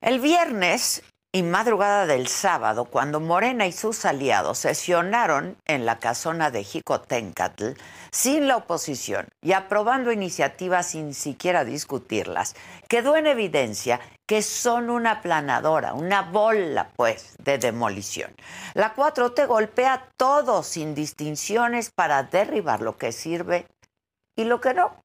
El viernes y madrugada del sábado, cuando Morena y sus aliados sesionaron en la casona de Jicotencatl, sin la oposición y aprobando iniciativas sin siquiera discutirlas, quedó en evidencia que son una planadora, una bola, pues, de demolición. La 4T golpea todo sin distinciones para derribar lo que sirve y lo que no.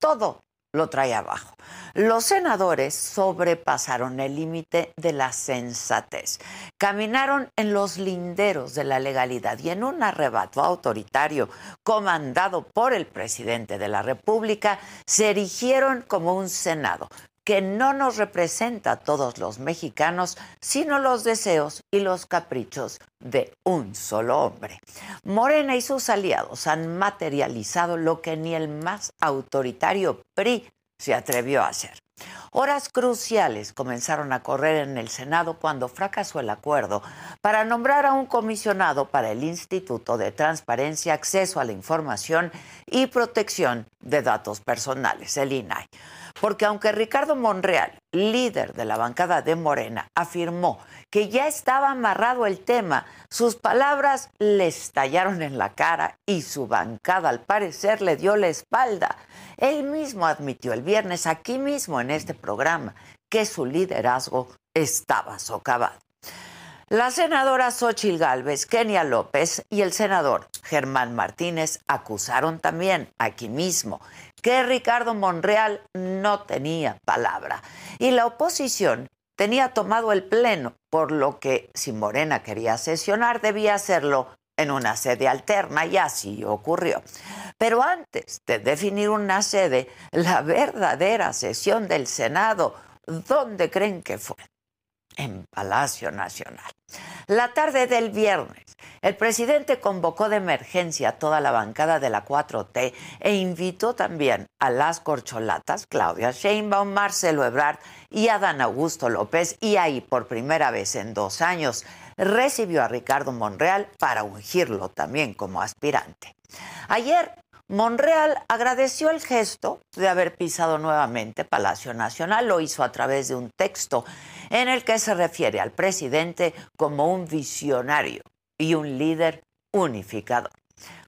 Todo lo trae abajo. Los senadores sobrepasaron el límite de la sensatez, caminaron en los linderos de la legalidad y en un arrebato autoritario comandado por el presidente de la República, se erigieron como un Senado que no nos representa a todos los mexicanos, sino los deseos y los caprichos de un solo hombre. Morena y sus aliados han materializado lo que ni el más autoritario PRI se atrevió a hacer. Horas cruciales comenzaron a correr en el Senado cuando fracasó el acuerdo para nombrar a un comisionado para el Instituto de Transparencia, Acceso a la Información y Protección de Datos Personales, el INAI. Porque aunque Ricardo Monreal, líder de la bancada de Morena, afirmó que ya estaba amarrado el tema, sus palabras le estallaron en la cara y su bancada al parecer le dio la espalda. Él mismo admitió el viernes aquí mismo en este programa que su liderazgo estaba socavado. La senadora Xochil Gálvez, Kenia López y el senador Germán Martínez acusaron también aquí mismo que Ricardo Monreal no tenía palabra y la oposición tenía tomado el pleno, por lo que si Morena quería sesionar debía hacerlo en una sede alterna y así ocurrió. Pero antes de definir una sede, la verdadera sesión del Senado, ¿dónde creen que fue? En Palacio Nacional. La tarde del viernes, el presidente convocó de emergencia a toda la bancada de la 4T e invitó también a las corcholatas, Claudia Sheinbaum, Marcelo Ebrard y Adán Augusto López, y ahí por primera vez en dos años recibió a Ricardo Monreal para ungirlo también como aspirante. Ayer Monreal agradeció el gesto de haber pisado nuevamente Palacio Nacional. Lo hizo a través de un texto en el que se refiere al presidente como un visionario y un líder unificador.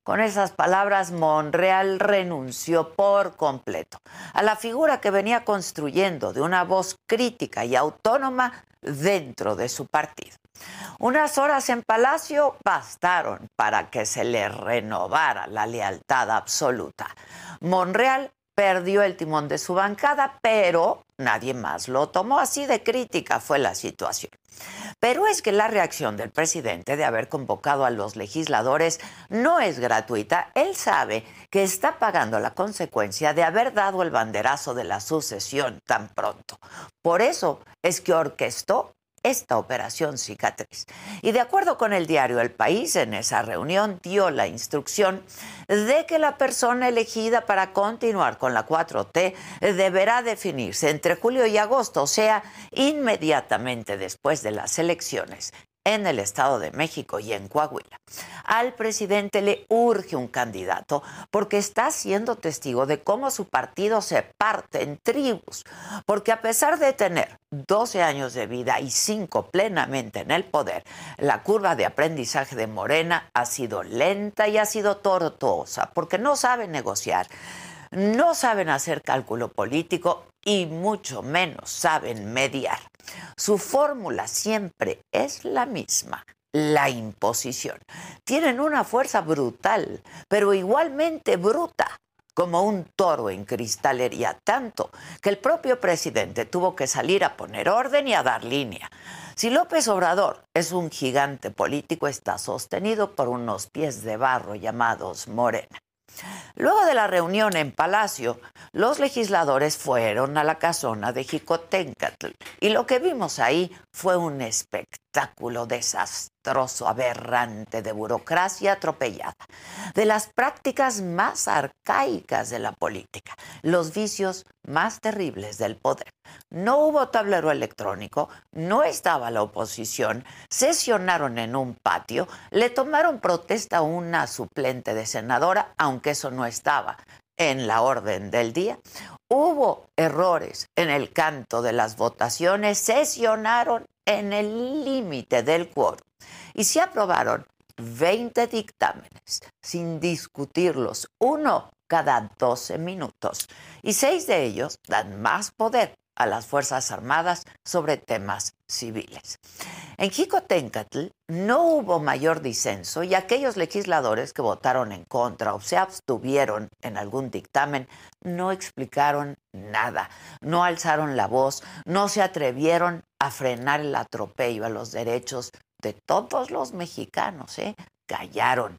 Con esas palabras, Monreal renunció por completo a la figura que venía construyendo de una voz crítica y autónoma dentro de su partido. Unas horas en Palacio bastaron para que se le renovara la lealtad absoluta. Monreal perdió el timón de su bancada, pero nadie más lo tomó. Así de crítica fue la situación. Pero es que la reacción del presidente de haber convocado a los legisladores no es gratuita. Él sabe que está pagando la consecuencia de haber dado el banderazo de la sucesión tan pronto. Por eso es que orquestó esta operación cicatriz. Y de acuerdo con el diario El País, en esa reunión dio la instrucción de que la persona elegida para continuar con la 4T deberá definirse entre julio y agosto, o sea, inmediatamente después de las elecciones en el Estado de México y en Coahuila. Al presidente le urge un candidato porque está siendo testigo de cómo su partido se parte en tribus, porque a pesar de tener 12 años de vida y 5 plenamente en el poder, la curva de aprendizaje de Morena ha sido lenta y ha sido tortuosa, porque no sabe negociar no saben hacer cálculo político y mucho menos saben mediar. Su fórmula siempre es la misma, la imposición. Tienen una fuerza brutal, pero igualmente bruta, como un toro en cristalería, tanto que el propio presidente tuvo que salir a poner orden y a dar línea. Si López Obrador es un gigante político, está sostenido por unos pies de barro llamados Morena. Luego de la reunión en Palacio, los legisladores fueron a la casona de Jicotencatl y lo que vimos ahí fue un espectáculo desastroso, aberrante de burocracia atropellada, de las prácticas más arcaicas de la política, los vicios más terribles del poder. No hubo tablero electrónico, no estaba la oposición, sesionaron en un patio, le tomaron protesta a una suplente de senadora, aunque eso no estaba en la orden del día. Hubo errores en el canto de las votaciones, sesionaron en el límite del quórum y se aprobaron 20 dictámenes sin discutirlos, uno cada 12 minutos. Y seis de ellos dan más poder a las Fuerzas Armadas sobre temas civiles. En Jicotencatl no hubo mayor disenso y aquellos legisladores que votaron en contra o se abstuvieron en algún dictamen no explicaron nada, no alzaron la voz, no se atrevieron a frenar el atropello a los derechos de todos los mexicanos, ¿eh? callaron.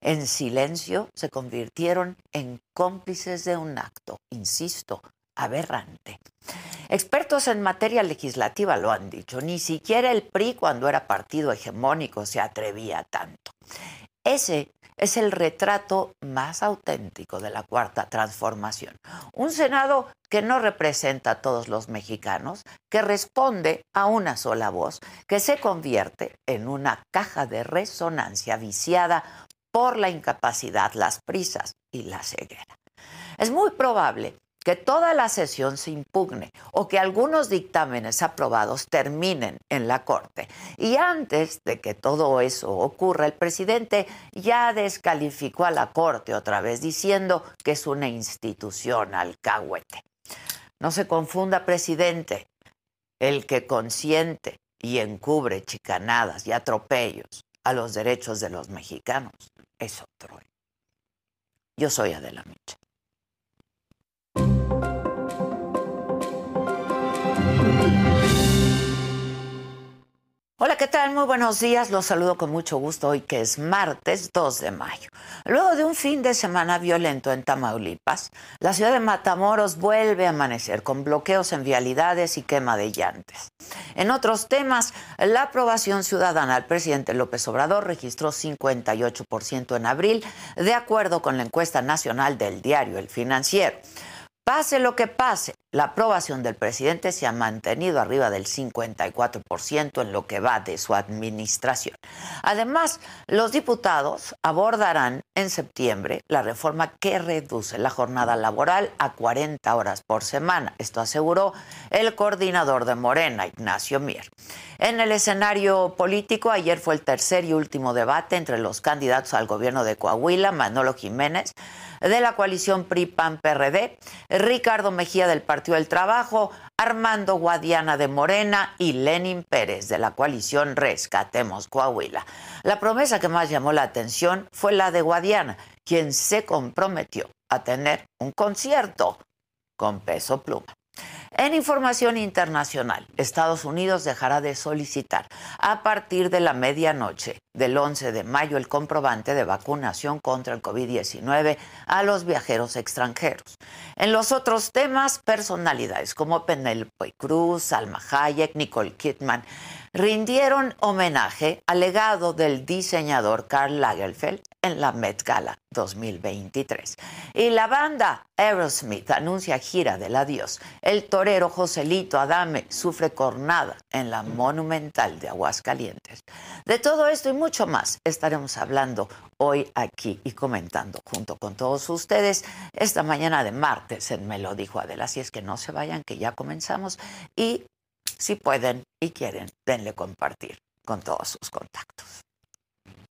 En silencio se convirtieron en cómplices de un acto, insisto, aberrante. Expertos en materia legislativa lo han dicho, ni siquiera el PRI cuando era partido hegemónico se atrevía tanto. Ese es el retrato más auténtico de la cuarta transformación. Un Senado que no representa a todos los mexicanos, que responde a una sola voz, que se convierte en una caja de resonancia viciada por la incapacidad, las prisas y la ceguera. Es muy probable que toda la sesión se impugne o que algunos dictámenes aprobados terminen en la Corte. Y antes de que todo eso ocurra, el presidente ya descalificó a la Corte otra vez diciendo que es una institución alcahuete. No se confunda, presidente, el que consiente y encubre chicanadas y atropellos a los derechos de los mexicanos es otro. Yo soy Adela Micha. Hola, ¿qué tal? Muy buenos días. Los saludo con mucho gusto hoy que es martes 2 de mayo. Luego de un fin de semana violento en Tamaulipas, la ciudad de Matamoros vuelve a amanecer con bloqueos en vialidades y quema de llantes. En otros temas, la aprobación ciudadana al presidente López Obrador registró 58% en abril, de acuerdo con la encuesta nacional del diario El Financiero. Pase lo que pase, la aprobación del presidente se ha mantenido arriba del 54% en lo que va de su administración. Además, los diputados abordarán en septiembre la reforma que reduce la jornada laboral a 40 horas por semana. Esto aseguró el coordinador de Morena, Ignacio Mier. En el escenario político, ayer fue el tercer y último debate entre los candidatos al gobierno de Coahuila, Manolo Jiménez, de la coalición PRI-PAN-PRD, Ricardo Mejía del Partido del Trabajo, Armando Guadiana de Morena y Lenin Pérez de la coalición Rescatemos Coahuila. La promesa que más llamó la atención fue la de Guadiana, quien se comprometió a tener un concierto con peso pluma. En información internacional, Estados Unidos dejará de solicitar a partir de la medianoche del 11 de mayo el comprobante de vacunación contra el COVID-19 a los viajeros extranjeros. En los otros temas, personalidades como Penelope Cruz, Salma Hayek, Nicole Kidman rindieron homenaje al legado del diseñador Karl Lagerfeld en la Met Gala 2023. Y la banda Aerosmith anuncia gira del adiós. El torero Joselito Adame sufre cornada en la Monumental de Aguascalientes. De todo esto y mucho más estaremos hablando hoy aquí y comentando junto con todos ustedes esta mañana de martes en Me lo dijo Adela. Así es que no se vayan, que ya comenzamos y si pueden y quieren, denle compartir con todos sus contactos.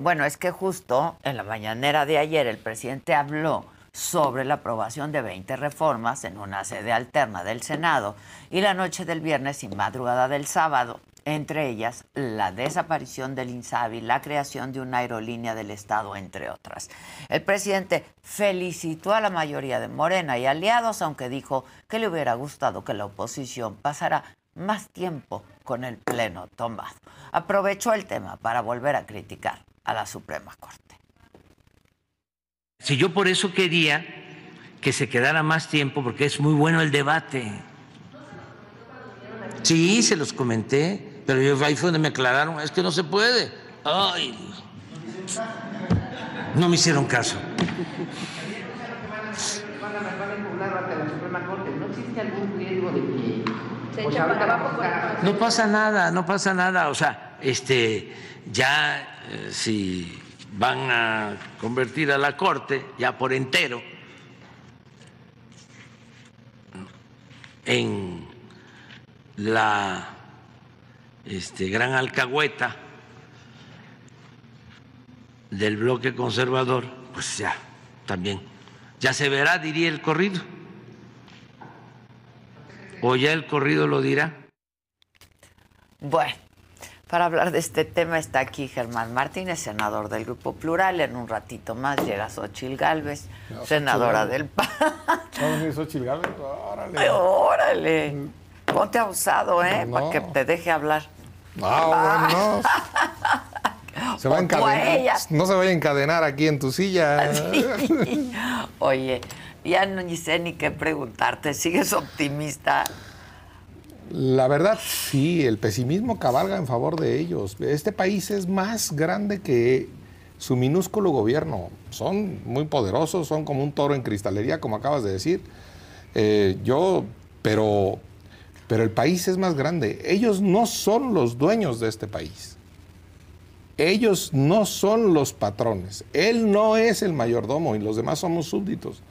Bueno, es que justo en la mañanera de ayer el presidente habló sobre la aprobación de 20 reformas en una sede alterna del Senado y la noche del viernes y madrugada del sábado, entre ellas la desaparición del INSABI, la creación de una aerolínea del Estado, entre otras. El presidente felicitó a la mayoría de Morena y aliados, aunque dijo que le hubiera gustado que la oposición pasara más tiempo con el pleno tomado. Aprovechó el tema para volver a criticar a la Suprema Corte. Si yo por eso quería que se quedara más tiempo, porque es muy bueno el debate. Sí, se los comenté, pero yo, ahí fue donde me aclararon, es que no se puede. Ay, no me hicieron caso. No pasa nada, no pasa nada. O sea, este, ya eh, si van a convertir a la Corte ya por entero en la este, gran alcahueta del bloque conservador, pues ya, también, ya se verá, diría el corrido. O ya el corrido lo dirá. Bueno, para hablar de este tema está aquí Germán Martínez, senador del Grupo Plural. En un ratito más llega Xochil Gálvez, senadora del PAN. ¿Va a venir Xochil Gálvez? Órale. órale. Ponte abusado, ¿eh? No. Para que te deje hablar. Ah, bueno, no. Se va a encadenar. ella. No se vaya a encadenar aquí en tu silla. Sí. Oye, ya no ni sé ni qué preguntarte. ¿Sigues optimista? La verdad, sí, el pesimismo cabalga en favor de ellos. Este país es más grande que su minúsculo gobierno. Son muy poderosos, son como un toro en cristalería, como acabas de decir. Eh, yo, pero, pero el país es más grande. Ellos no son los dueños de este país. Ellos no son los patrones. Él no es el mayordomo y los demás somos súbditos.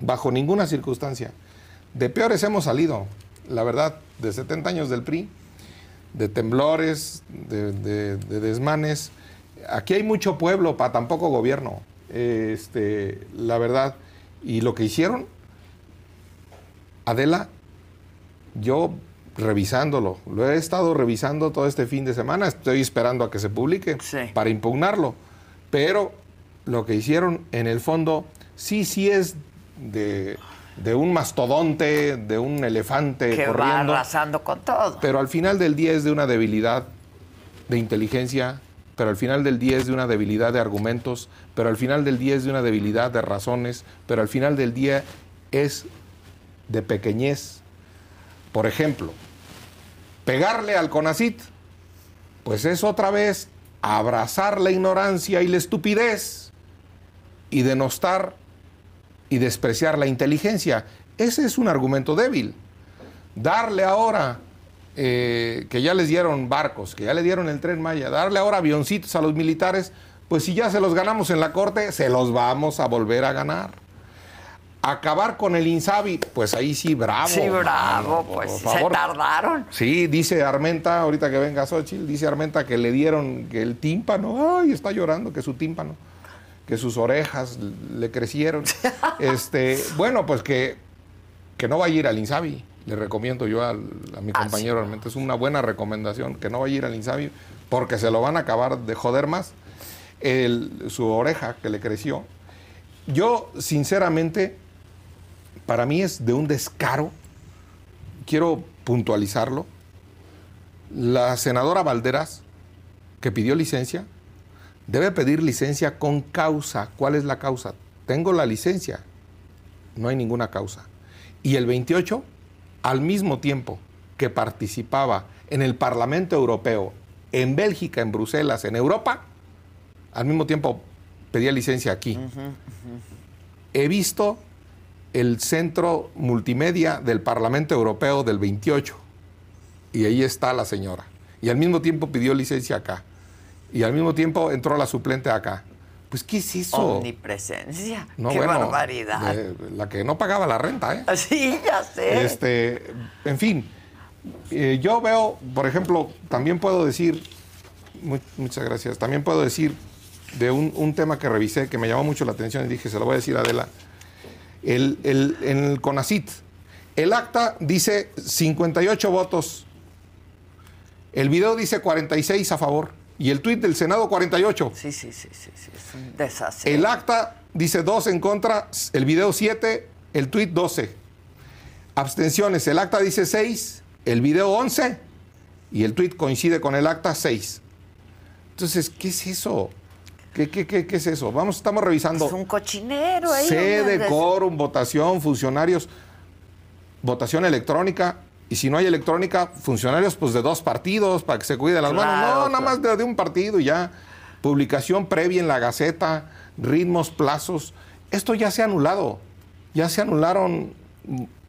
Bajo ninguna circunstancia. De peores hemos salido, la verdad, de 70 años del PRI, de temblores, de, de- de desmanes. Aquí hay mucho pueblo para tan poco gobierno. Este, la verdad. Y lo que hicieron, Adela, yo revisándolo, lo he estado revisando todo este fin de semana, estoy esperando a que se publique Sí. para impugnarlo, pero lo que hicieron en el fondo sí, sí es de, de un mastodonte, de un elefante Que va corriendo, arrasando con todo. pero al final del día es de una debilidad de inteligencia, pero al final del día es de una debilidad de argumentos, pero al final del día es de una debilidad de razones, pero al final del día es de pequeñez. Por ejemplo, pegarle al CONACIT, pues es otra vez abrazar la ignorancia y la estupidez y denostar y despreciar la inteligencia. Ese es un argumento débil. Darle ahora eh, que ya les dieron barcos, que ya le dieron el tren Maya, darle ahora avioncitos a los militares, pues si ya se los ganamos en la corte, se los vamos a volver a ganar. Acabar con el Insabi, pues ahí sí, bravo. sí, bravo, mano, pues se tardaron. Sí, dice Armenta, ahorita que venga Xochitl, dice Armenta que le dieron que el tímpano, ay, está llorando, que su tímpano, que sus orejas le crecieron. este, bueno, pues que, que no va a ir al Insabi, le recomiendo yo al- a mi Ah, compañero, sí. realmente es una buena recomendación, que no vaya a ir al Insabi porque se lo van a acabar de joder más. El- su oreja que le creció. Yo, sinceramente, para mí es de un descaro, quiero puntualizarlo, la senadora Valderas, que pidió licencia, debe pedir licencia con causa. ¿Cuál es la causa? Tengo la licencia, no hay ninguna causa. Y el 28, al mismo tiempo que participaba en el Parlamento Europeo, en Bélgica, en Bruselas, en Europa, al mismo tiempo pedía licencia aquí. He visto el centro multimedia del Parlamento Europeo del 28 y ahí está la señora. Y al mismo tiempo pidió licencia acá. Y al mismo tiempo entró la suplente acá. Pues, ¿qué es eso? Omnipresencia. No, Qué bueno, barbaridad. de- la que no pagaba la renta, ¿eh? Sí, ya sé. Este, en fin, eh, yo veo, por ejemplo, también puedo decir, mu- muchas gracias, también puedo decir de un, un tema que revisé que me llamó mucho la atención y dije, se lo voy a decir a Adela, el, el- en el CONACIT, el acta dice 58 votos, el video dice 46 a favor y el tuit del Senado 48. Sí, sí, sí, sí, sí, es un desastre. El acta dice 2 en contra, el video 7, el tuit 12. Abstenciones, el acta dice 6, el video 11 y el tuit coincide con el acta 6. Entonces, ¿qué es eso? ¿Qué, qué, qué, qué es eso? Vamos, estamos revisando Es un cochinero ahí. sede, quórum, votación, funcionarios, votación electrónica. Y si no hay electrónica, funcionarios pues de dos partidos para que se cuide las manos. Claro, No, nada más de, de un partido y ya. Publicación previa en la Gaceta, ritmos, plazos. Esto ya se ha anulado. Ya se anularon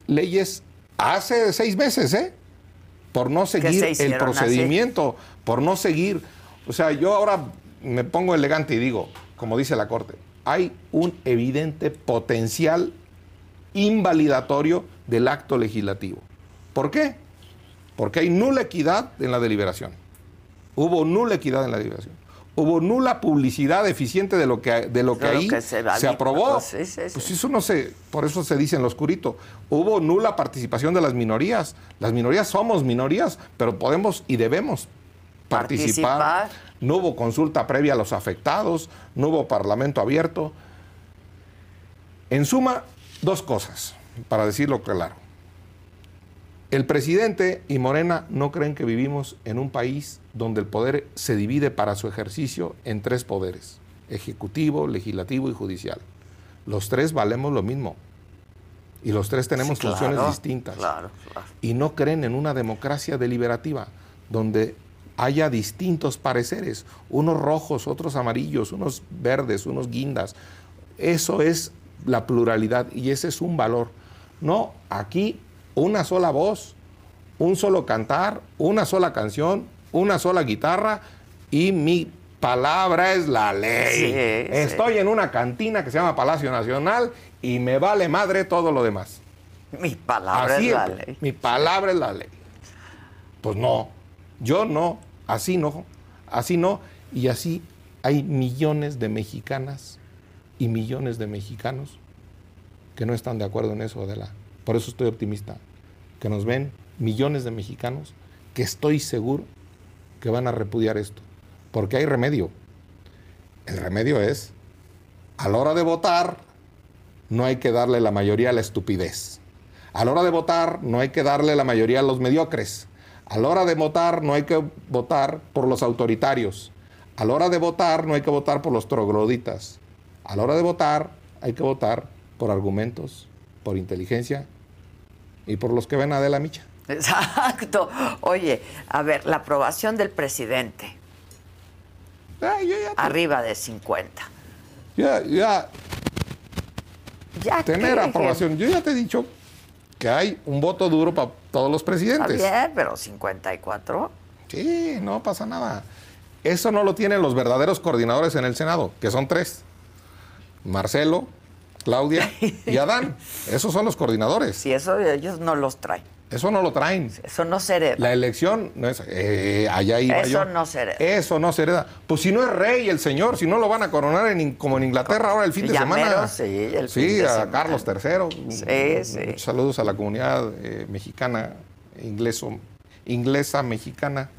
leyes hace seis meses, ¿eh? Por no seguir se el así? procedimiento, por no seguir. O sea, yo ahora me pongo elegante y digo, como dice la Corte, hay un evidente potencial invalidatorio del acto legislativo. ¿Por qué? Porque hay nula equidad en la deliberación. Hubo nula equidad en la deliberación. Hubo nula publicidad eficiente de lo que, de lo que lo ahí que se aprobó. Pues sí, sí, sí. Pues eso no se, por eso se dice en lo oscurito. Hubo nula participación de las minorías. Las minorías somos minorías, pero podemos y debemos participar. Participar. No hubo consulta previa a los afectados, no hubo parlamento abierto. En suma, dos cosas, para decirlo claro. El presidente y Morena no creen que vivimos en un país donde el poder se divide para su ejercicio en tres poderes, ejecutivo, legislativo y judicial. Los tres valemos lo mismo y los tres tenemos Sí, claro, funciones distintas. Claro, claro. Y no creen en una democracia deliberativa donde haya distintos pareceres, unos rojos, otros amarillos, unos verdes, unos guindas. Eso es la pluralidad y ese es un valor. No, aquí una sola voz, un solo cantar, una sola canción, una sola guitarra y mi palabra es la ley. Sí, sí. Estoy en una cantina que se llama Palacio Nacional y me vale madre todo lo demás. Mi palabra Así es la ley. Mi palabra es la ley. Pues no, yo no, así no, así no. Y así hay millones de mexicanas y millones de mexicanos que no están de acuerdo en eso, Adela. Por eso estoy optimista. Que nos ven millones de mexicanos que estoy seguro que van a repudiar esto. Porque hay remedio. El remedio es, a la hora de votar, no hay que darle la mayoría a la estupidez. A la hora de votar, no hay que darle la mayoría a los mediocres. A la hora de votar, no hay que votar por los autoritarios. A la hora de votar, no hay que votar por los trogloditas. A la hora de votar, hay que votar por argumentos, por inteligencia y por los que ven a Adela Micha. Exacto. Oye, a ver, la aprobación del presidente, Ay, yo ya, arriba de 50. ya- ya Ya tener aprobación. Yo ya te he dicho que hay un voto duro para todos los Está presidentes. bien, pero 54. Sí, no pasa nada. Eso no lo tienen los verdaderos coordinadores en el Senado, que son tres. Marcelo, Claudia y Adán. Esos son los coordinadores. Si eso ellos no los traen. Eso no lo traen. Eso no se hereda. La elección no es. Eh, allá iba Eso yo. no se hereda. Eso no se hereda. Pues si no es rey el señor, si no lo van a coronar en como en Inglaterra ahora el fin de semana. sí, el Sí, fin de a semana. Carlos III. Sí, sí. Muchos saludos a la comunidad eh, mexicana, ingleso, inglesa, mexicana,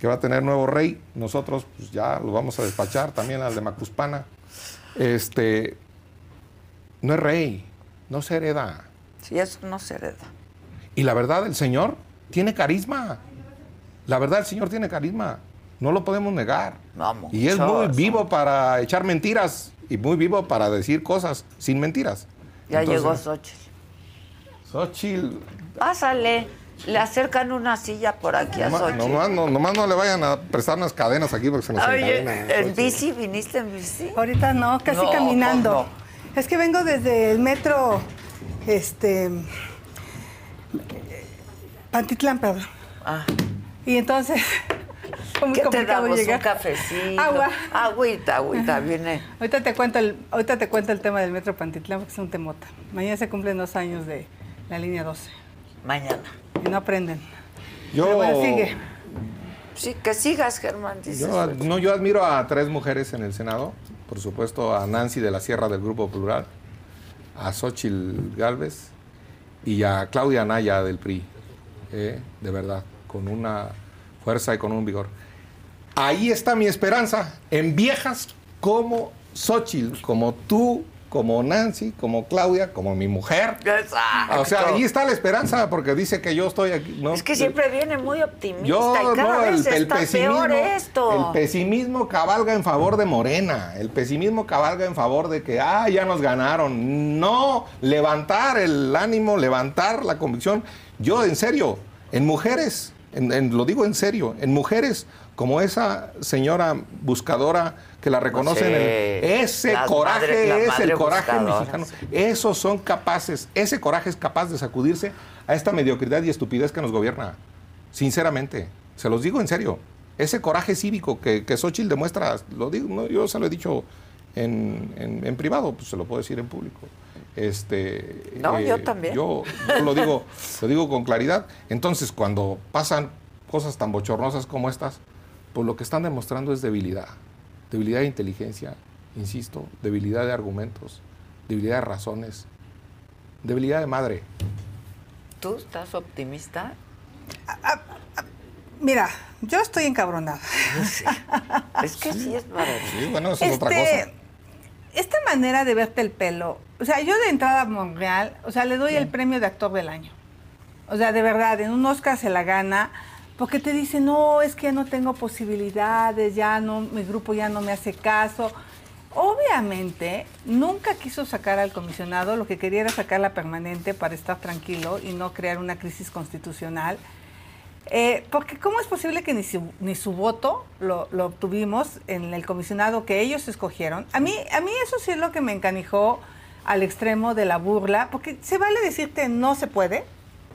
que va a tener nuevo rey. Nosotros pues, ya lo vamos a despachar también al de Macuspana. Este. No es rey, no se hereda. Sí, eso no se hereda. Y la verdad, el Señor tiene carisma. La verdad, el Señor tiene carisma. No lo podemos negar. No, y es muy vivo para echar mentiras y muy vivo para decir cosas sin mentiras. Ya Entonces, llegó Xochitl. Xochitl. Pásale. Le acercan una silla por aquí a Xochitl. nomás no, nomás no le vayan a prestar unas cadenas aquí porque se nos Oye, encadenan. ¿en bici? ¿Viniste en bici? Ahorita no, casi No, caminando. ¿cómo Es que vengo desde el metro, este, Pantitlán, perdón. Ah. Y entonces, fue muy ¿Qué te damos? llegar. Un cafecito. Agua. Agüita, agüita, viene. Ahorita te cuento el, ahorita te cuento el tema del metro Pantitlán porque es un temota. Mañana se cumplen dos años de la línea 12 Mañana. y no aprenden. Yo, Pero bueno, sigue. Sí, que sigas, Germán. dices. yo, no, yo admiro a tres mujeres en el Senado. Por supuesto, a Nancy de la Sierra del Grupo Plural, a Xochitl Galvez y a Claudia Anaya del PRI. eh, de verdad, con una fuerza y con un vigor. Ahí está mi esperanza, en viejas como Xochitl, como tú, como Nancy, como Claudia, como mi mujer. Exacto. O sea, ahí está la esperanza, porque dice que yo estoy aquí. ¿no? Es que siempre viene muy optimista Yo, y cada no, vez el, el está pesimismo, peor esto. el pesimismo cabalga en favor de Morena, el pesimismo cabalga en favor de que, ah, ya nos ganaron. No, levantar el ánimo, levantar la convicción. Yo, en serio, en mujeres, en- en- lo digo en serio, en mujeres como esa señora buscadora que la reconocen, el- ese coraje madre- es el coraje buscadora, mexicano. Esos son capaces, ese coraje es capaz de sacudirse a esta mediocridad y estupidez que nos gobierna. Sinceramente, se los digo en serio. Ese coraje cívico que, que Xochitl demuestra, lo digo, no, yo se lo he dicho en, en- en privado, pues se lo puedo decir en público. Este, No, yo también. Yo, yo lo, digo, lo digo con claridad. Entonces, cuando pasan cosas tan bochornosas como estas, pues lo que están demostrando es debilidad. Debilidad de inteligencia, insisto, debilidad de argumentos, debilidad de razones, debilidad de madre. ¿Tú estás optimista? Mira, yo estoy encabronada. Es que sí es para Sí, bueno, eso es otra Este, cosa. Esta manera de verte el pelo, o sea, yo de entrada a Monreal, o sea, le doy el premio de actor del año. O sea, de verdad, en un Oscar se la gana, porque te dice, no, es que ya no tengo posibilidades, ya no, mi grupo ya no me hace caso. Obviamente, nunca quiso sacar al comisionado, lo que quería era sacarla permanente para estar tranquilo y no crear una crisis constitucional. Eh, porque ¿cómo es posible que ni su, ni su voto lo, lo obtuvimos en el comisionado que ellos escogieron? A mí, a mí eso sí es lo que me encanijó al extremo de la burla, porque se vale decirte no se puede,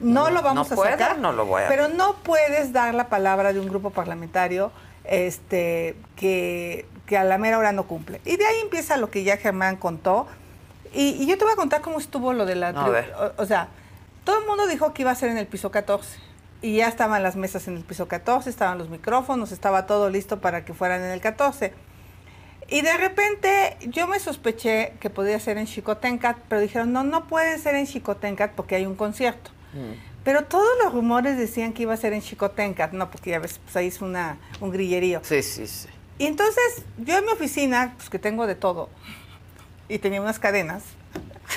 no, lo vamos no a puedo, sacar, no lo voy a- pero no puedes dar la palabra de un grupo parlamentario este, que, que a la mera hora no cumple. Y de ahí empieza lo que ya Germán contó. Y, y yo te voy a contar cómo estuvo lo de la... A ver. o- o sea, todo el mundo dijo que iba a ser en el piso 14. Y ya estaban las mesas en el piso 14, estaban los micrófonos, estaba todo listo para que fueran en el 14. Y de repente yo me sospeché que podía ser en Chicotencat, pero dijeron, no, no puede ser en Chicotencat porque hay un concierto. Pero todos los rumores decían que iba a ser en Chicotencat, no, porque ya ves, pues ahí es una, un grillerío. Sí, sí, sí. Y entonces yo en mi oficina, pues que tengo de todo, y tenía unas cadenas.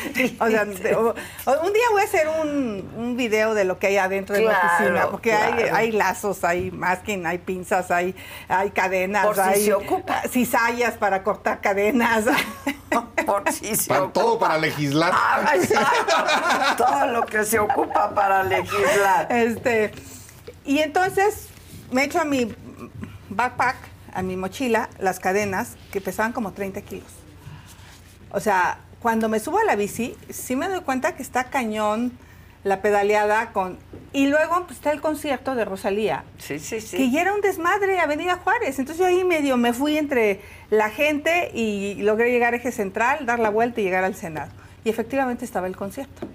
O sea, de- o- o- un día voy a hacer un, un video de lo que hay adentro de la oficina, porque hay, claro. hay lazos, hay masking, hay pinzas, hay, hay cadenas, Por si hay se ocupa. cizallas para cortar cadenas. Por si se Para- ocupa. todo para legislar. Ah, exacto. Todo lo que se ocupa para legislar. Este, y entonces me echo a mi backpack, a mi mochila, las cadenas que pesaban como 30 kilos. O sea, cuando me subo a la bici, sí me doy cuenta que está cañón la pedaleada con... Y luego pues, está el concierto de Rosalía, Sí, sí, sí. que ya era un desmadre, Avenida Juárez. Entonces yo ahí medio me fui entre la gente y logré llegar a Eje Central, dar la vuelta y llegar al Senado. Y efectivamente estaba el concierto.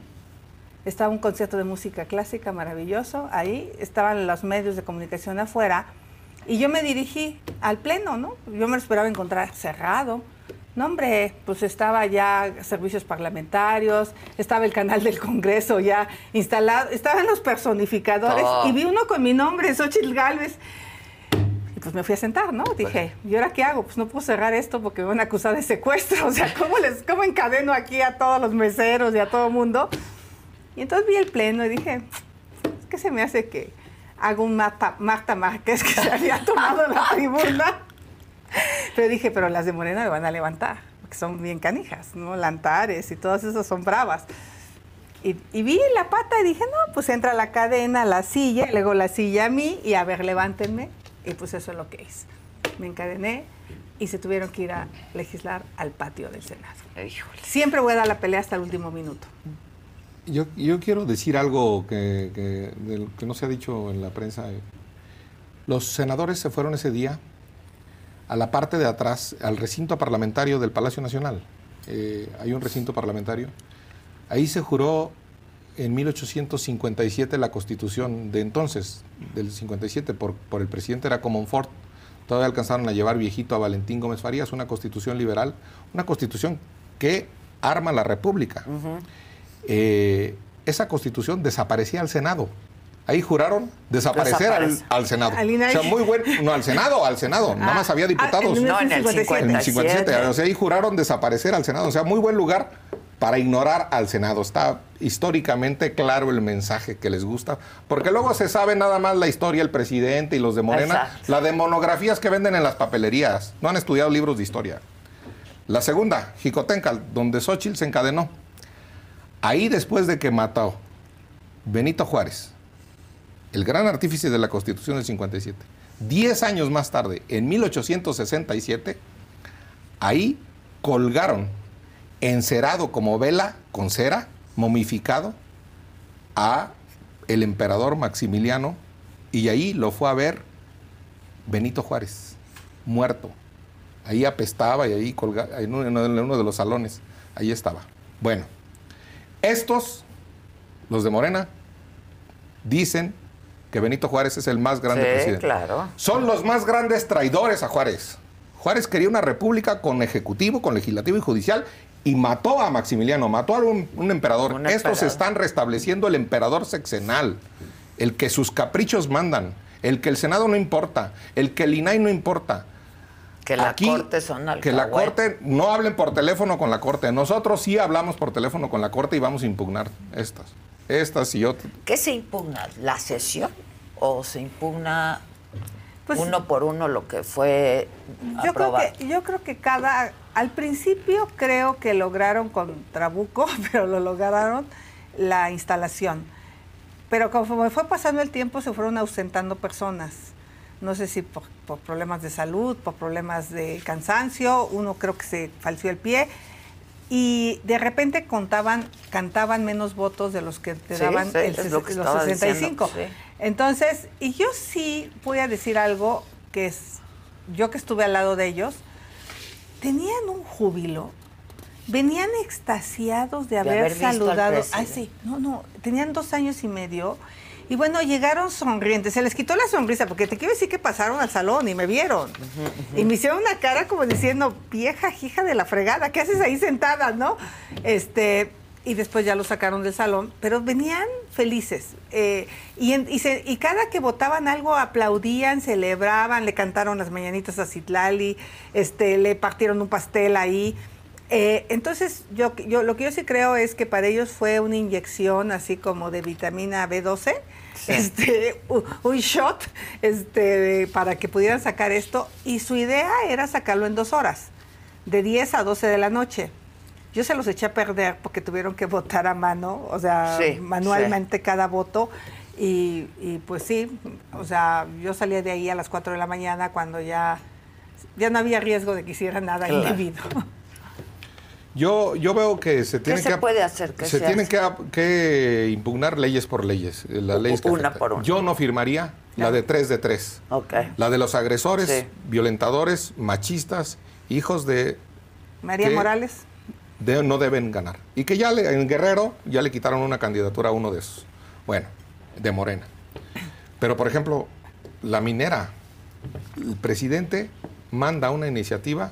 estaba un concierto de música clásica maravilloso, ahí estaban los medios de comunicación afuera, y yo me dirigí al pleno, ¿no? Yo me esperaba encontrar cerrado. No, hombre, pues estaba ya servicios parlamentarios, estaba el canal del Congreso ya instalado, estaban los personificadores Oh. y vi uno con mi nombre, Xochitl Galvez. Y pues me fui a sentar, ¿no? Dije, ¿y ahora qué hago? Pues no puedo cerrar esto porque me van a acusar de secuestro. O sea, ¿cómo, les, cómo encadeno aquí a todos los meseros y a todo el mundo? Y entonces vi el pleno y dije, ¿qué se me hace que hago un Marta, Marta Márquez que se había tomado la tribuna? Pero dije, pero las de Morena me van a levantar, porque son bien canijas, ¿no? Lantares y todas esas son bravas. Y, y vi la pata y dije, no, pues entra la cadena, la silla, y luego la silla a mí, y a ver, levántenme. Y pues eso es lo que hice. Me encadené y se tuvieron que ir a legislar al patio del Senado. Híjole. Siempre voy a dar la pelea hasta el último minuto. Yo, yo quiero decir algo que, que- que no se ha dicho en la prensa. Los senadores se fueron ese día a la parte de atrás, al recinto parlamentario del Palacio Nacional. Eh, hay un recinto parlamentario. Ahí se juró en 1857 la constitución de entonces, del 57, por, por el presidente era Comonfort. Todavía alcanzaron a llevar viejito a Valentín Gómez Farías, una constitución liberal, una constitución que arma la república. Eh, esa constitución desaparecía al Senado. Ahí juraron desaparecer al, Senado. Al INAI. O sea, muy buen, no al Senado, al Senado. Nada más había diputados. en No, en el 1957. En el 57, o sea, ahí juraron desaparecer al Senado. O sea, muy buen lugar para ignorar al Senado. Está históricamente claro el mensaje que les gusta, porque luego se sabe nada más la historia, el presidente y los de Morena, Exacto. la de monografías que venden en las papelerías. No han estudiado libros de historia. La segunda, Jicotencal, donde Xochitl se encadenó. Ahí después de que mató Benito Juárez, el gran artífice de la Constitución del 57, diez años más tarde, en 1867, ahí colgaron encerado como vela con cera, momificado, a el emperador Maximiliano y ahí lo fue a ver Benito Juárez, muerto. Ahí apestaba y ahí colgaba, en uno, en uno de los salones, ahí estaba. Bueno, estos, los de Morena, dicen que Benito Juárez es el más grande Sí, presidente. claro. Son los más grandes traidores a Juárez. Juárez quería una república con ejecutivo, con legislativo y judicial y mató a Maximiliano, mató a un, un emperador. Un Estos emperador. están restableciendo el emperador sexenal, el que sus caprichos mandan, el que el Senado no importa, el que el INAI no importa. Que la Aquí, corte son Que la corte, no hablen por teléfono con la corte. Nosotros sí hablamos por teléfono con la corte y vamos a impugnar estas. Estas y otras. ¿Qué se impugna? ¿La sesión? ¿O se impugna Pues- uno por uno lo que fue Yo creo, aprobado? que, yo creo que cada, al principio creo que lograron con Trabuco, pero lo lograron la instalación. Pero conforme fue pasando el tiempo se fueron ausentando personas. No sé si por, por problemas de salud, por problemas de cansancio, uno creo que se falció el pie. Y de repente contaban, cantaban menos votos de los que te Sí, daban sí, el lo que los estaba 65. diciendo, sí. Entonces, y yo sí voy a decir algo que es, yo que estuve al lado de ellos, tenían un júbilo, venían extasiados de haber, saludado. Presidente. sí, no, no, tenían dos años y medio. Y bueno, llegaron sonrientes, se les quitó la sonrisa, porque te quiero decir que pasaron al salón y me vieron. Y me hicieron una cara como diciendo, vieja hija de la fregada, ¿qué haces ahí sentada, no? Este, y después ya lo sacaron del salón, pero venían felices. eh, y, en- y, se- y cada que votaban algo aplaudían, celebraban, le cantaron las mañanitas a Citlali, este, le partieron un pastel ahí. Eh, entonces, yo, yo lo que yo sí creo es que para ellos fue una inyección así como de vitamina B12, este, u- un shot este, para que pudieran sacar esto. Y su idea era sacarlo en dos horas, de 10 a 12 de la noche. Yo se los eché a perder porque tuvieron que votar a mano, o sea, Sí, manualmente cada voto. Y, y, pues sí, o sea, yo salía de ahí a las 4 de la mañana cuando ya, ya no había riesgo de que hiciera nada Claro. indebido. Yo, yo veo que se tiene se que puede hacer? ¿Qué se, se tienen que, que impugnar leyes por leyes, eh, las leyes que Una por una. Yo no firmaría la de tres de tres. La de los agresores, Sí. violentadores, machistas, hijos de María. Morales. no deben ganar. Y que ya en Guerrero ya le quitaron una candidatura a uno de esos. Bueno, de Morena. Pero, por ejemplo, la minera, el presidente manda una iniciativa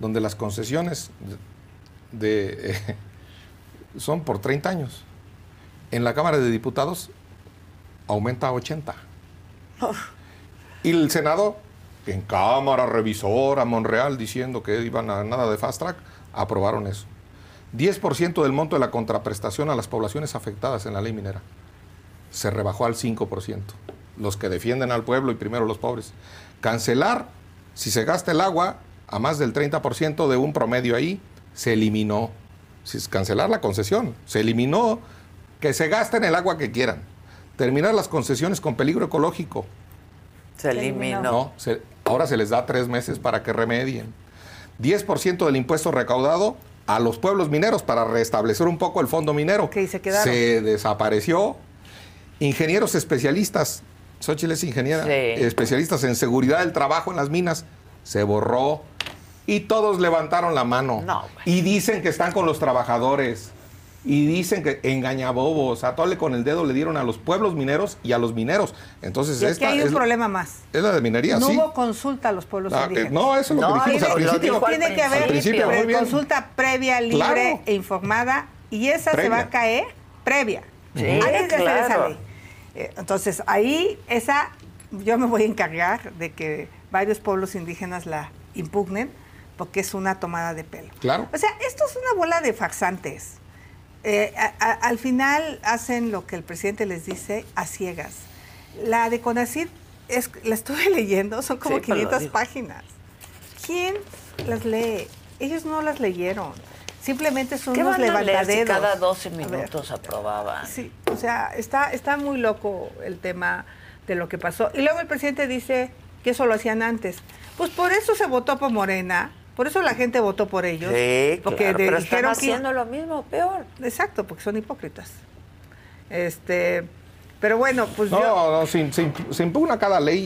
donde las concesiones de, son por 30 años. En la Cámara de Diputados aumenta a 80. Y el Senado, en Cámara Revisora, Monreal, diciendo que iban a nada de fast track, aprobaron eso. 10% del monto de la contraprestación a las poblaciones afectadas en la ley minera. Se rebajó al 5%. Los que defienden al pueblo y primero los pobres. Cancelar, si se gasta el agua a más del 30% de un promedio ahí, se eliminó. Si es cancelar la concesión, se eliminó que se gasten el agua que quieran. Terminar las concesiones con peligro ecológico. Se eliminó. No, ahora se les da tres meses para que remedien. 10% del impuesto recaudado a los pueblos mineros para restablecer un poco el fondo minero. se, quedaron. se desapareció. Ingenieros especialistas, Xochitl es ingeniera, especialistas en seguridad del trabajo en las minas, se borró. Y todos levantaron la mano. y dicen que están con los trabajadores. Y dicen que engañabobos, a tole con el dedo le dieron a los pueblos mineros y a los mineros. Entonces, es que hay un problema más. Es la de minería, no sí. No hubo consulta a los pueblos ah, indígenas. no, eso es lo que dijimos al principio. Tiene que haber consulta previa, libre e informada y esa se va a caer previa. Sí, claro. Eh, entonces, ahí esa yo me voy a encargar de que varios pueblos indígenas la impugnen porque es una tomada de pelo. Claro. O sea, esto es una bola de faxantes. Eh, al final hacen lo que el presidente les dice a ciegas. La de CONACYT, es, la estuve leyendo, son como 500 páginas. ¿Quién las lee? Ellos no las leyeron. Simplemente son unos levantaderos. cada 12 minutos aprobaban. Sí, o sea, está, está muy loco el tema de lo que pasó. Y luego el presidente dice que eso lo hacían antes. Pues por eso se votó por Morena, por eso la gente votó por ellos. Sí, porque pero están haciendo lo mismo, peor. Exacto, porque son hipócritas. Este, pero bueno, pues no, No, se, impugna cada ley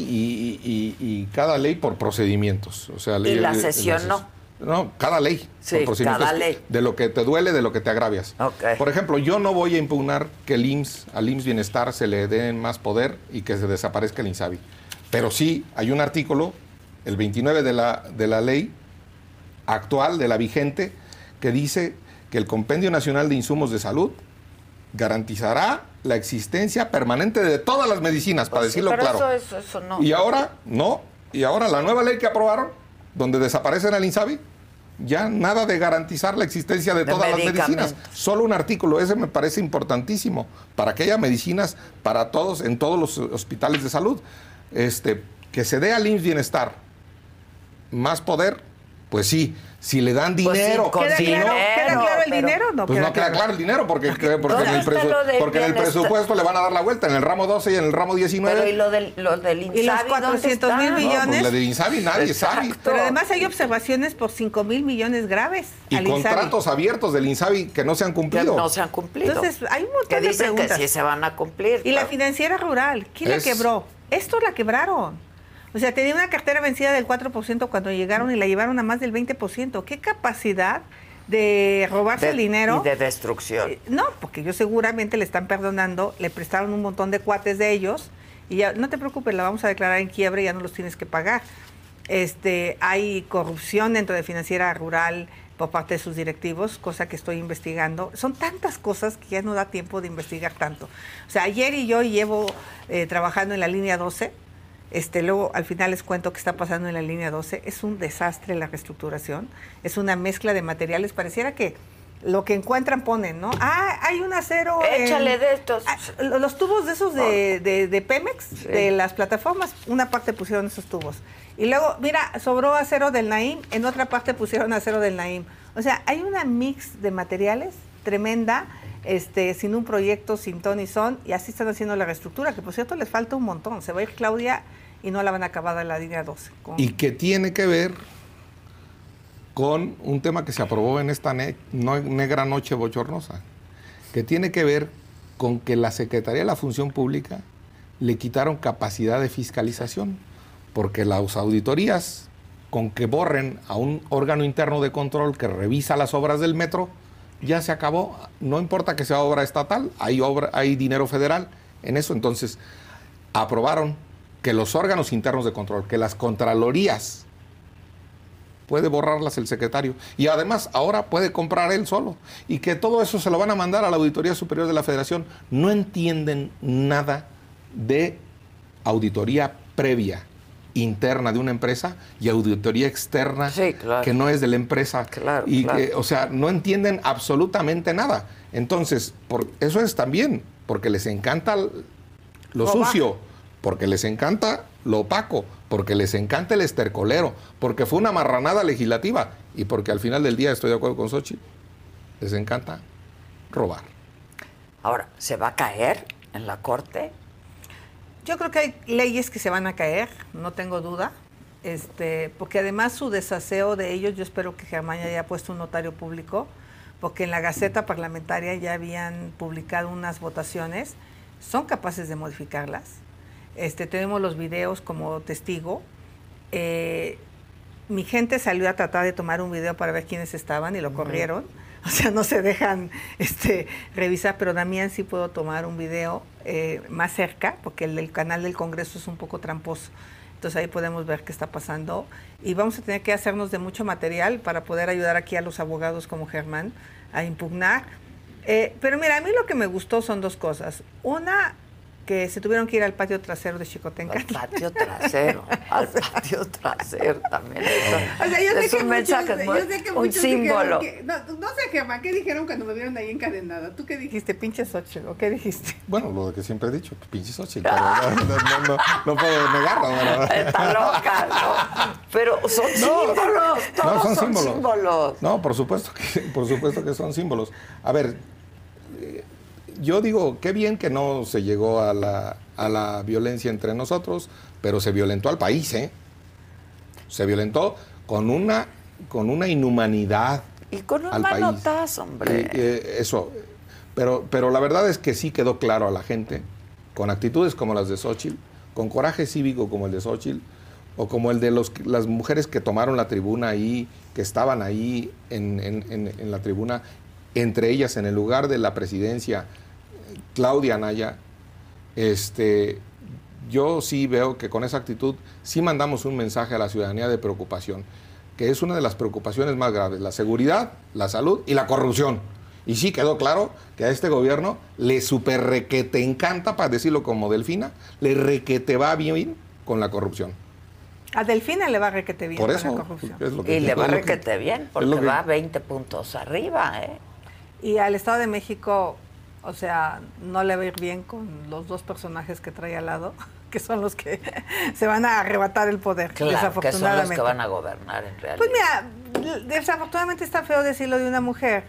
y, cada ley por procedimientos. O sea, y la sesión no. No, cada ley. Sí, cada ley. De lo que te duele, de lo que te agravias. Por ejemplo, yo no voy a impugnar que el IMSS, al IMSS Bienestar se le den más poder y que se desaparezca el INSABI. Pero sí, hay un artículo, el 29 de la, de la ley, actual, de la vigente, que dice que el Compendio Nacional de Insumos de Salud garantizará la existencia permanente de todas las medicinas, para pues decirlo claro. Eso, eso, no. Y ahora, no, y ahora la nueva ley que aprobaron, donde desaparecen el INSABI, ya nada de garantizar la existencia de, todas las medicinas. Solo un artículo, ese me parece importantísimo, para que haya medicinas para todos, en todos los hospitales de salud. Este, que se dé al IMSS Bienestar más poder pues sí, si le dan pues dinero. ¿Queda, si claro, ¿Queda claro el dinero no? Pues no queda claro el dinero porque, porque, en, el, porque en el presupuesto le van a dar la vuelta, en el ramo 12 y en el ramo 19. Pero ¿y lo del, lo del Insabi? ¿Y los 400 mil millones? No, pues lo del Insabi nadie sabe. Pero además hay observaciones por 5 mil millones graves. Y contratos abiertos del Insabi que no se han cumplido. Que no se han cumplido. Entonces hay un montón que de dicen que sí se van a cumplir. Y la financiera rural, ¿quién la quebró? Esto la quebraron. O sea, tenía una cartera vencida del 4% cuando llegaron y la llevaron a más del 20%. ¿Qué capacidad de robarse el dinero? Y de destrucción. Eh, no, porque ellos seguramente le están perdonando, le prestaron un montón de cuates de ellos y ya, no te preocupes, la vamos a declarar en quiebra y ya no los tienes que pagar. Este, hay corrupción dentro de financiera rural por parte de sus directivos, cosa que estoy investigando. Son tantas cosas que ya no da tiempo de investigar tanto. O sea, ayer y yo llevo eh, trabajando en la línea 12 este, luego, al final les cuento qué está pasando en la línea 12. Es un desastre la reestructuración. Es una mezcla de materiales. Pareciera que lo que encuentran ponen, ¿no? Ah, hay un acero. Échale de estos. Ah, los tubos de esos de, Pemex, de las plataformas, una parte pusieron esos tubos. Y luego, mira, sobró acero del Naim, en otra parte pusieron acero del Naim. O sea, hay una mix de materiales tremenda, este, sin un proyecto, sin ton y son, y así están haciendo la reestructura, que por cierto les falta un montón. Se va a ir Claudia y no la van a acabar en la línea 12. Y que tiene que ver con un tema que se aprobó en esta negra noche bochornosa, que tiene que ver con que la Secretaría de la Función Pública le quitaron capacidad de fiscalización, porque las auditorías con que borren a un órgano interno de control que revisa las obras del metro, ya se acabó. No importa que sea obra estatal, hay, obra, hay dinero federal en eso. Entonces, aprobaron que los órganos internos de control, que las contralorías, puede borrarlas el secretario. Y además, ahora puede comprar él solo. Y que todo eso se lo van a mandar a la Auditoría Superior de la Federación. No entienden nada de auditoría previa interna de una empresa y auditoría externa que no es de la empresa. y que, o sea, no entienden absolutamente nada. Entonces, por, eso es también porque les encanta lo, sucio, porque les encanta lo opaco, porque les encanta el estercolero, porque fue una marranada legislativa y porque al final del día estoy de acuerdo con Sochi, les encanta robar. Ahora, ¿se va a caer en la corte? Yo creo que hay leyes que se van a caer, no tengo duda. Este, porque además su desaseo de ellos, yo espero que Germán ya haya puesto un notario público, porque en la Gaceta Parlamentaria ya habían publicado unas votaciones, son capaces de modificarlas. Este, tenemos los videos como testigo. Eh, mi gente salió a tratar de tomar un video para ver quiénes estaban y lo corrieron. O sea, no se dejan este, revisar, pero Damián sí puedo tomar un video eh, más cerca, porque el, canal del Congreso es un poco tramposo. Entonces ahí podemos ver qué está pasando y vamos a tener que hacernos de mucho material para poder ayudar aquí a los abogados como Germán a impugnar. Eh, pero mira, a mí lo que me gustó son dos cosas. Una, que se tuvieron que ir al patio trasero de Chicotenca. Al patio trasero, al patio trasero también. o sea, yo sé que un mensaje, muchos, yo sé que un símbolo. Que, no, no, sé, Gemma, ¿qué dijeron cuando me vieron ahí encadenada? ¿Tú qué dijiste? ¿Pinche Xochitl? ¿O qué dijiste? Bueno, lo que siempre he dicho, pinche Xochitl. Pero no, no, no, puedo negarlo. Está loca, ¿no? Pero son símbolos, todos son, son símbolos. símbolos. No, por supuesto, que, por supuesto que son símbolos. A ver, yo digo, qué bien que no se llegó a la, a la violencia entre nosotros, pero se violentó al país, ¿eh? Se violentó con una, con una inhumanidad. Y con un manotazo, hombre. Eh, eso. Pero, pero la verdad es que sí quedó claro a la gente, con actitudes como las de Xochitl, con coraje cívico como el de Xochitl, o como el de los, las mujeres que tomaron la tribuna ahí, que estaban ahí en, en, en la tribuna, entre ellas en el lugar de la presidencia Claudia Anaya, este, yo sí veo que con esa actitud sí mandamos un mensaje a la ciudadanía de preocupación, que es una de las preocupaciones más graves, la seguridad, la salud y la corrupción. Y sí quedó claro que a este gobierno le super requete encanta, para decirlo como Delfina, le requete va bien con la corrupción. A Delfina le va requete bien con la corrupción. y le va requete bien, porque va 20 puntos arriba. ¿eh? Y al Estado de México o sea, no le va a ir bien con los dos personajes que trae al lado, que son los que se van a arrebatar el poder. Claro, desafortunadamente. que son los que van a gobernar en realidad. Pues mira, desafortunadamente está feo decirlo de una mujer,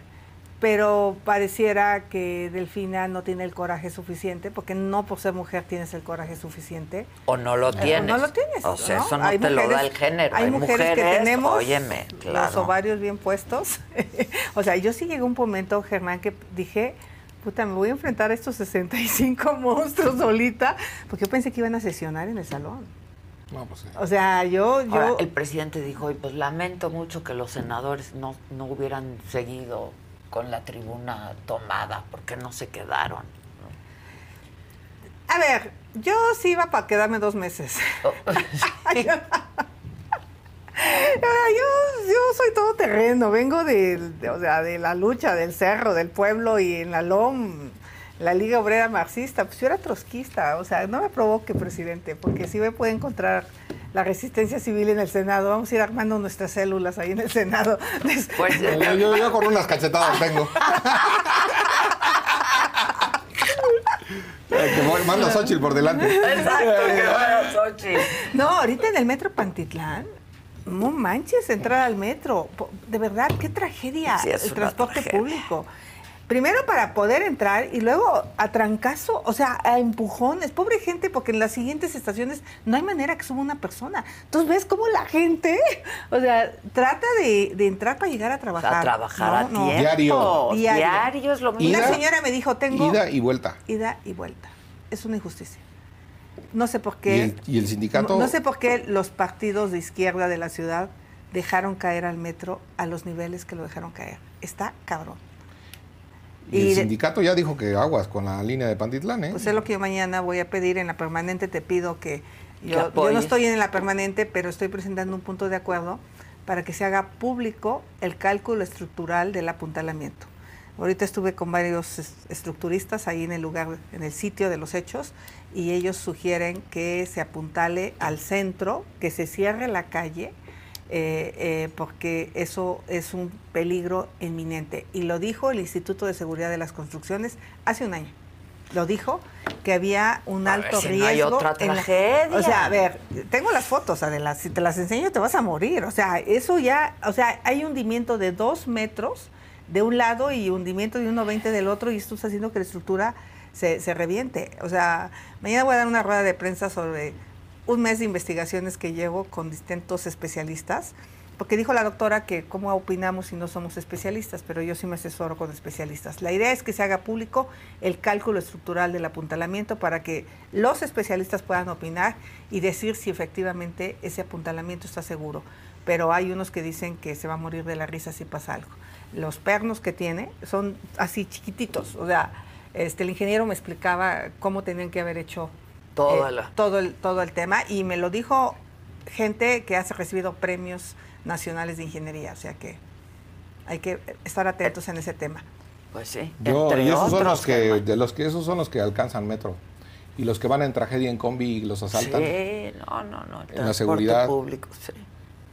pero pareciera que Delfina no tiene el coraje suficiente, porque no por ser mujer tienes el coraje suficiente. O no lo tienes. O no lo tienes. O sea, eso no te lo da el género. Hay, mujeres, que tenemos los ovarios bien puestos. o sea, yo sí llegó un momento, Germán, que dije puta, me voy a enfrentar a estos 65 monstruos solita, porque yo pensé que iban a sesionar en el salón. No, pues sí. O sea, yo... yo... el presidente dijo, y pues lamento mucho que los senadores no, no hubieran seguido con la tribuna tomada, porque no se quedaron. A ver, yo sí iba para quedarme dos meses. Oh. Yo, yo soy todo terreno, vengo de, o sea, de la lucha del cerro, del pueblo y en la LOM, la Liga Obrera Marxista. Pues yo era trotskista, o sea, no me provoque, presidente, porque si me puede encontrar la resistencia civil en el Senado. Vamos a ir armando nuestras células ahí en el Senado. Pues, yo, yo, con unas cachetadas tengo. Manda a Xochitl por delante. Exacto, que No, ahorita en el metro Pantitlán no manches, entrar al metro. De verdad, qué tragedia el transporte público. Primero para poder entrar y luego a trancazo, o sea, a empujones. Pobre gente, porque en las siguientes estaciones no hay manera que suba una persona. Entonces ves cómo la gente, o sea, trata de, entrar para llegar a trabajar. a trabajar a tiempo. Diario. Diario. es lo mismo. Una señora me dijo, tengo... Ida y vuelta. Ida y vuelta. Es una injusticia. No sé por qué. ¿Y el, sindicato? No, sé por qué los partidos de izquierda de la ciudad dejaron caer al metro a los niveles que lo dejaron caer. Está cabrón. Y, el sindicato ya dijo que aguas con la línea de Pantitlán, ¿eh? Pues es lo que yo mañana voy a pedir en la permanente. Te pido que. Yo, yo no estoy en la permanente, pero estoy presentando un punto de acuerdo para que se haga público el cálculo estructural del apuntalamiento. Ahorita estuve con varios estructuristas ahí en el lugar, en el sitio de los hechos, y ellos sugieren que se apuntale al centro, que se cierre la calle, eh, eh, porque eso es un peligro inminente. Y lo dijo el Instituto de Seguridad de las Construcciones hace un año. Lo dijo que había un alto riesgo. hay otra tragedia. o sea, a ver, tengo las fotos, Adela, si te las enseño te vas a morir. O sea, eso ya, o sea, hay hundimiento de dos metros de un lado y hundimiento de 1,20 del otro y esto está haciendo que la estructura se, se reviente. O sea, mañana voy a dar una rueda de prensa sobre un mes de investigaciones que llevo con distintos especialistas, porque dijo la doctora que cómo opinamos si no somos especialistas, pero yo sí me asesoro con especialistas. La idea es que se haga público el cálculo estructural del apuntalamiento para que los especialistas puedan opinar y decir si efectivamente ese apuntalamiento está seguro. Pero hay unos que dicen que se va a morir de la risa si pasa algo los pernos que tiene son así chiquititos. O sea, este, el ingeniero me explicaba cómo tenían que haber hecho todo, eh, todo, el, todo el tema y me lo dijo gente que ha recibido premios nacionales de ingeniería. O sea que hay que estar atentos en ese tema. Pues sí. Yo, y esos son los que, de los que esos son los que alcanzan metro. Y los que van en tragedia en combi y los asaltan. Sí, no, no, no. En la seguridad. público, sí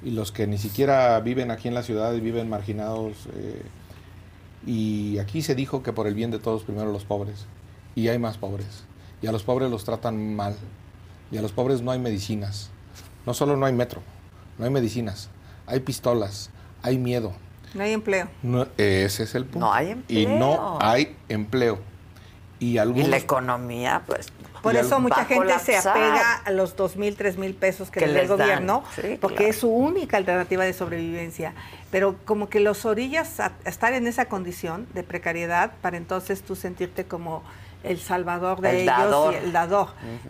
y los que ni siquiera viven aquí en la ciudad y viven marginados. Eh, y aquí se dijo que por el bien de todos primero los pobres. Y hay más pobres. Y a los pobres los tratan mal. Y a los pobres no hay medicinas. No solo no hay metro, no hay medicinas. Hay pistolas, hay miedo. No hay empleo. ese es el punto. No hay empleo. Y no hay empleo. Y, algunos, y la economía, pues por eso mucha gente se apega a los dos mil, tres mil pesos que, le da el gobierno, porque es su única alternativa de sobrevivencia. Pero como que los orillas a estar en esa condición de precariedad para entonces tú sentirte como el salvador de ellos y el dador,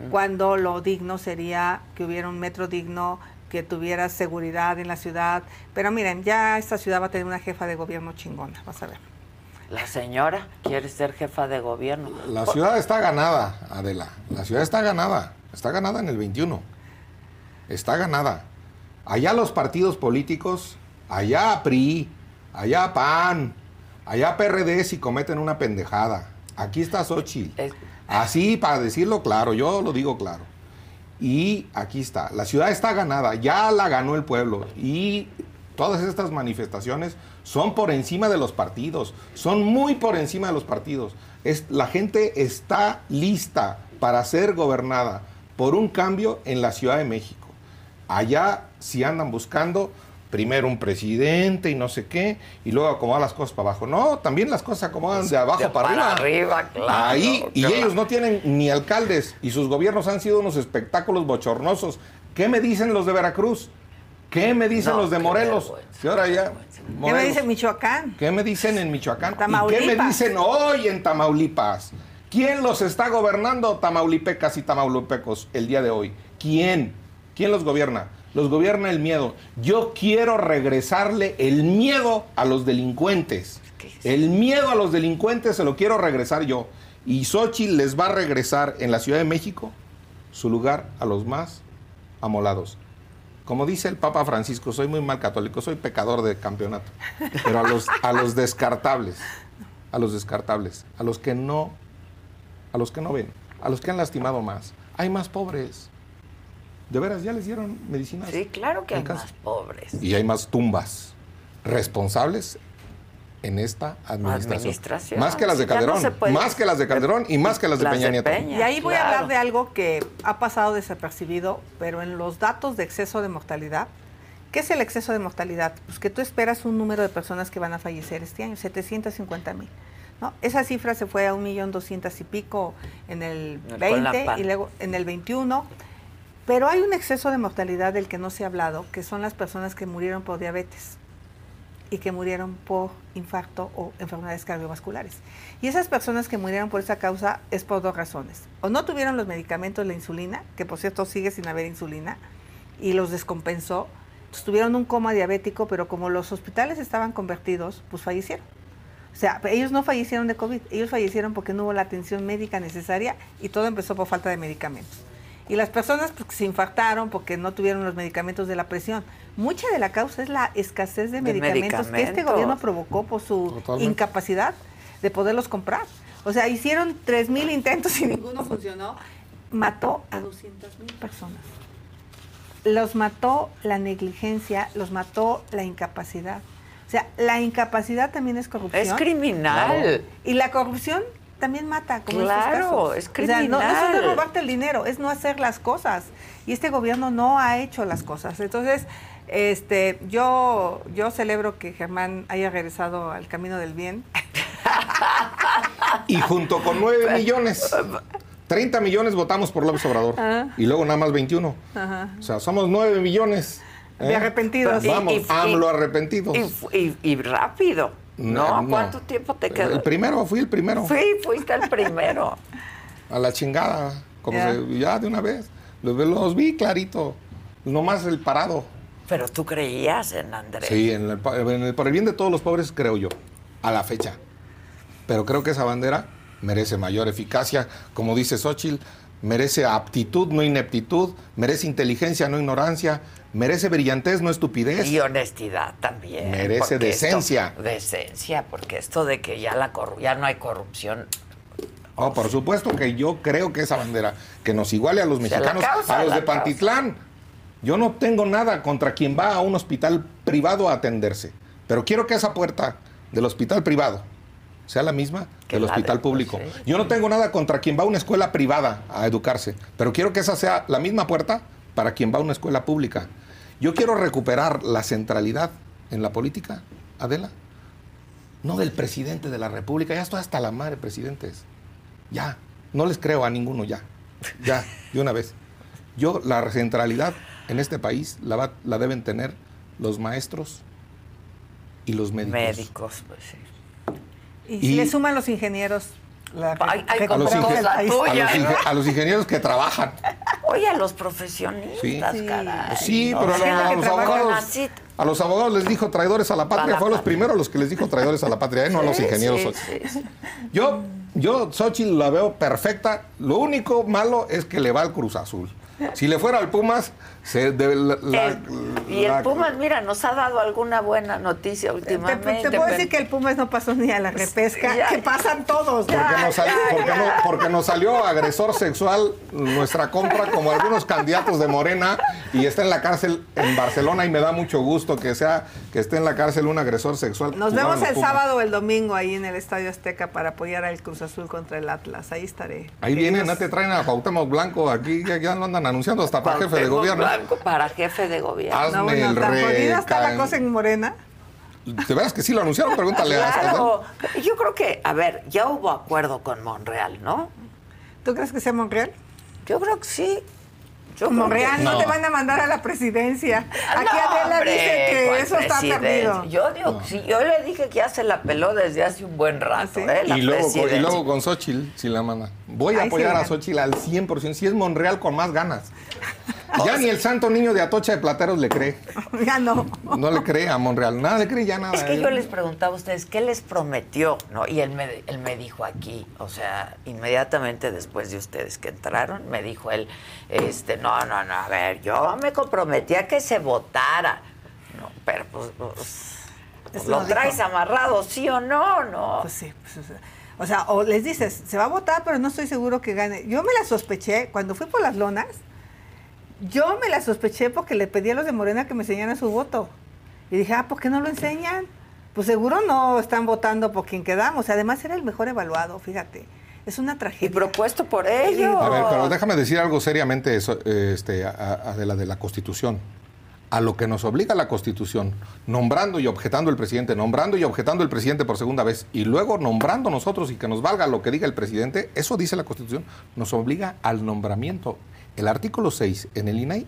cuando lo digno sería que hubiera un metro digno, que tuviera seguridad en la ciudad. Pero miren, ya esta ciudad va a tener una jefa de gobierno chingona, vas a ver. La señora quiere ser jefa de gobierno. La ciudad está ganada, Adela. La ciudad está ganada. Está ganada en el 21. Está ganada. Allá los partidos políticos, allá PRI, allá PAN, allá PRD si cometen una pendejada. Aquí está Xochitl. Así, para decirlo claro, yo lo digo claro. Y aquí está. La ciudad está ganada. Ya la ganó el pueblo. Y todas estas manifestaciones son por encima de los partidos, son muy por encima de los partidos. Es, la gente está lista para ser gobernada por un cambio en la Ciudad de México. Allá si andan buscando primero un presidente y no sé qué, y luego acomodar las cosas para abajo. No, también las cosas acomodan de abajo para, arriba. Ahí, y ellos no tienen ni alcaldes, y sus gobiernos han sido unos espectáculos bochornosos. ¿Qué me dicen los de Veracruz? ¿Qué me dicen los de Morelos? ahora ya, ¿Qué me dicen Michoacán? ¿Qué me dicen en Michoacán? ¿Y qué me dicen hoy en Tamaulipas? ¿Quién los está gobernando, Tamaulipecas y Tamaulipecos, el día de hoy? ¿Quién? ¿Quién los gobierna? Los gobierna el miedo. Yo quiero regresarle el miedo a los delincuentes. El miedo a los delincuentes se lo quiero regresar yo. Y Xochitl les va a regresar en la Ciudad de México su lugar a los más amolados. Como dice el Papa Francisco, soy muy mal católico, soy pecador de campeonato. Pero a los, a los descartables, a los descartables, a los que no, a los que no ven, a los que han lastimado más. Hay más pobres. De veras, ya les dieron medicinas. Sí, claro que hay más pobres. Y hay más tumbas. Responsables en esta administración. Más que las de Calderón, más que las de Calderón y más que las de Peña Nieto. y ahí voy a hablar de algo que ha pasado desapercibido, pero en los datos de exceso de mortalidad, ¿qué es el exceso de mortalidad? Pues que tú esperas un número de personas que van a fallecer este año, 750 mil. ¿no? Esa cifra se fue a un millón doscientas y pico en el 20 y luego en el 21. Pero hay un exceso de mortalidad del que no se ha hablado, que son las personas que murieron por diabetes y que murieron por infarto o enfermedades cardiovasculares. Y esas personas que murieron por esa causa es por dos razones. O no tuvieron los medicamentos, la insulina, que por cierto sigue sin haber insulina, y los descompensó. tuvieron un coma diabético, pero como los hospitales estaban convertidos, pues fallecieron. O sea, ellos no fallecieron de COVID, ellos fallecieron porque no hubo la atención médica necesaria y todo empezó por falta de medicamentos. Y las personas pues, se infartaron porque no tuvieron los medicamentos de la presión. Mucha de la causa es la escasez de, medicamentos, que este gobierno provocó por su incapacidad de poderlos comprar. O sea, hicieron 3.000 intentos y ninguno funcionó. Mató a 200.000 personas. Los mató la negligencia, los mató la incapacidad. O sea, la incapacidad también es corrupción. Es criminal. Y la corrupción también mata, como claro, es criminal. no, es solo robarte el dinero, es no hacer las cosas. Y este gobierno no ha hecho las cosas. Entonces, este, yo, yo celebro que Germán haya regresado al camino del bien. y junto con nueve millones. 30 millones votamos por López Obrador. Y luego nada más 21. O sea, somos 9 millones. De ¿eh? arrepentidos. Vamos, AMLO arrepentidos. y rápido. No, ¿cuánto tiempo te quedó? El primero, fui el primero. Sí, fuiste el primero. a la chingada, como ya de una vez. Los, vi clarito, nomás el parado. Pero tú creías en Andrés. Sí, en el, por el bien de todos los pobres creo yo, a la fecha. Pero creo que esa bandera merece mayor eficacia, como dice Xochitl, merece aptitud, no ineptitud, merece inteligencia, no ignorancia, merece brillantez, no estupidez. Y honestidad también. Merece decencia. decencia, porque esto de que ya, la ya no hay corrupción. Oh, por supuesto que yo creo que esa bandera, que nos iguale a los mexicanos, a los de Pantitlán. Yo no tengo nada contra quien va a un hospital privado a atenderse, pero quiero que esa puerta del hospital privado sea la misma que el hospital público. Yo no tengo nada contra quien va a una escuela privada a educarse, pero quiero que esa sea la misma puerta para quien va a una escuela pública. Yo quiero recuperar la centralidad en la política, Adela. No del presidente de la República, ya estoy hasta la madre, presidentes. Ya, no les creo a ninguno ya. Ya, de una vez. Yo, la centralidad en este país la, la deben tener los maestros y los médicos. Médicos, pues sí. Y, si le suman los ingenieros. A, los ingenieros que trabajan. Oye, a los profesionistas, sí, caray. Sí, pero a, los abogados, a los abogados les dijo traidores a la patria. Fue a los primeros los que les dijo traidores a la patria, ¿eh? no a los ingenieros. Yo, yo, Xochitl la veo perfecta. Lo único malo es que le va al Cruz Azul. Si le fuera al Pumas, y el Pumas, mira, nos ha dado alguna buena noticia últimamente. Te, puedo decir que el Pumas no pasó ni a la repesca, que pasan todos. Porque, nos salió, agresor sexual nuestra compra, como algunos candidatos de Morena, y está en la cárcel en Barcelona, y me da mucho gusto que sea que esté en la cárcel un agresor sexual. Nos vemos el sábado o el domingo ahí en el Estadio Azteca para apoyar al Cruz Azul contra el Atlas. Ahí estaré. Ahí vienen, no te traen a Cuauhtémoc Blanco, aquí ya, ya lo andan anunciando hasta para jefe de gobierno para jefe de gobierno. Hazme no, bueno, el tan está la cosa en Morena. ¿De veras que sí lo anunciaron? Pregúntale claro. a Yo creo que, a ver, ya hubo acuerdo con Monreal, ¿no? ¿Tú crees que sea Monreal? Yo creo que sí. Yo Monreal no. te van a mandar a la presidencia. Aquí Adela dice que eso está perdido. Yo digo, sí, yo le dije que ya se la peló desde hace un buen rato. ¿Ah, ¿eh? y, luego, y, luego, con Xochitl, si la manda. Voy a apoyar a Xochitl al 100%. Si es Monreal, con más ganas. Ya ni el santo niño de Atocha de Plateros le cree. Ya no. No le cree a Monreal. Nada le cree, ya nada. Es que yo les preguntaba a ustedes, ¿qué les prometió? ¿No? Y él me, él me dijo aquí, o sea, inmediatamente después de ustedes que entraron, me dijo él, este, no, no, no, a ver, yo me comprometí a que se votara. No, pero pues, pues lo traes amarrado, ¿sí o no? No. Pues sí, pues, o sea, o les dices, se va a votar, pero no estoy seguro que gane. Yo me la sospeché cuando fui por las lonas yo me la sospeché porque le pedí a los de Morena que me enseñaran su voto. Y dije, ah, ¿por qué no lo enseñan? Pues seguro no están votando por quien quedamos. Además era el mejor evaluado, fíjate. Es una tragedia. Y propuesto por ellos. A ver, pero déjame decir algo seriamente eso, este, a, de la de la Constitución. A lo que nos obliga la Constitución, nombrando y objetando el presidente, nombrando y objetando el presidente por segunda vez, y luego nombrando nosotros y que nos valga lo que diga el presidente, eso dice la Constitución, nos obliga al nombramiento el artículo 6 en el INAI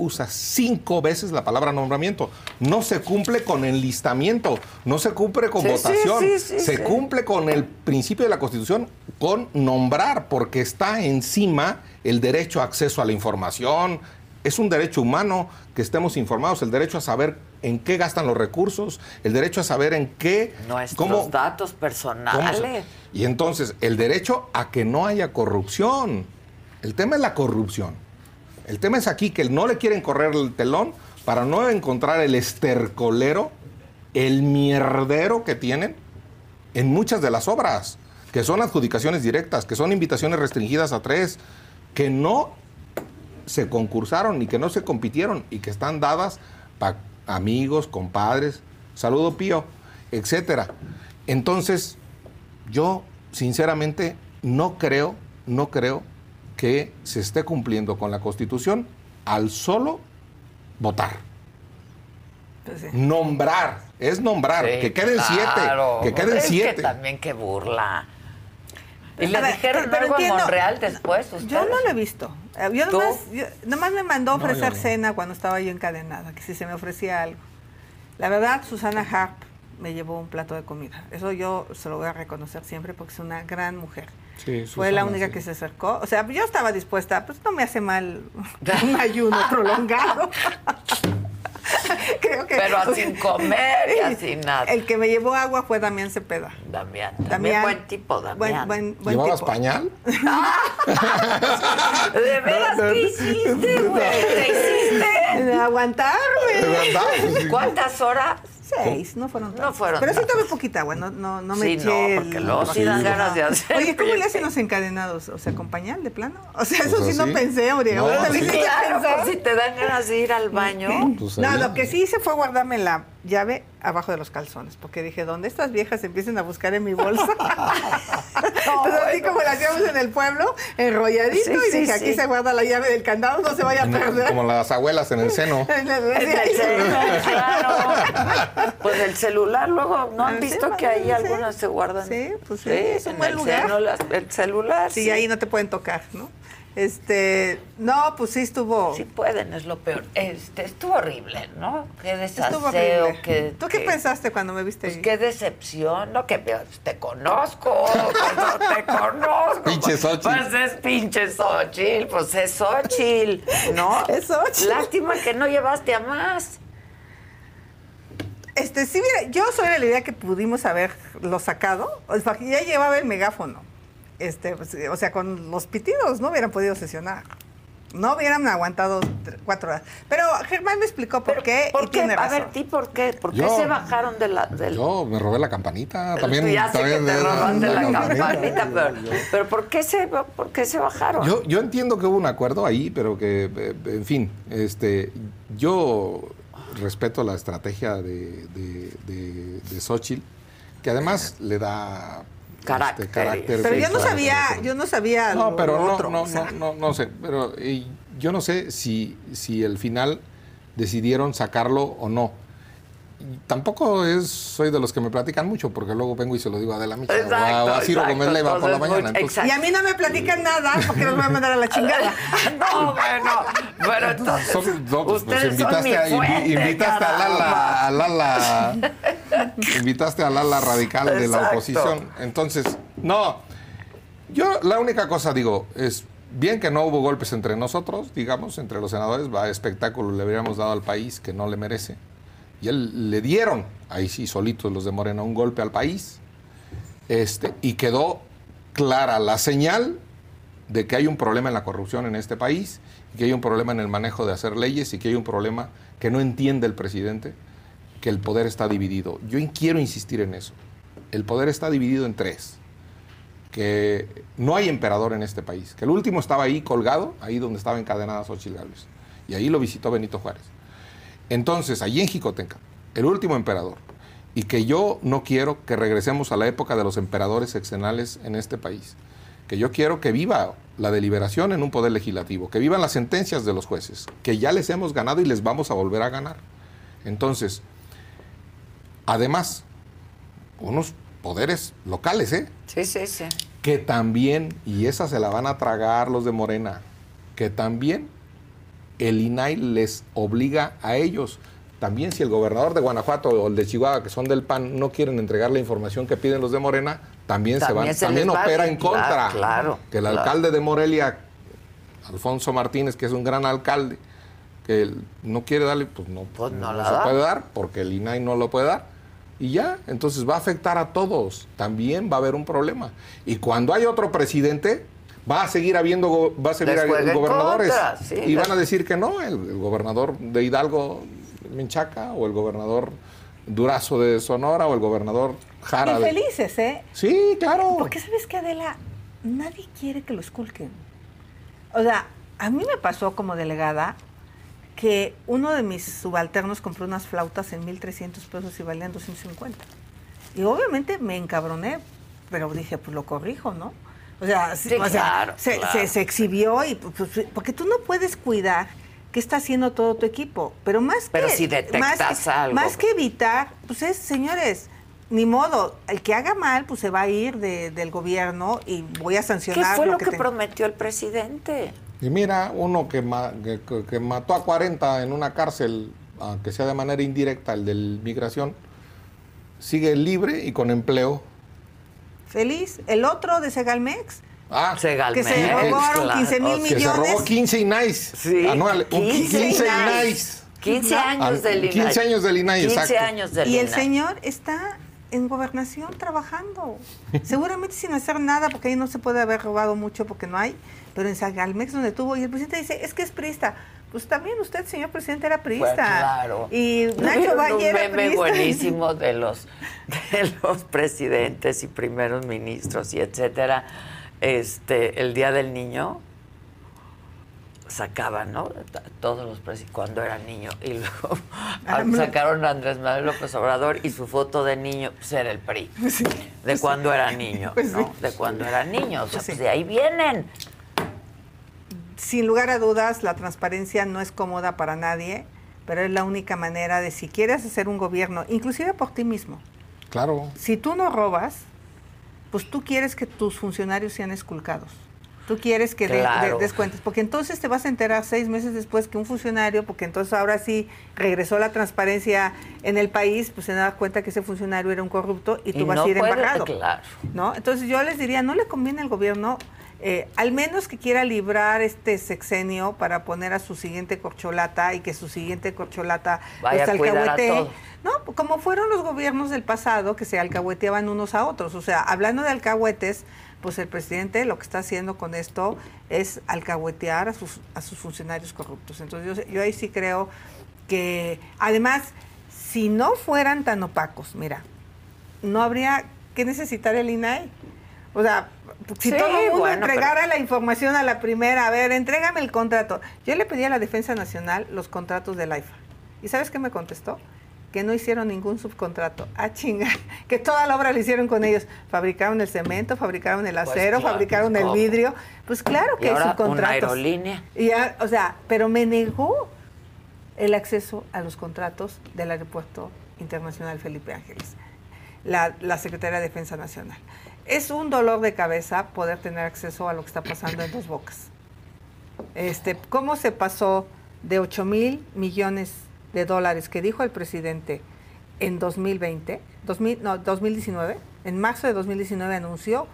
usa cinco veces la palabra nombramiento. No se cumple con enlistamiento, no se cumple con Sí, votación, sí, sí, se cumple con el principio de la Constitución con nombrar, porque está encima el derecho a acceso a la información. Es un derecho humano que estemos informados, el derecho a saber en qué gastan los recursos, el derecho a saber en qué... Nuestros cómo- datos cómo se- personales. y entonces, el derecho a que no haya corrupción. El tema es la corrupción. El tema es aquí que no le quieren correr el telón para no encontrar el estercolero, el mierdero que tienen en muchas de las obras, que son adjudicaciones directas, que son invitaciones restringidas a tres, que no se concursaron y que no se compitieron y que están dadas para amigos, compadres, saludo pío, etcétera. Entonces, yo sinceramente no creo, no creo que se esté cumpliendo con la Constitución al solo votar. Pues sí. Nombrar, es nombrar, Sí, que queden claro. siete, que queden Es siete. Que también que burla. ¿Y le dijeron pero algo entiendo- a Monreal después? Yo no lo he visto. Yo nomás, yo- nomás me mandó No, ofrecer no. cena cuando estaba yo encadenada, que si se me ofrecía algo. La verdad, Susana Harp me llevó un plato de comida. Eso yo se lo voy a reconocer siempre porque es una gran mujer. Sí, Fue la única sí. que se acercó. O sea, yo estaba dispuesta, pues no me hace mal un ayuno prolongado. Creo que. Pero sin comer y así nada. El que me llevó agua fue Damián Cepeda. Damián, también Damián. buen tipo, Damián. Buen, buen, buen ¿Llevabas tipo. pañal? ¿De veras No, no. qué hiciste, güey? ¿Te hiciste? De aguantarme. ¿De verdad? Sí. ¿Cuántas horas? Seis, no fueron No tantas. fueron Pero sí tomé poquita agua, no, no, no me Sí, eché no, el- porque luego sí Sí. dan ganas de hacer. Oye, ¿cómo le hacen los encadenados? O sea, ¿con pañal de plano? O sea, eso Pues sí no pensé, hombre. No, Ahora sí. Claro, pues si te dan ganas de ir al baño. Pues No, lo que sí hice fue guardarme la llave abajo de los calzones, porque dije, ¿dónde estas viejas empiecen a buscar en mi bolsa? Entonces, así como la hacíamos en el pueblo, enrolladito, Sí, y sí, dije, sí. aquí se guarda la llave del candado, no se vaya a perder. Como las abuelas en el seno. En el- En el celular, claro. Pues el celular luego, ¿no han Ah, visto sí, que ahí sí. algunas se guardan? Sí, pues sí, es un en buen el lugar. seno, las- el celular. Sí, ahí no te pueden tocar, ¿no? Este, no, pues sí estuvo. Sí pueden, es lo peor. Este, estuvo horrible, ¿no? Qué estuvo desaseo, horrible. qué... ¿Tú qué, pensaste cuando me viste Pues ahí? qué decepción, no que te conozco, no te conozco. Pinche Xochitl. Pues es pinche Xochitl, pues es Xochitl, ¿no? Es Xochitl. Lástima que no llevaste a más. Este, sí, mira, yo soy de la idea que pudimos haberlo sacado. O sea, ya llevaba el megáfono. Este, pues, o sea, con los pitidos no hubieran podido sesionar. No hubieran aguantado cuatro horas. Pero Germán me explicó por Pero, qué ¿Por y qué? tiene A ver, ¿ti por qué? ¿Por qué Yo- se bajaron de la, del... Yo me robé la campanita. También, ya sé también que te de- roban de la campanita. campanita, pero, Yo- pero ¿por, qué se, ¿por qué se bajaron? Yo, yo entiendo que hubo un acuerdo ahí, pero que, eh, en fin, este, yo respeto la estrategia de, de, de, de Xochitl, que además le da Carácter. este, carácter Pero yo no sabía, yo no sabía No, lo- pero lo no, otro, no, o sea. no, no, no sé, pero eh, yo no sé si, si al final decidieron sacarlo o no. Tampoco es, soy de los que me platican mucho, porque luego vengo y se lo digo a Adela Micha o a- Exacto, o a Ciro exacto. Gómez Leiva por la mañana. entonces- Y a mí no me platican nada porque los voy a mandar a la chingada. No, bueno, pero entonces Son- no, pues, pues, ustedes son mi invitaste, a, fuente, invitaste a. Lala, a Lala, invitaste a Lala radical de la Exacto. oposición. Entonces, no, yo la única cosa digo es bien que no hubo golpes entre nosotros, digamos, entre los senadores, va espectáculo le habríamos dado al país que no le merece. Y le dieron, ahí sí, solitos los de Morena, un golpe al país. Este, y quedó clara la señal de que hay un problema en la corrupción en este país, que hay un problema en el manejo de hacer leyes y que hay un problema que no entiende el presidente, que el poder está dividido. Yo quiero insistir en eso. El poder está dividido en tres. Que no hay emperador en este país. Que el último estaba ahí colgado, ahí donde estaba encadenada Xochitl Gálvez. Y ahí lo visitó Benito Juárez. Entonces, allí en Jicotenca, el último emperador. Y que yo no quiero que regresemos a la época de los emperadores sexenales en este país. Que yo quiero que viva la deliberación en un poder legislativo, que vivan las sentencias de los jueces, que ya les hemos ganado y les vamos a volver a ganar. Entonces, además, unos poderes locales, ¿eh? Sí, sí, sí. que también, y esa se la van a tragar los de Morena, que también el INAI les obliga a ellos. También si el gobernador de Guanajuato o el de Chihuahua, que son del PAN, no quieren entregar la información que piden los de Morena, también, se van, también opera en contra. Claro, que el alcalde de Morelia, Alfonso Martínez, que es un gran alcalde, que no quiere darle, pues no, pues no, se puede dar, porque el INAI no lo puede dar. Y ya, entonces va a afectar a todos. También va a haber un problema. Y cuando hay otro presidente, va a seguir habiendo, va a seguir gobernadores. y van a decir que no, el, gobernador de Hidalgo, Menchaca, o el gobernador Durazo de Sonora, o el gobernador Jara. Y felices, ¿eh? Sí, claro. Porque sabes que Adela, nadie quiere que lo esculquen. O sea, a mí me pasó como delegada que uno de mis subalternos compró unas flautas en 1.300 pesos y valían 250. Y obviamente me encabroné, pero dije, pues lo corrijo, ¿no? O sea, se, exhibió y pues, pues, porque tú no puedes cuidar qué está haciendo todo tu equipo, pero más pero que si detectas más, algo. más que evitar, pues es, señores, ni modo, el que haga mal, pues se va a ir del gobierno y voy a sancionar. ¿Qué fue lo, que, prometió el presidente? Y mira, uno que, que, mató a 40 en una cárcel, aunque sea de manera indirecta, el de migración, sigue libre y con empleo. Feliz. El otro de Segalmex. Ah, Segalmex. Que se robaron 15 mil millones. Que se robó 15 INAIs. Sí. Anual, 15, 15 INAIs. 15 años del INAI. 15 años del INAI, 15 años del Y el señor está en gobernación trabajando. Seguramente sin hacer nada, porque ahí no se puede haber robado mucho porque no hay pero en Sagalmex donde tuvo, y el presidente dice, es que es prista. Pues también usted, señor presidente, era priista. Pues claro. Y Nacho Valle era un meme buenísimo de los, de los presidentes y primeros ministros y etcétera. Este, el Día del Niño, sacaban, ¿no? Todos los presidentes cuando era niño. Y luego ah, sacaron a Andrés Manuel López Obrador y su foto de niño pues era el PRI. de cuando era niño, pues ¿no? De cuando era niño. O sea, pues de ahí vienen sin lugar a dudas, la transparencia no es cómoda para nadie, pero es la única manera de si quieres hacer un gobierno, inclusive por ti mismo. Claro. Si tú no robas, pues tú quieres que tus funcionarios sean esculcados. Tú quieres que des cuentas, porque entonces te vas a enterar seis meses después que un funcionario, porque entonces ahora sí regresó la transparencia en el país, pues se da cuenta que ese funcionario era un corrupto y tú vas a ir embargado. Claro. ¿no? Entonces yo les diría, no le conviene al gobierno eh, al menos que quiera librar este sexenio para poner a su siguiente corcholata y que su siguiente corcholata Vaya alcahuete. No, como fueron los gobiernos del pasado que se alcahueteaban unos a otros. O sea, hablando de alcahuetes, pues el presidente lo que está haciendo con esto es alcahuetear a sus, a sus funcionarios corruptos. Entonces yo, yo ahí sí creo que, además, si no fueran tan opacos, mira, no habría que necesitar el INAI. O sea, si todo el mundo entregara la información a la primera, a ver, entrégame el contrato. Yo le pedí a la Defensa Nacional los contratos del AIFA. ¿Y sabes qué me contestó? Que no hicieron ningún subcontrato. Ah, chinga, que toda la obra la hicieron con ellos. Fabricaron el cemento, fabricaron el pues acero, fabricaron el vidrio. Pues claro que hay subcontratos. Una aerolínea. Y o sea, pero me negó el acceso a los contratos del Aeropuerto Internacional Felipe Ángeles, la, la Secretaría de Defensa Nacional es un dolor de cabeza poder tener acceso a lo que está pasando en dos bocas. Este, ¿Cómo se pasó de 8 mil millones de dólares que dijo el presidente en 2020, 2000, no, 2019, en marzo de 2019 anunció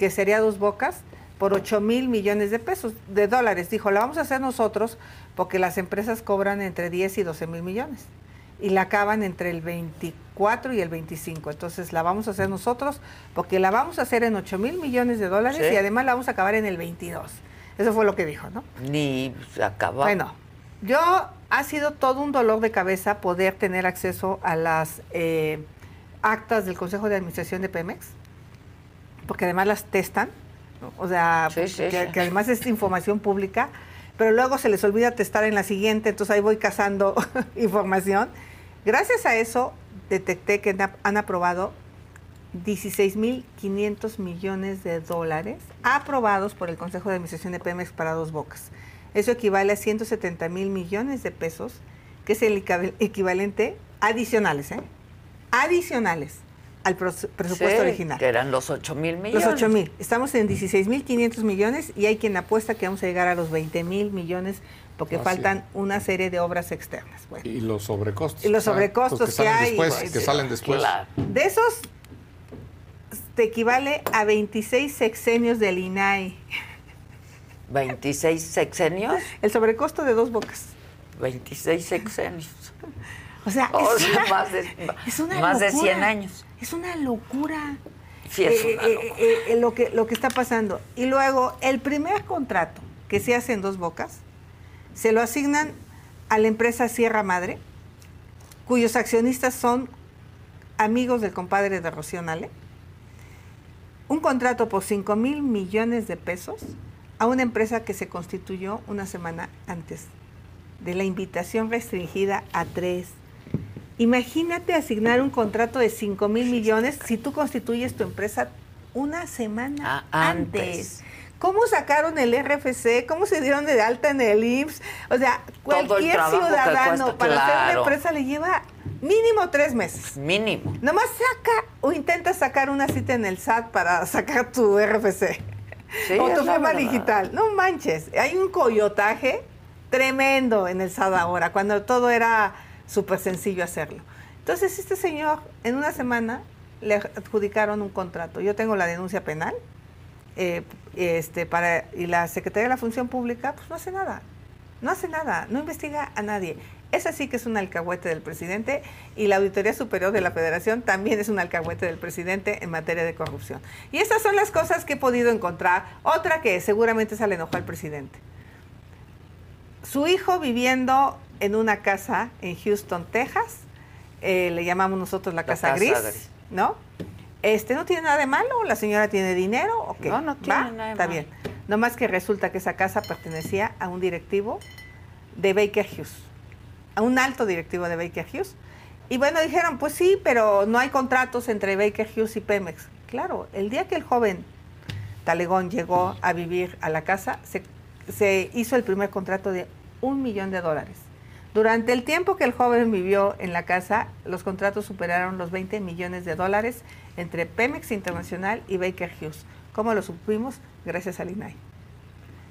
que sería dos bocas por 8 mil millones de pesos, de dólares. Dijo, la vamos a hacer nosotros porque las empresas cobran entre 10 y 12 mil millones y la acaban entre el 24 y el 25. Entonces la vamos a hacer nosotros porque la vamos a hacer en 8 mil millones de dólares y además la vamos a acabar en el 22. Eso fue lo que dijo, ¿no? Ni se acabó. Bueno, yo ha sido todo un dolor de cabeza poder tener acceso a las eh, actas del Consejo de Administración de Pemex, porque además las testan, o sea, que, que además es información pública pero luego se les olvida testar en la siguiente, entonces ahí voy cazando información. Gracias a eso detecté que han aprobado 16.500 millones de dólares aprobados por el Consejo de Administración de Pemex para dos bocas. Eso equivale a 170 mil millones de pesos, que es el equivalente adicionales, ¿eh? adicionales al presupuesto original. Que eran los 8 mil millones. Los 8 mil. Estamos en 16 mil 500 millones y hay quien apuesta que vamos a llegar a los 20 mil millones porque ah, faltan una serie de obras externas. Y los sobrecostos. Y los sobrecostos que, hay. que salen después. De esos te equivale a 26 sexenios del INAI. ¿26 sexenios? El sobrecosto de dos bocas. 26 sexenios. O sea, es, una, más, de, 100 años. Es una locura. Sí, es eh, eh, eh, lo, que, lo que está pasando. Y luego, el primer contrato que se hace en dos bocas, se lo asignan a la empresa Sierra Madre, cuyos accionistas son amigos del compadre de Rocío Nale. Un contrato por 5 mil millones de pesos a una empresa que se constituyó una semana antes de la invitación restringida a tres Imagínate asignar un contrato de 5 mil millones si tú constituyes tu empresa una semana ah, antes. ¿Cómo sacaron el RFC? ¿Cómo se dieron de alta en el IMSS? O sea, cualquier ciudadano para hacer una empresa le lleva mínimo tres meses. Mínimo. Nomás saca o intenta sacar una cita en el SAT para sacar tu RFC. o tu firma digital. No manches. Hay un coyotaje tremendo en el SAT ahora, cuando todo era súper sencillo hacerlo. Entonces, este señor, en una semana, le adjudicaron un contrato. Yo tengo la denuncia penal, eh, este, para, y la Secretaría de la Función Pública, pues no hace nada. No hace nada, no investiga a nadie. Esa sí que es un alcahuete del presidente y la Auditoría Superior de la Federación también es un alcahuete del presidente en materia de corrupción. Y estas son las cosas que he podido encontrar. Otra que seguramente se le enojó al presidente. Su hijo viviendo en una casa en Houston, Texas. Eh, le llamamos nosotros la, casa, gris, ¿no? Este no tiene nada de malo, la señora tiene dinero, ¿o qué? No, no tiene nada de Está bien. No más que resulta que esa casa pertenecía a un directivo de Baker Hughes, a un alto directivo de Baker Hughes. Y bueno, dijeron, pues sí, pero no hay contratos entre Baker Hughes y Pemex. Claro, el día que el joven Talegón llegó a vivir a la casa, se, se hizo el primer contrato de un millón de dólares. Durante el tiempo que el joven vivió en la casa, los contratos superaron los 20 millones de dólares entre Pemex Internacional y Baker Hughes. ¿Cómo lo supimos? Gracias al INAI.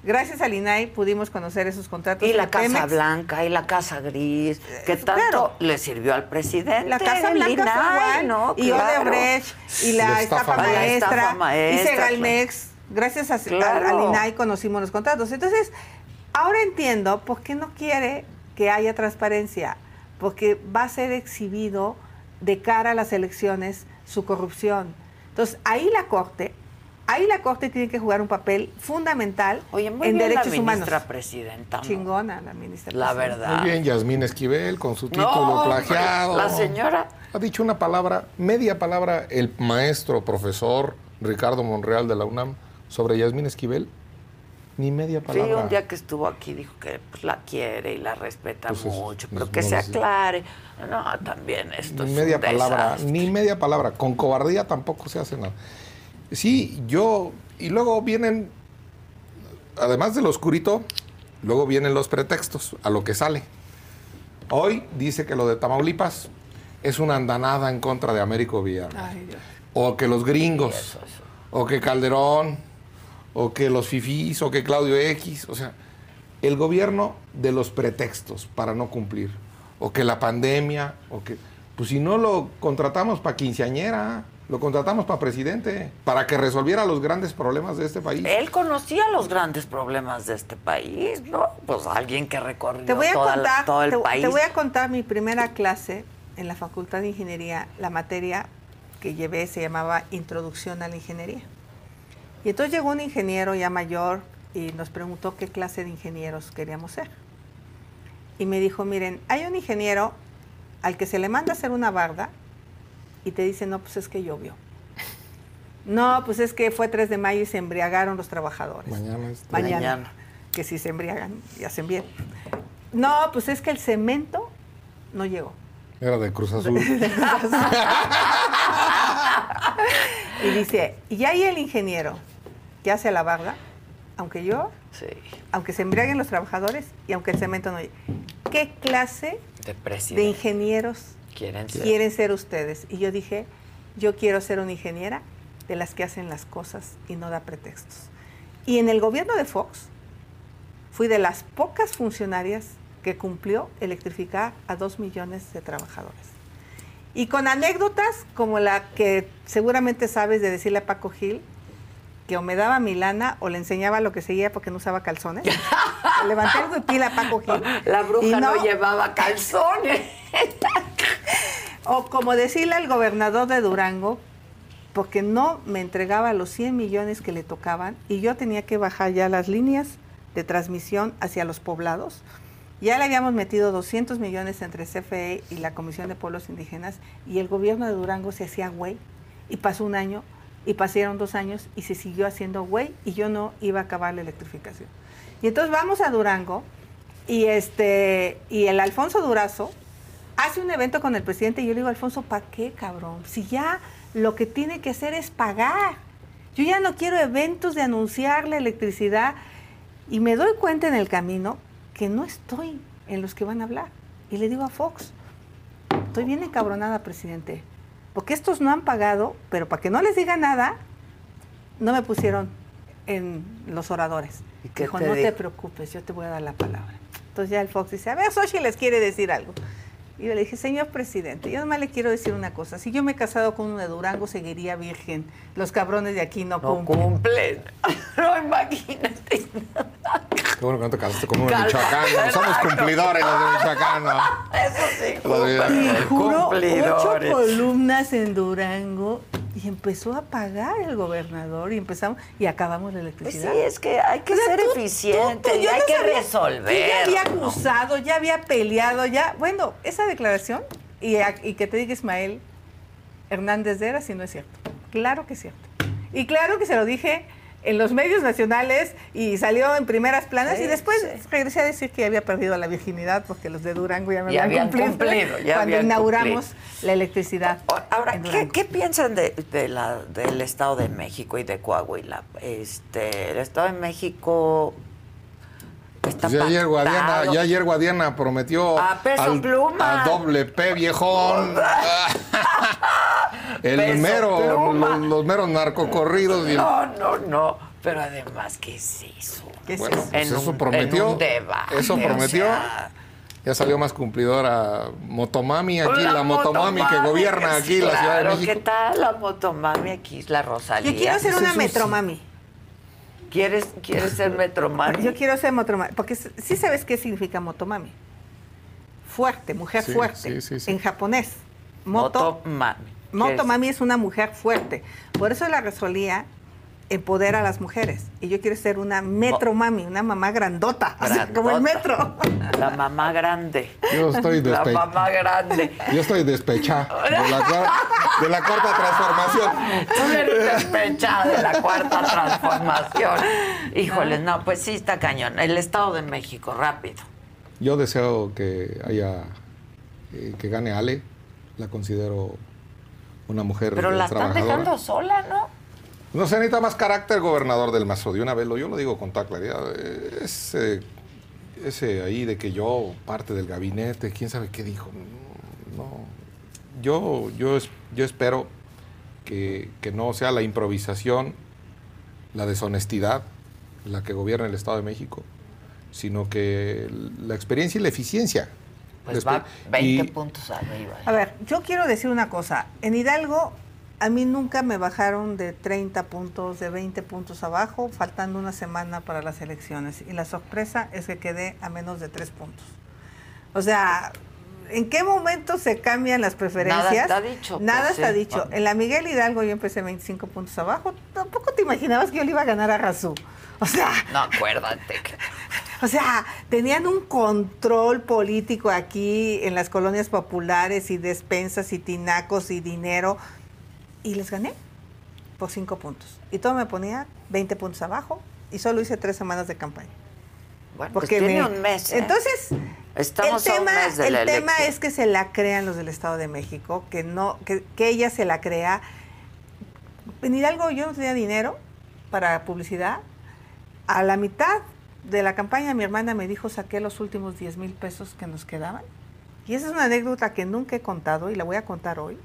Gracias al INAI pudimos conocer esos contratos. Y la Casa Blanca y la Casa Gris, que tanto le sirvió al presidente. La Casa Blanca INAI, ¿no? Y Odebrecht, y la, estafa, maestra, y Segalmex. Gracias al INAI conocimos los contratos. Entonces, ahora entiendo por qué no quiere que haya transparencia, porque va a ser exhibido de cara a las elecciones su corrupción. Entonces, ahí la Corte, ahí la Corte tiene que jugar un papel fundamental en derechos la ministra presidenta. Chingona la ministra La verdad. Muy bien, Yasmín Esquivel, con su título plagiado. La señora. Ha dicho una palabra, media palabra, el maestro, profesor Ricardo Monreal de la UNAM sobre Yasmín Esquivel ni media palabra. Sí, un día que estuvo aquí dijo que pues, la quiere y la respeta pues mucho, pero que se aclare. No, también esto ni es media palabra, ni media palabra. Con cobardía tampoco se hace nada. Sí, yo y luego vienen, además del oscurito, luego vienen los pretextos a lo que sale. Hoy dice que lo de Tamaulipas es una andanada en contra de Américo Villarreal. O que los gringos, o que Calderón, o que los fifís, o que Claudio X, o sea, el gobierno de los pretextos para no cumplir, o que la pandemia, o que, pues si no lo contratamos para quinceañera, lo contratamos para presidente, para que resolviera los grandes problemas de este país. Él conocía los grandes problemas de este país, ¿no? Pues alguien que recorrió te voy a contar, todo el país. Te voy a contar mi primera clase en la Facultad de Ingeniería, la materia que llevé se llamaba Introducción a la Ingeniería. Y entonces llegó un ingeniero ya mayor y nos preguntó qué clase de ingenieros queríamos ser. Y me dijo, miren, hay un ingeniero al que se le manda a hacer una barda y te dice, no, pues es que llovió. No, pues es que fue 3 de mayo y se embriagaron los trabajadores. Mañana es Mañana. Que si se embriagan y hacen bien. No, pues es que el cemento no llegó. Era de Cruz Azul. y dice, y ahí el ingeniero que hace la barda, aunque yo, aunque se embriaguen los trabajadores y aunque el cemento no ¿qué clase de, de ingenieros quieren ser? quieren ser ustedes? Y yo dije, yo quiero ser una ingeniera de las que hacen las cosas y no da pretextos. Y en el gobierno de Fox fui de las pocas funcionarias que cumplió electrificar a dos millones de trabajadores. Y con anécdotas como la que seguramente sabes de decirle a Paco Gil, que o me daba mi lana o le enseñaba lo que seguía porque no usaba calzones. Levanté de pila a Paco Gil. La bruja no, llevaba calzones. o como decirle al gobernador de Durango, porque no me entregaba los 100 millones que le tocaban y yo tenía que bajar ya las líneas de transmisión hacia los poblados. Ya le habíamos metido 200 millones entre CFE y la Comisión de Pueblos Indígenas y el gobierno de Durango se hacía güey y pasó un año y pasaron dos años y se siguió haciendo güey y yo no iba a acabar la electrificación. Y entonces vamos a Durango y este y el Alfonso Durazo hace un evento con el presidente y yo le digo, Alfonso, ¿para qué, cabrón? Si ya lo que tiene que hacer es pagar. Yo ya no quiero eventos de anunciar la electricidad y me doy cuenta en el camino que no estoy en los que van a hablar. Y le digo a Fox, estoy bien encabronada, presidente, porque estos no han pagado, pero para que no les diga nada, no me pusieron en los oradores. ¿Y Dijo, no te preocupes, yo te voy a dar la palabra. Entonces ya el Fox dice, a ver, Sochi les quiere decir algo. Y yo le dije, señor presidente, yo nomás le quiero decir una cosa. Si yo me he casado con uno de Durango, seguiría virgen. Los cabrones de aquí no, no cumplen. no, imagínate. Qué bueno que no te casaste con uno de Michoacán. Somos cumplidores los de Michoacán. Eso sí, Y juro, ocho columnas en Durango y empezó a pagar el gobernador y empezamos y acabamos la electricidad. Pues sí, es que hay que ser eficiente y hay que resolver. ya había acusado, ya había peleado, ya. Bueno, esa declaración y, y que te diga Ismael Hernández de Era si no es cierto. Claro que es cierto. Y claro que se lo dije en los medios nacionales y salió en primeras planas y después regresé a decir que había perdido la virginidad porque los de Durango ya me habían, cumplido, cuando inauguramos la electricidad. Ahora, ¿qué, piensan de, la, del Estado de México y de Coahuila? Este, el Estado de México Está pues ya, ayer Guadiana, ya ayer Guadiana prometió a peso pluma. a doble P viejón. el mero, los, meros narcocorridos. No, no, no. Pero además, ¿qué es eso? ¿Qué es eso? Pues eso prometió. eso prometió. ya salió más cumplidora Motomami aquí, la, Motomami, que gobierna aquí la Ciudad de México. ¿Qué tal la Motomami aquí, la Rosalía? Yo quiero ser una Metromami. ¿Quieres, ¿Quieres ser Metromami? Yo quiero ser Motomami, porque sí sabes qué significa Motomami. Fuerte, mujer fuerte. en japonés. Moto, motomami. Motomami es? una mujer fuerte. Por eso la Rosalía empodera a las mujeres. Y yo quiero ser una metro mami, una mamá grandota, como el metro. La mamá grande. Yo estoy despechada. La mamá grande. Yo estoy despechada de la, cuarta transformación. Tú eres despechada de la cuarta transformación. Híjole, no, pues sí está cañón. El Estado de México, rápido. Yo deseo que haya, eh, que gane Ale. La considero una mujer Pero la están dejando sola, ¿no? No se necesita más carácter gobernador del Mazo. De una vez, yo lo digo con toda claridad. Ese, ese ahí de que yo, parte del gabinete, quién sabe qué dijo. No. Yo, yo, yo espero que, que no sea la improvisación, la deshonestidad la que gobierna el Estado de México, sino que la experiencia y la eficiencia. Pues va 20 puntos arriba. A ver, yo quiero decir una cosa. En Hidalgo a mí nunca me bajaron de 30 puntos, de 20 puntos abajo, faltando una semana para las elecciones. Y la sorpresa es que quedé a menos de 3 puntos. O sea, ¿en qué momento se cambian las preferencias? Nada está dicho. Pues, Nada está dicho. En la Miguel Hidalgo yo empecé 25 puntos abajo. Tampoco te imaginabas que yo le iba a ganar a Razú. O sea... No, acuérdate. O sea, tenían un control político aquí en las colonias populares y despensas y tinacos y dinero y les gané por cinco puntos. Y todo me ponía 20 puntos abajo y solo hice tres semanas de campaña. Bueno, pues tiene un mes. ¿eh? Entonces, Estamos el tema, el tema es que se la crean los del Estado de México, que no, que, que ella se la crea. En Hidalgo yo no tenía dinero para publicidad. A la mitad de la campaña mi hermana me dijo saqué los últimos 10 mil pesos que nos quedaban. Y esa es una anécdota que nunca he contado y la voy a contar hoy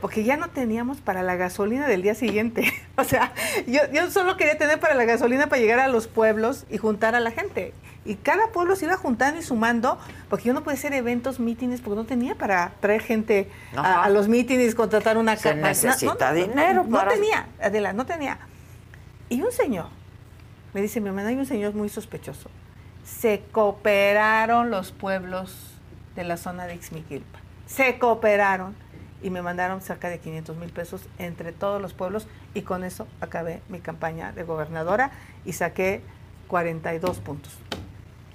porque ya no teníamos para la gasolina del día siguiente. o sea, yo, yo solo quería tener para la gasolina para llegar a los pueblos y juntar a la gente. Y cada pueblo se iba juntando y sumando, porque yo no podía hacer eventos, mítines, porque no tenía para traer gente a, los mítines, contratar una Se necesita dinero No para- tenía, Adela, no tenía. Y un señor, me dice mi hermana, hay un señor muy sospechoso. Se cooperaron los pueblos de la zona de Ixmiquilpa. Se cooperaron y me mandaron cerca de 500 mil pesos entre todos los pueblos y con eso acabé mi campaña de gobernadora y saqué 42 puntos.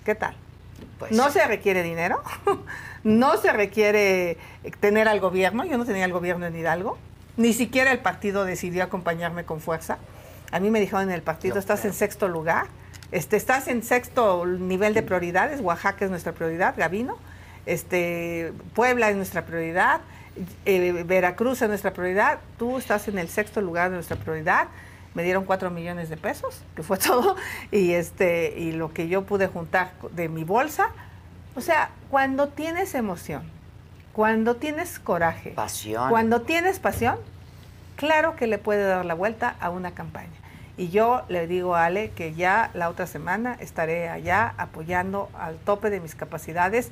¿Qué tal? Pues no se requiere dinero, no se requiere tener al gobierno, yo no tenía el gobierno en Hidalgo, ni siquiera el partido decidió acompañarme con fuerza. A mí me dijeron en el partido, estás creo. en sexto lugar, este, estás en sexto nivel de prioridades, Oaxaca es nuestra prioridad, Gavino, este, Puebla es nuestra prioridad, eh, Veracruz es nuestra prioridad, tú estás en el sexto lugar de nuestra prioridad, me dieron cuatro millones de pesos, que fue todo, y este, y lo que yo pude juntar de mi bolsa, o sea, cuando tienes emoción, cuando tienes coraje, Pasión. cuando tienes pasión, claro que le puede dar la vuelta a una campaña. Y yo le digo a Ale que ya la otra semana estaré allá apoyando al tope de mis capacidades,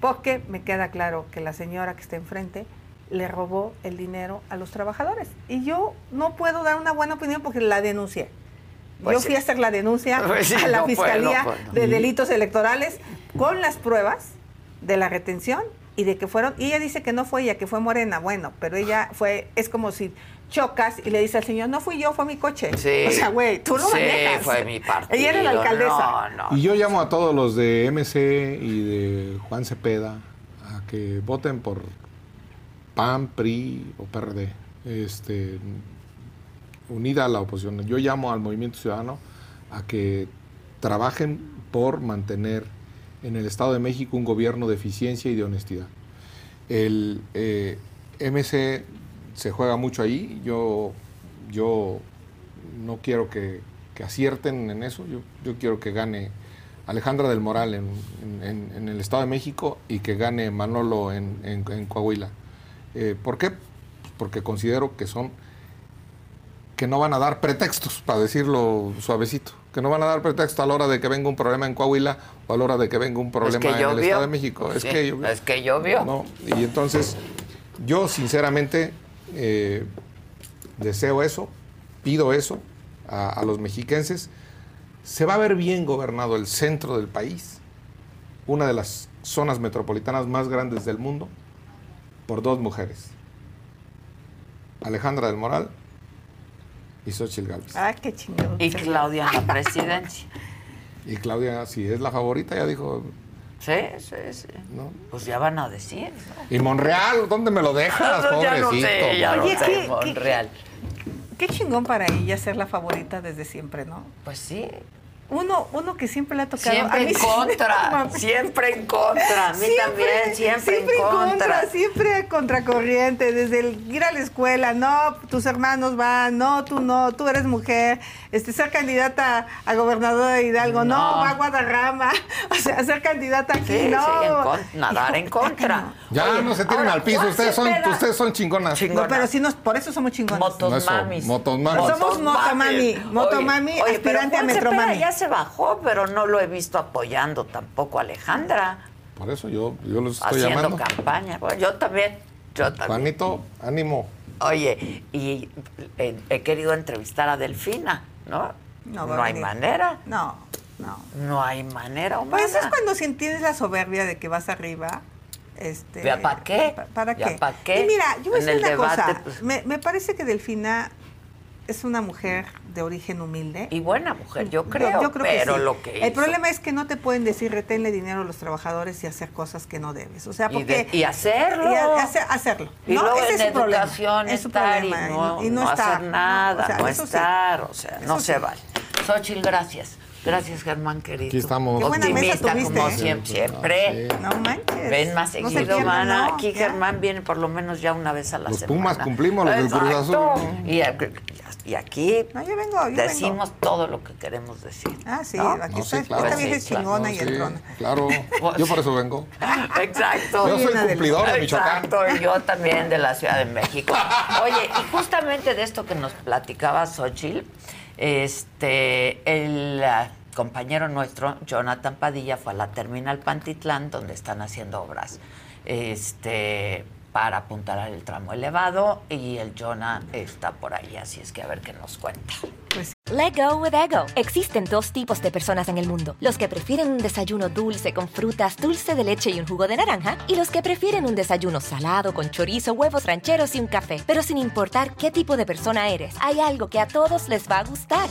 porque me queda claro que la señora que está enfrente le robó el dinero a los trabajadores. Y yo no puedo dar una buena opinión porque la denuncié. Pues yo sí. fui a hacer la denuncia Pues sí, a la no Fiscalía no de Delitos Electorales con las pruebas de la retención y de que fueron, y ella dice que no fue ella, que fue Morena, bueno, pero ella fue, es como si chocas y le dice al señor, no fui yo, fue mi coche. Sí. O sea, güey, tú lo Sí, manejas. fue mi partido. Ella era la alcaldesa. No, no. Y yo llamo a todos los de MC y de Juan Cepeda a que voten por PAN, PRI o PRD. Este, unida a la oposición. Yo llamo al Movimiento Ciudadano a que trabajen por mantener en el Estado de México un gobierno de eficiencia y de honestidad. El eh, MC se juega mucho ahí. Yo, yo no quiero que, que acierten en eso. Yo, yo quiero que gane Alejandra del Moral en, en- en- el Estado de México y que gane Manolo en, en- en Coahuila. Eh, ¿Por qué? Porque considero que son que no van a dar pretextos, para decirlo suavecito, que no van a dar pretexto a la hora de que venga un problema en Coahuila o a la hora de que venga un problema que en el. Estado de México. Es que llovió. es que llovió. No, y entonces, yo sinceramente eh, deseo eso, pido eso a, a los mexiquenses. Se va a ver bien gobernado el centro del país, una de las zonas metropolitanas más grandes del mundo, por dos mujeres. Alejandra del Moral y Xochitl Gálvez. Ay, qué chingado. Y Claudia en la presidencia. Y Claudia, si es la favorita, ya dijo, Sí, sí, sí. ¿no? Pues ya van a decir. ¿no? Y Monreal, ¿dónde me lo dejas, ya no sé, ya Oye, no sé, ¿qué- qué- Monreal. Qué chingón para ella ser la favorita desde siempre, ¿no? Pues sí. Uno, uno que siempre le ha tocado. a Siempre mí en contra. Siempre en contra. A mí también, siempre, en contra. siempre a contracorriente, desde el ir a la escuela, no, tus hermanos van, no, tú no, tú eres mujer, este, ser candidata a gobernadora de Hidalgo, no, No. va a Guadarrama, o sea, ser candidata aquí, Sí, no. sí, en con- nadar en contra. Ya Oye, no se ahora, al piso, ustedes son, ustedes son chingonas. No, pero sí nos, por eso somos chingones. Motos No, eso, mamis. motomamis. Somos motomami, motomami, aspirante a metromami. Se bajó, pero no lo he visto apoyando tampoco a Alejandra. Por eso yo, yo los estoy haciendo llamando. campaña. Bueno, yo también. Yo también. Juanito, ánimo. Oye, y eh, he querido entrevistar a Delfina, ¿no? No a hay manera. No, no. No hay manera humana. Pues es cuando tienes la soberbia de que vas arriba. Este, ¿Ya pa' qué? pa- ¿Para ¿Ya qué? pa' qué? Y mira, yo voy a decir una debate, cosa. pues- Me, me parece que Delfina es una mujer de origen humilde. Y buena mujer, yo creo, Yo- yo creo que pero sí. lo que El hizo- problema es que no te pueden decir retenle dinero a los trabajadores y hacer cosas que no debes. O sea, Y porque... de- y hacerlo. y a- hacer- hacerlo. Y ¿no? luego Ese en es su educación Es su estar y problema, no, y no está. hacer nada, O sea, no eso sí. estar, o sea, no Eso se sí. vale. Xochitl, gracias. Gracias, Germán, querido. Aquí estamos. Qué buena mesa tuviste, como ¿eh? siempre. siempre. Sí. No manches. Ven más No se seguido, pierdan, mana. no, Aquí ya. Germán viene por lo menos ya una vez a la Los semana. Pumas cumplimos, los del Cruz. Azul, ¿no? Y Y aquí No, yo vengo, yo decimos todo lo que queremos decir. Ah, sí, ¿no? aquí No, está, sí, claro. esta vieja Sí, es chingona No, y sí, entrona. Claro, yo por eso vengo. Exacto. Yo soy cumplidor de Michoacán. Exacto, y yo también de la Ciudad de México. Oye, y justamente de esto que nos platicaba Xochitl, este, el compañero nuestro, Jonathan Padilla, fue a la terminal Pantitlán, donde están haciendo obras este, para apuntalar el tramo elevado, y el Jonah está por ahí, así es que a ver qué nos cuenta. Let go with ego. Existen dos tipos de personas en el mundo: los que prefieren un desayuno dulce con frutas, dulce de leche y un jugo de naranja, y los que prefieren un desayuno salado con chorizo, huevos rancheros y un café. Pero sin importar qué tipo de persona eres, hay algo que a todos les va a gustar.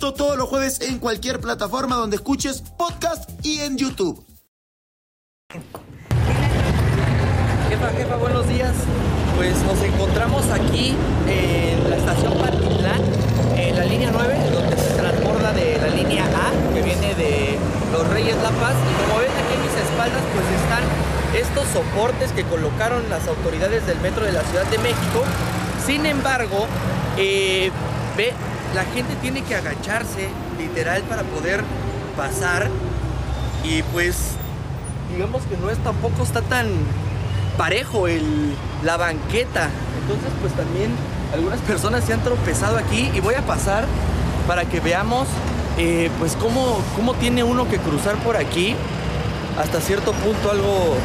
Todos los jueves en cualquier plataforma donde escuches podcast y en YouTube. Jefa, jefa, buenos días. Pues nos encontramos aquí en la estación Pantitlán, en la línea 9, donde se transborda de la línea A, que viene de Los Reyes La Paz. Y como ven aquí en mis espaldas, pues están estos soportes que colocaron las autoridades del metro de la Ciudad de México. Sin embargo, eh, ve, la gente tiene que agacharse, literal, para poder pasar. Y pues digamos que no es tampoco está tan parejo el, la banqueta. Entonces, pues también algunas personas se han tropezado aquí y voy a pasar para que veamos eh, pues cómo, cómo tiene uno que cruzar por aquí hasta cierto punto algo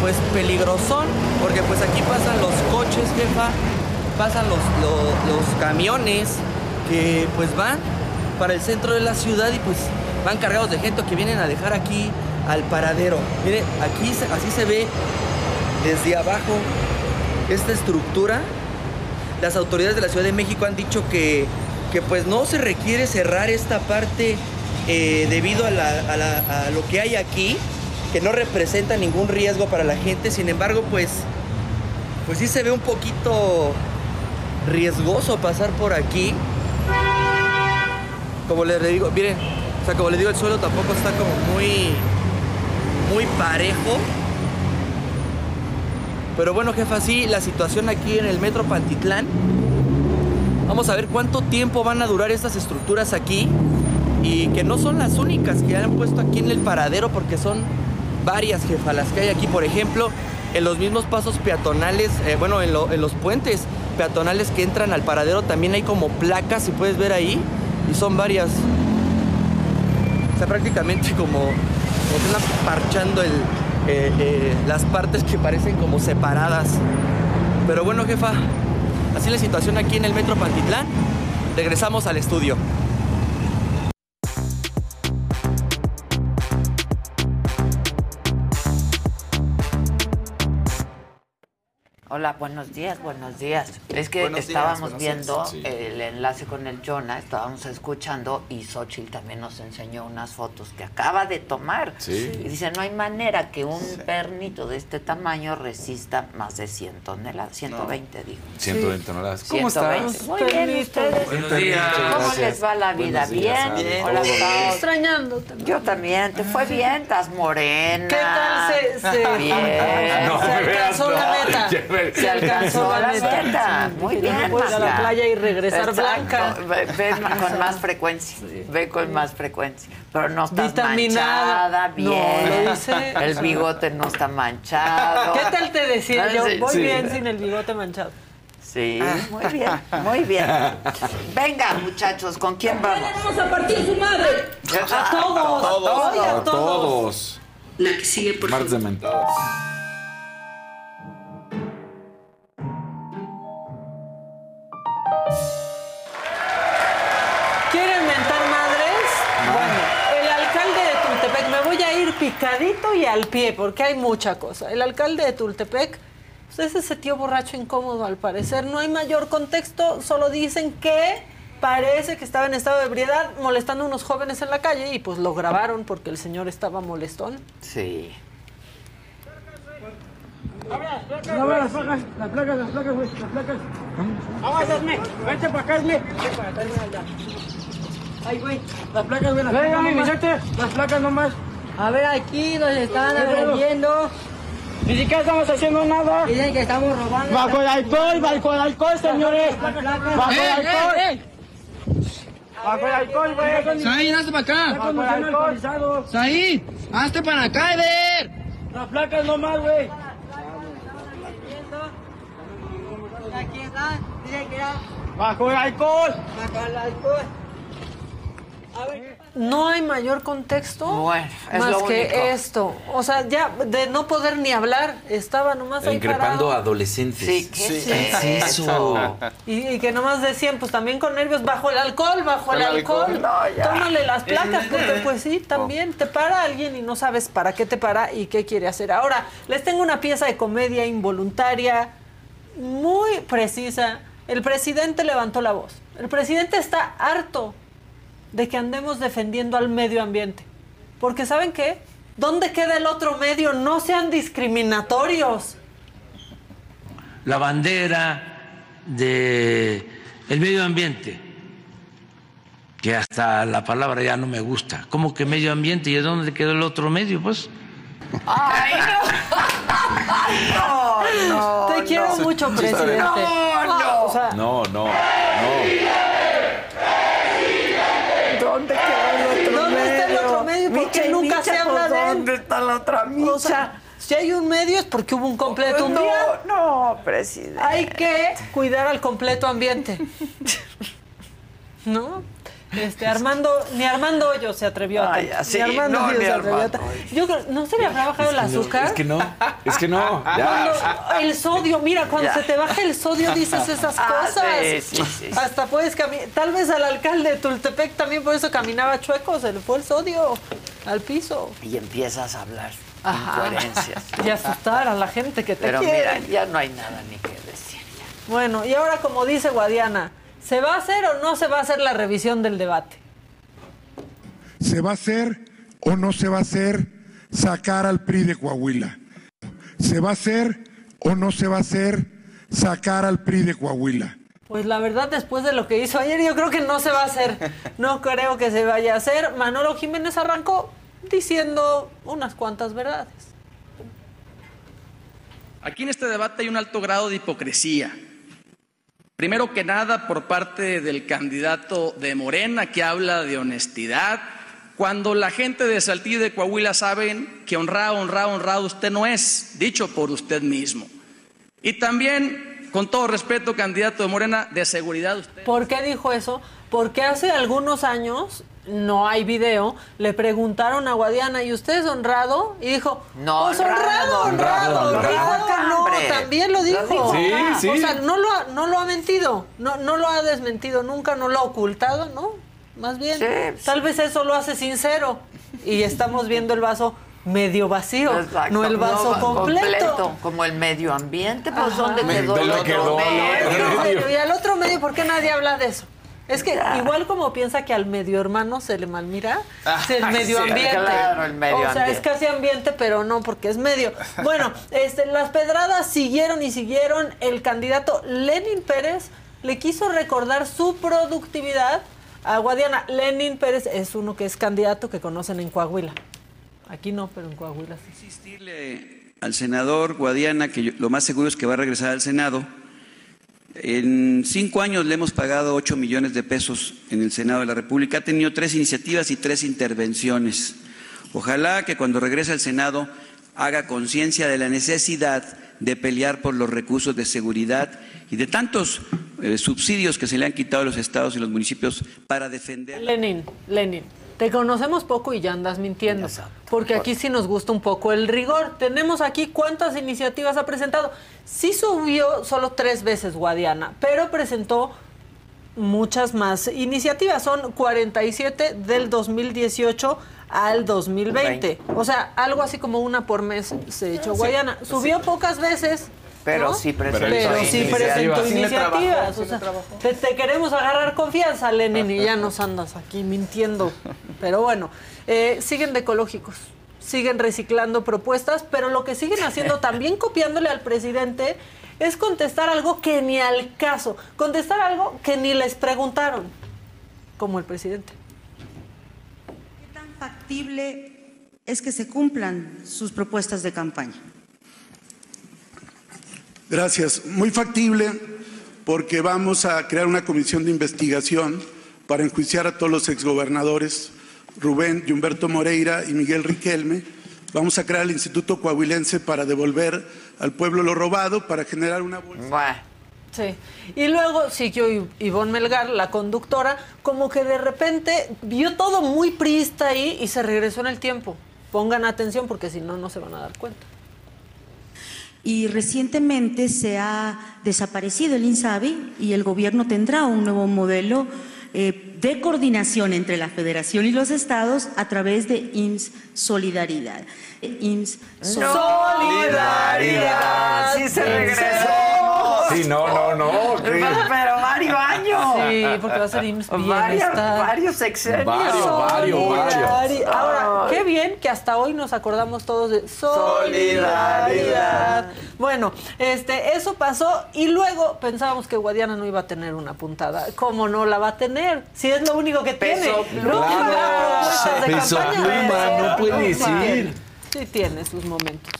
pues peligrosón porque pues aquí pasan los coches jefa pasan los, los, los camiones que pues van para el centro de la ciudad y pues van cargados de gente que vienen a dejar aquí al paradero. Miren, aquí así se ve desde abajo esta estructura. Las autoridades de la Ciudad de México han dicho que, que pues no se requiere cerrar esta parte eh, debido a, a lo que hay aquí, que no representa ningún riesgo para la gente. Sin embargo, pues, pues sí se ve un poquito riesgoso pasar por aquí. Como les digo, miren, o sea, como les digo, el suelo tampoco está como muy, muy parejo. Pero bueno, jefa, sí, la situación aquí en el metro Pantitlán. Vamos a ver cuánto tiempo van a durar estas estructuras aquí. Y que no son las únicas que han puesto aquí en el paradero, porque son varias, jefa, las que hay aquí. Por ejemplo, en los mismos pasos peatonales, eh, bueno, en, lo- en los puentes peatonales que entran al paradero también hay como placas, si puedes ver ahí. Y son varias. O sea, prácticamente como, como que están parchando el, eh, eh, las partes que parecen como separadas. Pero bueno, jefa, así la situación aquí en el Metro Pantitlán. Regresamos al estudio. Hola, buenos días, buenos días. Es que Buenos estábamos días, viendo sí. el enlace con el Jonah, estábamos escuchando y Xochitl también nos enseñó unas fotos que acaba de tomar. Sí. Y dice, no hay manera que un pernito de este tamaño resista más de 100 toneladas, 120 digo. 120 toneladas. ¿Cómo 120. estás? Muy bien, ¿ustedes? Buenos días. ¿Cómo Gracias. les va la vida? Días, ¿Bien? Hola, bien. Extrañando también. Yo también, te fue bien, estás morena. ¿Qué tal se- se- Bien. No, Se alcanzó la no. meta. Se alcanzó la meta. Muy bien. no puedes ir a la playa y regresar blanca. Ve, ve con más frecuencia. Ve con más frecuencia. Pero no Vitaminada. manchada, No, bien. lo dice- El bigote no está manchado. ¿Qué tal te decía yo? Sí, Voy sí. bien sin el bigote manchado. Sí, muy bien, muy bien. Venga, muchachos, ¿con quién vamos? Vamos a partir su madre. A todos. A todos. A A todos. La que sigue, por Martes de picadito y al pie, porque hay mucha cosa. El alcalde de Tultepec pues, es ese tío borracho incómodo, al parecer. No hay mayor contexto, solo dicen que parece que estaba en estado de ebriedad molestando a unos jóvenes en la calle y pues lo grabaron porque el señor estaba molestón. Sí. No, las placas, las placas, las placas, güey, las placas. Vamos, hazme, vente para acá, hazme. Ay, güey, las placas, güey, las placas. Las placas nomás. A ver, aquí nos están agrediendo. Ni siquiera estamos haciendo nada. Dicen que estamos robando. Bajo el alcohol, bajo el alcohol, señores. Bajo el alcohol. Bajo el alcohol, güey. Saí, hazte para acá. Bajo el alcohol. Saí, hazte para acá, Eder. Las placas nomás, güey. Aquí está, dice que era Bajo el alcohol. bajo el alcohol. A ver. No hay mayor contexto Bueno, es más lo que único. esto. O sea, ya de no poder ni hablar, estaba nomás ahí Increpando a parado. adolescentes. Sí, ¿qué ¿Qué es es eso? Y, y que nomás decían, pues también con nervios, bajo el alcohol, bajo el, El alcohol. alcohol. No, ya. Tómale las placas, porque pues sí, también te para alguien y no sabes para qué te para y qué quiere hacer. Ahora, les tengo una pieza de comedia involuntaria muy precisa. El presidente levantó la voz. El presidente está harto de que andemos defendiendo al medio ambiente. Porque ¿saben qué? ¿Dónde queda el otro medio? No sean discriminatorios. La bandera de el medio ambiente, que hasta la palabra ya no me gusta. ¿Cómo que medio ambiente? ¿Y de dónde quedó el otro medio? Pues Ay, no. no, no. Te quiero no. mucho, presidente. No, no. O sea, No, no, no. ¿Dónde queda el otro ¿Dónde está el medio? otro medio? ¿Por qué Micha y nunca Micha, se habla pues, de él? ¿Dónde está la otra micha? O sea, si hay un medio es porque hubo un completo un no, día. no, presidente. Hay que cuidar al completo ambiente. ¿No? Este, Armando, ni Armando Hoyo se atrevió a Ay, así, ni Armando no, ni se atrevió a Armando. Yo creo, ¿no se le habrá bajado el azúcar? Es que no, es que no. Cuando Ya. el sodio, mira, cuando Ya. se te baja el sodio dices esas Ah, cosas. sí, sí, sí, sí. Hasta puedes caminar. Tal vez al alcalde de Tultepec también por eso caminaba chueco, se le fue el sodio al piso. Y empiezas a hablar Ajá. incoherencias. Y asustar a la gente que te Pero quiere. mira, ya no hay nada ni que decir. Bueno, y ahora como dice Guadiana, ¿se va a hacer o no se va a hacer la revisión del debate? ¿Se va a hacer o no se va a hacer sacar al PRI de Coahuila? ¿Se va a hacer o no se va a hacer sacar al PRI de Coahuila? Pues la verdad, después de lo que hizo ayer, yo creo que no se va a hacer. No creo que se vaya a hacer. Manolo Jiménez arrancó diciendo unas cuantas verdades. Aquí en este debate hay un alto grado de hipocresía. Primero que nada por parte del candidato de Morena que habla de honestidad, cuando la gente de Saltillo y de Coahuila saben que honrado, honrado, honrado usted no es, dicho por usted mismo. Y también, con todo respeto, candidato de Morena, de seguridad usted. ¿Por qué dijo eso? Porque hace algunos años, no hay video, le preguntaron a Guadiana, ¿y usted es honrado? Y dijo, No, pues honrado, honrado, honrado, honrado. honrado. No, también lo dijo. dijo Sí, sí. O sea, no lo, ha, no lo ha mentido, no, no lo ha desmentido nunca, no lo ha ocultado, ¿no? Más bien, Sí. tal vez eso lo hace sincero. Y estamos viendo el vaso medio vacío, Exacto. no el vaso va- completo. Como el medio ambiente, pues Ajá. ¿dónde Me- quedó el ¿dónde otro quedó medio? Pero, y al otro medio, ¿por qué nadie habla de eso? Es que Ya. igual como piensa que al medio hermano se le malmira, es el Ah, medio sí, ambiente. claro, el medio o sea, ambiente. es casi ambiente, pero no, porque es medio. Bueno, este, las pedradas siguieron y siguieron. El candidato Lenin Pérez le quiso recordar su productividad a Guadiana. Lenin Pérez es uno que es candidato que conocen en Coahuila. Aquí no, pero en Coahuila sí. insistirle al senador Guadiana que yo- lo más seguro es que va a regresar al Senado. En cinco años le hemos pagado 8 millones de pesos en el Senado de la República. Ha tenido tres iniciativas y tres intervenciones. Ojalá que cuando regrese al Senado haga conciencia de la necesidad de pelear por los recursos de seguridad y de tantos eh, subsidios que se le han quitado a los estados y los municipios para defender. Lenin, Lenin, te conocemos poco y ya andas mintiendo. Exacto. Porque aquí sí nos gusta un poco el rigor. Tenemos aquí cuántas iniciativas ha presentado. Sí subió solo tres veces Guadiana, pero presentó muchas más iniciativas. Son 47 del 2018 al 2020. O sea, algo así como una por mes se echó Guadiana. Subió pocas veces. Pero ¿no? sí presentó Pero sí presentó iniciativas. Trabajó, iniciativas. sí o sea, te, te queremos agarrar confianza, Lenin, y ya nos andas aquí mintiendo. Pero bueno, eh, siguen de ecológicos, siguen reciclando propuestas, pero lo que siguen haciendo también copiándole al presidente es contestar algo que ni al caso, contestar algo que ni les preguntaron, como el presidente. factible es que se cumplan sus propuestas de campaña? Gracias. Muy factible porque vamos a crear una comisión de investigación para enjuiciar a todos los exgobernadores, Rubén y Humberto Moreira y Miguel Riquelme. Vamos a crear el Instituto Coahuilense para devolver al pueblo lo robado, para generar una bolsa. Sí. Y luego siguió Ivonne Melgar, la conductora, como que de repente vio todo muy priista ahí y se regresó en el tiempo. Pongan atención porque si no, no se van a dar cuenta. Y recientemente se ha desaparecido el INSABI y el gobierno tendrá un nuevo modelo eh, de coordinación entre la federación y los estados a través de IMSS Solidaridad. Eh, IMSS Solidaridad. Sí se regresó. Sí, no, no, no. ¿qué? Pero, pero varios años. Sí, porque va a ser IMSS Varios, varios sexenios. Varios, varios, varios. Ahora, qué bien que hasta hoy nos acordamos todos de Solidaridad. solidaridad. Bueno, este, eso pasó y luego pensábamos que Guadiana no iba a tener una puntada. ¿Cómo no la va a tener? Si es lo único que Peso tiene. pluma. No propuestas de Peso campaña. pluma, no puede decir. Sí tiene sus momentos.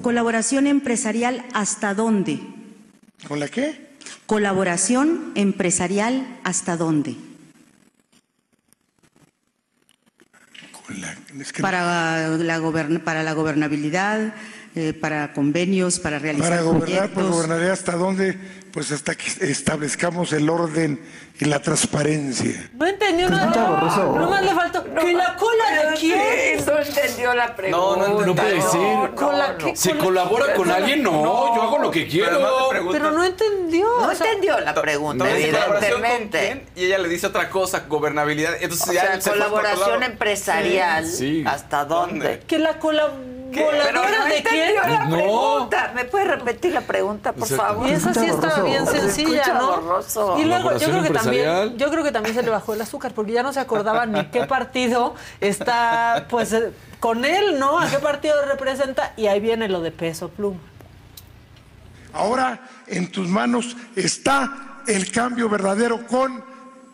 Colaboración empresarial hasta dónde? ¿Con la qué? Colaboración empresarial hasta dónde? Es que Para la, para la gobernabilidad, eh, para convenios, para realizar para gobernar, pues proyectos. gobernaré hasta dónde, pues hasta que establezcamos el orden y la transparencia. No entendió nada. No más le faltó. ¿Que la cola de quién? No entendió la pregunta. No, no, no puede decir. ¿Con la qué? ¿Se ¿Con la- colabora con alguien? No, yo hago lo que quiero. Pero no entendió. No o sea, entendió la pregunta, ¿colaboración con evidentemente. quién? Y ella le dice otra cosa, gobernabilidad. Entonces O ya sea, se colaboración empresarial. Sí. ¿Hasta dónde? que la Pero no de quién. entendió la No. pregunta. ¿Me puede repetir la pregunta, por Exacto. favor? Y esa sí estaba bien Se sencilla, ¿no? borroso. Y luego yo creo que también, yo creo que también se le bajó el azúcar, porque ya no se acordaba ni qué partido está, pues, eh, con él, ¿no? A qué partido representa, y ahí viene lo de peso pluma. Ahora en tus manos está el cambio verdadero con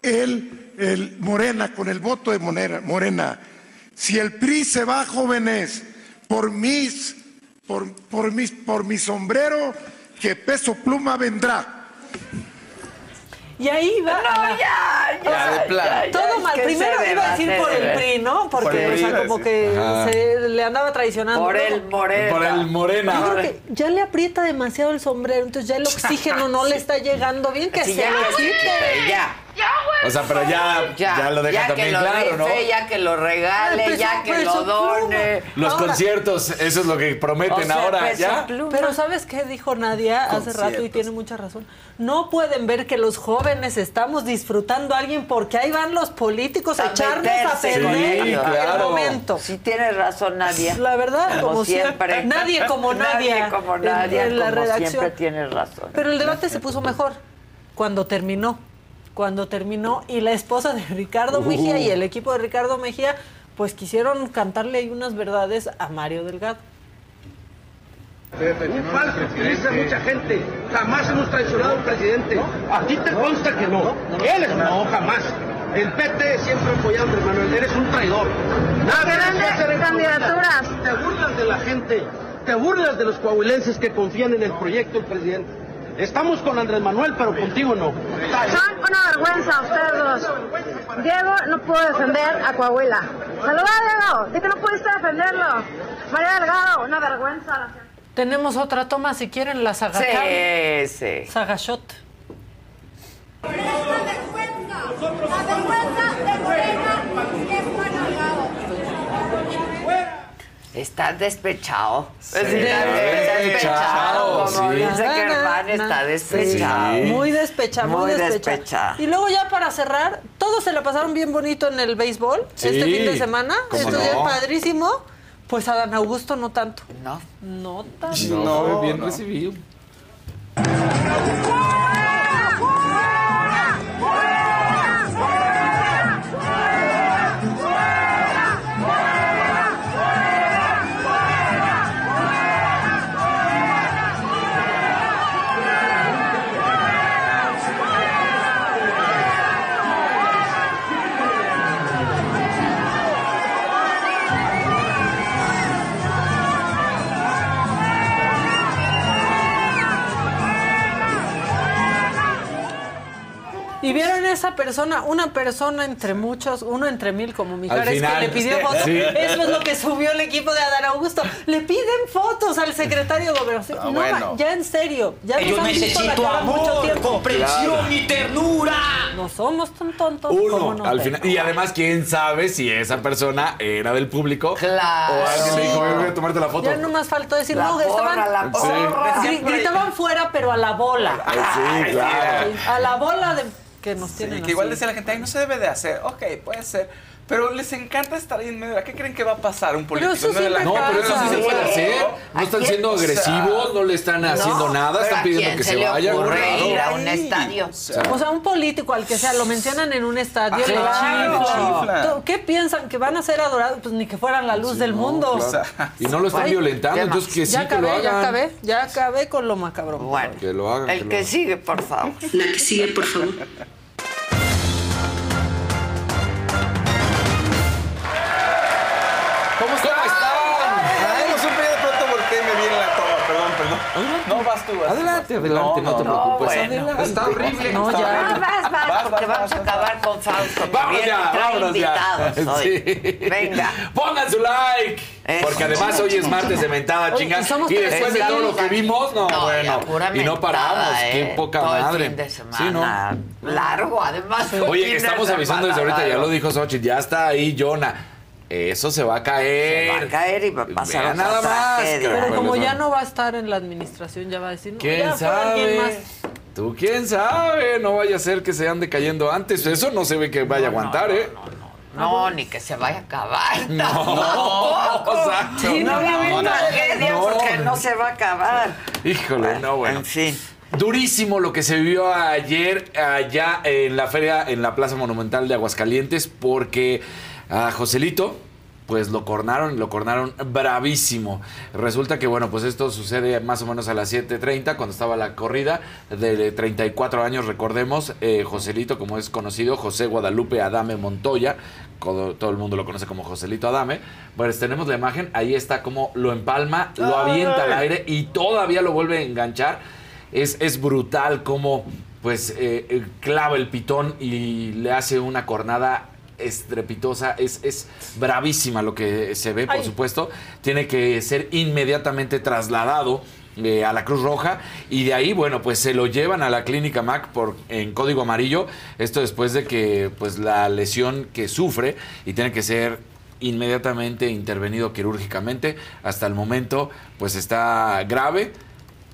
el, el Morena, con el voto de Morena, Morena. Si el PRI se va, jóvenes, por mis, por, por mis, por mi sombrero, que peso pluma vendrá. Y ahí va. la- No, ya, ya. Ya, de plan. ya, ya, Todo mal. Primero iba a decir por el PRI, ¿no? Porque, Por el o sea, como que Ajá. se le andaba traicionando. Por el Morena. Por el morena. Yo creo que ya le aprieta demasiado el sombrero, entonces ya el oxígeno no le está llegando bien, que Sí, se ya lo quite. quite, ya. O sea, pero ya, ya, lo deja ya también que lo claro, ¿no? ya que lo regale, peso- ya que peso lo done. Los Ahora- conciertos, eso es lo que prometen O sea, ahora, peso ¿ya? pluma. Pero ¿sabes qué dijo Nadia hace rato y tiene mucha razón? No pueden ver que los jóvenes estamos disfrutando a alguien porque ahí van los políticos a echarnos a perder el claro. momento. Sí tienes razón, Nadia. La verdad, como siempre. siempre. Nadie como Nadia Nadie como en- Nadia, en la como redacción. siempre tienes razón. Pero el debate se puso mejor cuando terminó. Cuando terminó y la esposa de Ricardo Mejía y el equipo de Ricardo Mejía pues quisieron cantarle ahí unas verdades a Mario Delgado. Un falso utiliza mucha gente. Jamás hemos traicionado al presidente. A ti te consta que no. Él es no, jamás. El PT siempre apoyado Manuel. Eres un traidor. En candidaturas. Te burlas de la gente. Te burlas de los coahuilenses que confían en el proyecto del presidente. Estamos con Andrés Manuel, pero contigo no. Son una vergüenza ustedes dos. Diego no pudo defender a Coahuila. Saluda Diego, di que no pudiste defenderlo. María Delgado, una vergüenza. la. Tenemos otra toma si quieren la saga Sí, sí. Sagashot. Está despechado. Sí, está despechado. Como sí. dice Germán, está despechado. Sí. Muy despecha, muy, Muy despecha. despecha. Y luego ya para cerrar, todos se la pasaron bien bonito en el béisbol Sí, este fin de semana. días no. padrísimo. Pues a Dan Augusto no tanto. No. No tanto. No, bien recibido. Esa persona, una persona entre muchos, uno entre mil como Mijares, que final. le pidió fotos. Sí. Eso es lo que subió el equipo de Adán Augusto. Le piden fotos al secretario de gobernación. Ah, no, bueno. ya en serio. Ya Yo necesito amor, tiempo. comprensión Claro. y ternura. No somos tan tontos como Uno, nos al final. Y además, ¿quién sabe si esa persona era del público? Claro. O alguien le dijo, Sí. "Oye, voy a tomarte la foto. Ya nomás faltó decir, La no, porra, estaban, la porra. gritaban fuera, pero a la bola. Sí, claro. A la bola de que nos Sí, tienen que igual así. decía la gente, ay, no se debe de hacer. Ok, puede ser. Pero les encanta estar ahí en medio. ¿Qué creen que va a pasar un político eso en medio de la No, pero eso sí se puede hacer. No ¿A están siendo agresivos, no le están haciendo No, nada, están ¿a pidiendo que se se claro. ir a un estadio? O sea, un político al que sea, lo mencionan en un estadio, le Claro. ¿Tú- ¿Qué piensan? ¿Que van a ser adorados? Pues ni que fueran la luz del mundo. Claro. Y no lo están Ay, violentando, ¿qué entonces que sí ya que lo acabé, ya hagan. acabé, ya acabé con lo macabro. Bueno, Que lo hagan. el lo que hagan. sigue, por favor. La que sigue, por favor. Tú. vas tú, Adelante, adelante, no, te preocupes. bueno. Adelante. Está horrible. No, No, ya. vas, vas, Vas, porque vas, vamos a vas, acabar con Fausto. que viene, ya, vámonos ya. invitados hoy. Sí. Venga. Pongan su like. Eso. Porque además hoy es martes de mentada, Oye, chinga. y somos Y después de todo lo que 300. vimos, no, No, bueno. Y no paramos. Qué ¿eh? poca Todo el madre. fin de Sí, semana. Largo, además. Oye, de estamos avisando desde ahorita, ya lo dijo Xochitl, ya está ahí Jonah. Eso se va a caer. Se va a caer y va a pasar Vea otra nada más. tragedia. Pero como ya bueno. no va a estar en la administración, ya va a decir, no, ¿Quién ya fue alguien sabe? más. Tú quién sabe, no vaya a ser que se ande cayendo antes. Eso no se ve que vaya a aguantar, ¿eh? No, ni que se vaya a acabar. No, exacto. Sí, no, No, no, no, tragedia no. porque no se va a acabar. Híjole, no, bueno. En fin. Durísimo lo que se vivió ayer allá en la feria, en la Plaza Monumental de Aguascalientes, porque a Joselito, pues lo cornaron, lo cornaron bravísimo. Resulta que, bueno, pues esto sucede más o menos a las 7.30, cuando estaba la corrida de 34 años, recordemos, eh, Joselito, como es conocido, José Guadalupe Adame Montoya, todo, el mundo lo conoce como Joselito Adame. Pues tenemos la imagen, ahí está como lo empalma, lo avienta al aire y todavía lo vuelve a enganchar. Es, es brutal como pues eh, eh, clava el pitón y le hace una cornada estrepitosa, es, es bravísima lo que se ve, por Ay. supuesto. Tiene que ser inmediatamente trasladado eh, a la Cruz Roja y de ahí, bueno, pues se lo llevan a la clínica Mac por, en código amarillo. Esto después de que pues la lesión que sufre y tiene que ser inmediatamente intervenido quirúrgicamente. Hasta el momento, pues está grave,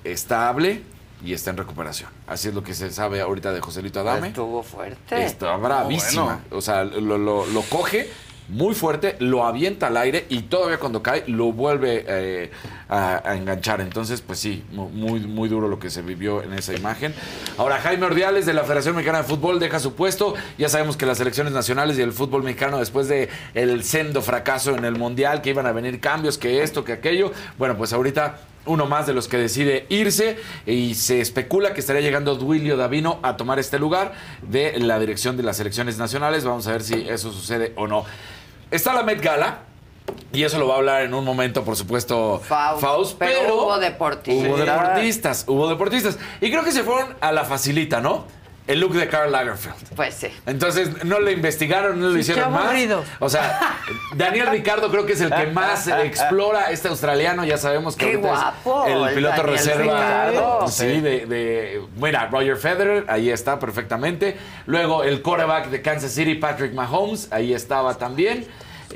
estable y está en recuperación. Así es lo que se sabe ahorita de Joselito Adame. Estuvo fuerte. Está bravísima. Bueno. O sea, lo, lo- lo coge muy fuerte, lo avienta al aire y todavía cuando cae lo vuelve eh, a, a enganchar. Entonces, pues sí, mu- muy, muy duro lo que se vivió en esa imagen. Ahora, Jaime Ordiales de la Federación Mexicana de Fútbol deja su puesto. Ya sabemos que las selecciones nacionales y el fútbol mexicano, después de el sendo fracaso en el Mundial, que iban a venir cambios, que esto, que aquello, bueno, pues ahorita uno más de los que decide irse y se especula que estaría llegando Duilio Davino a tomar este lugar de la dirección de las selecciones nacionales. Vamos a ver si eso sucede o no. Está la Met Gala. Y eso lo va a hablar en un momento, por supuesto, Faust, Faust, pero pero, hubo deportistas. Hubo deportistas, hubo deportistas. Y creo que se fueron a la facilita, ¿no? El look de Karl Lagerfeld. Pues sí. Entonces no le investigaron, no lo Sí, hicieron qué más. aburrido. O sea, Daniel Ricardo creo que es el que más explora este australiano. Ya sabemos que Qué ahorita es guapo, el el piloto Daniel reserva. Ricardo. Sí, de, de- Mira, Roger Federer, ahí está perfectamente. Luego el quarterback de Kansas City, Patrick Mahomes, ahí estaba también.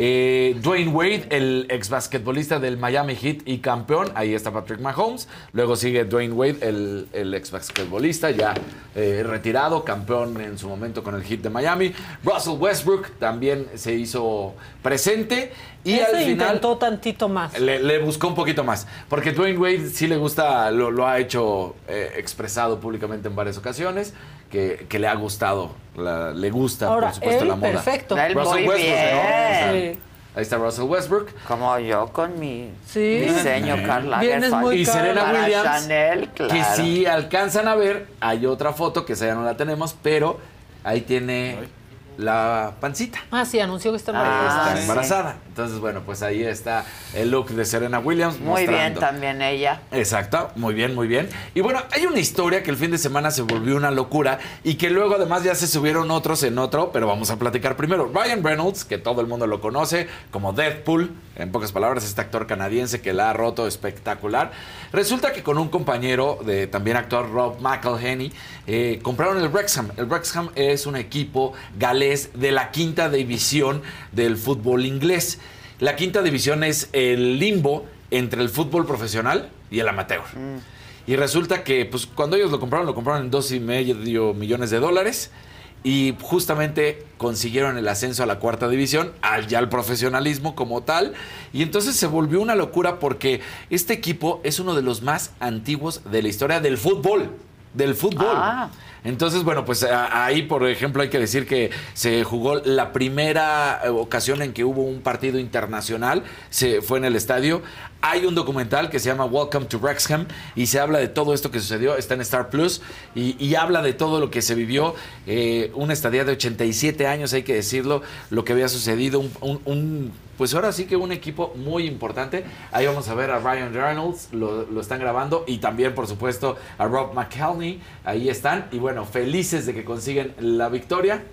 Eh, Dwayne Wade, el ex basquetbolista del Miami Heat y campeón. Ahí está Patrick Mahomes. Luego sigue Dwayne Wade, el, el ex basquetbolista ya eh, retirado, campeón en su momento con el Heat de Miami. Russell Westbrook también se hizo presente. Y Ese al final intentó tantito más. le, le buscó un poquito más. Porque Dwayne Wade sí le gusta, lo, lo ha hecho eh, expresado públicamente en varias ocasiones, que, que le ha gustado, la- le gusta, Ahora, por supuesto, él, la moda. perfecto. Él Russell muy Westbrook, ¿no? bien. O sea, Sí. Ahí está Russell Westbrook. Como yo con mi Sí. diseño, Sí. Carla. Vienes muy Y Serena Para Williams, Chanel, claro. que si alcanzan a ver, hay otra foto que esa ya no la tenemos, pero ahí tiene la pancita. Ah, sí, anunció que está Ah, embarazada. Está sí. embarazada. Entonces, bueno, pues ahí está el look de Serena Williams. Muy bien también ella. Exacto, muy bien, muy bien. Y bueno, hay una historia que el fin de semana se volvió una locura y que luego además ya se subieron otros en otro, pero vamos a platicar primero. Ryan Reynolds, que todo el mundo lo conoce como Deadpool, en pocas palabras, este actor canadiense que la ha roto espectacular. Resulta que con un compañero de también actor Rob McElhenney eh, compraron el Wrexham. El Wrexham es un equipo galés de la quinta división del fútbol inglés. La quinta división es el limbo entre el fútbol profesional y el amateur. Y resulta que, pues, cuando ellos lo compraron, lo compraron en dos y medio millones de dólares. Y justamente consiguieron el ascenso a la cuarta división, al ya al profesionalismo como tal. Y entonces se volvió una locura porque este equipo es uno de los más antiguos de la historia del fútbol. Del fútbol. Ah. Entonces, bueno, pues ahí, por ejemplo, hay que decir que se jugó la primera eh, ocasión en que hubo un partido internacional, se fue en el estadio. Hay un documental que se llama Welcome to Wrexham y se habla de todo esto que sucedió, está en Star Plus y, habla de todo lo que se vivió. Eh, una estadía de 87 años, hay que decirlo, lo que había sucedido, un- pues ahora sí que un equipo muy importante. Ahí vamos a ver a Ryan Reynolds, lo, lo están grabando, y también, por supuesto, a Rob McElhenney. Ahí están, y bueno, felices de que consiguen la victoria.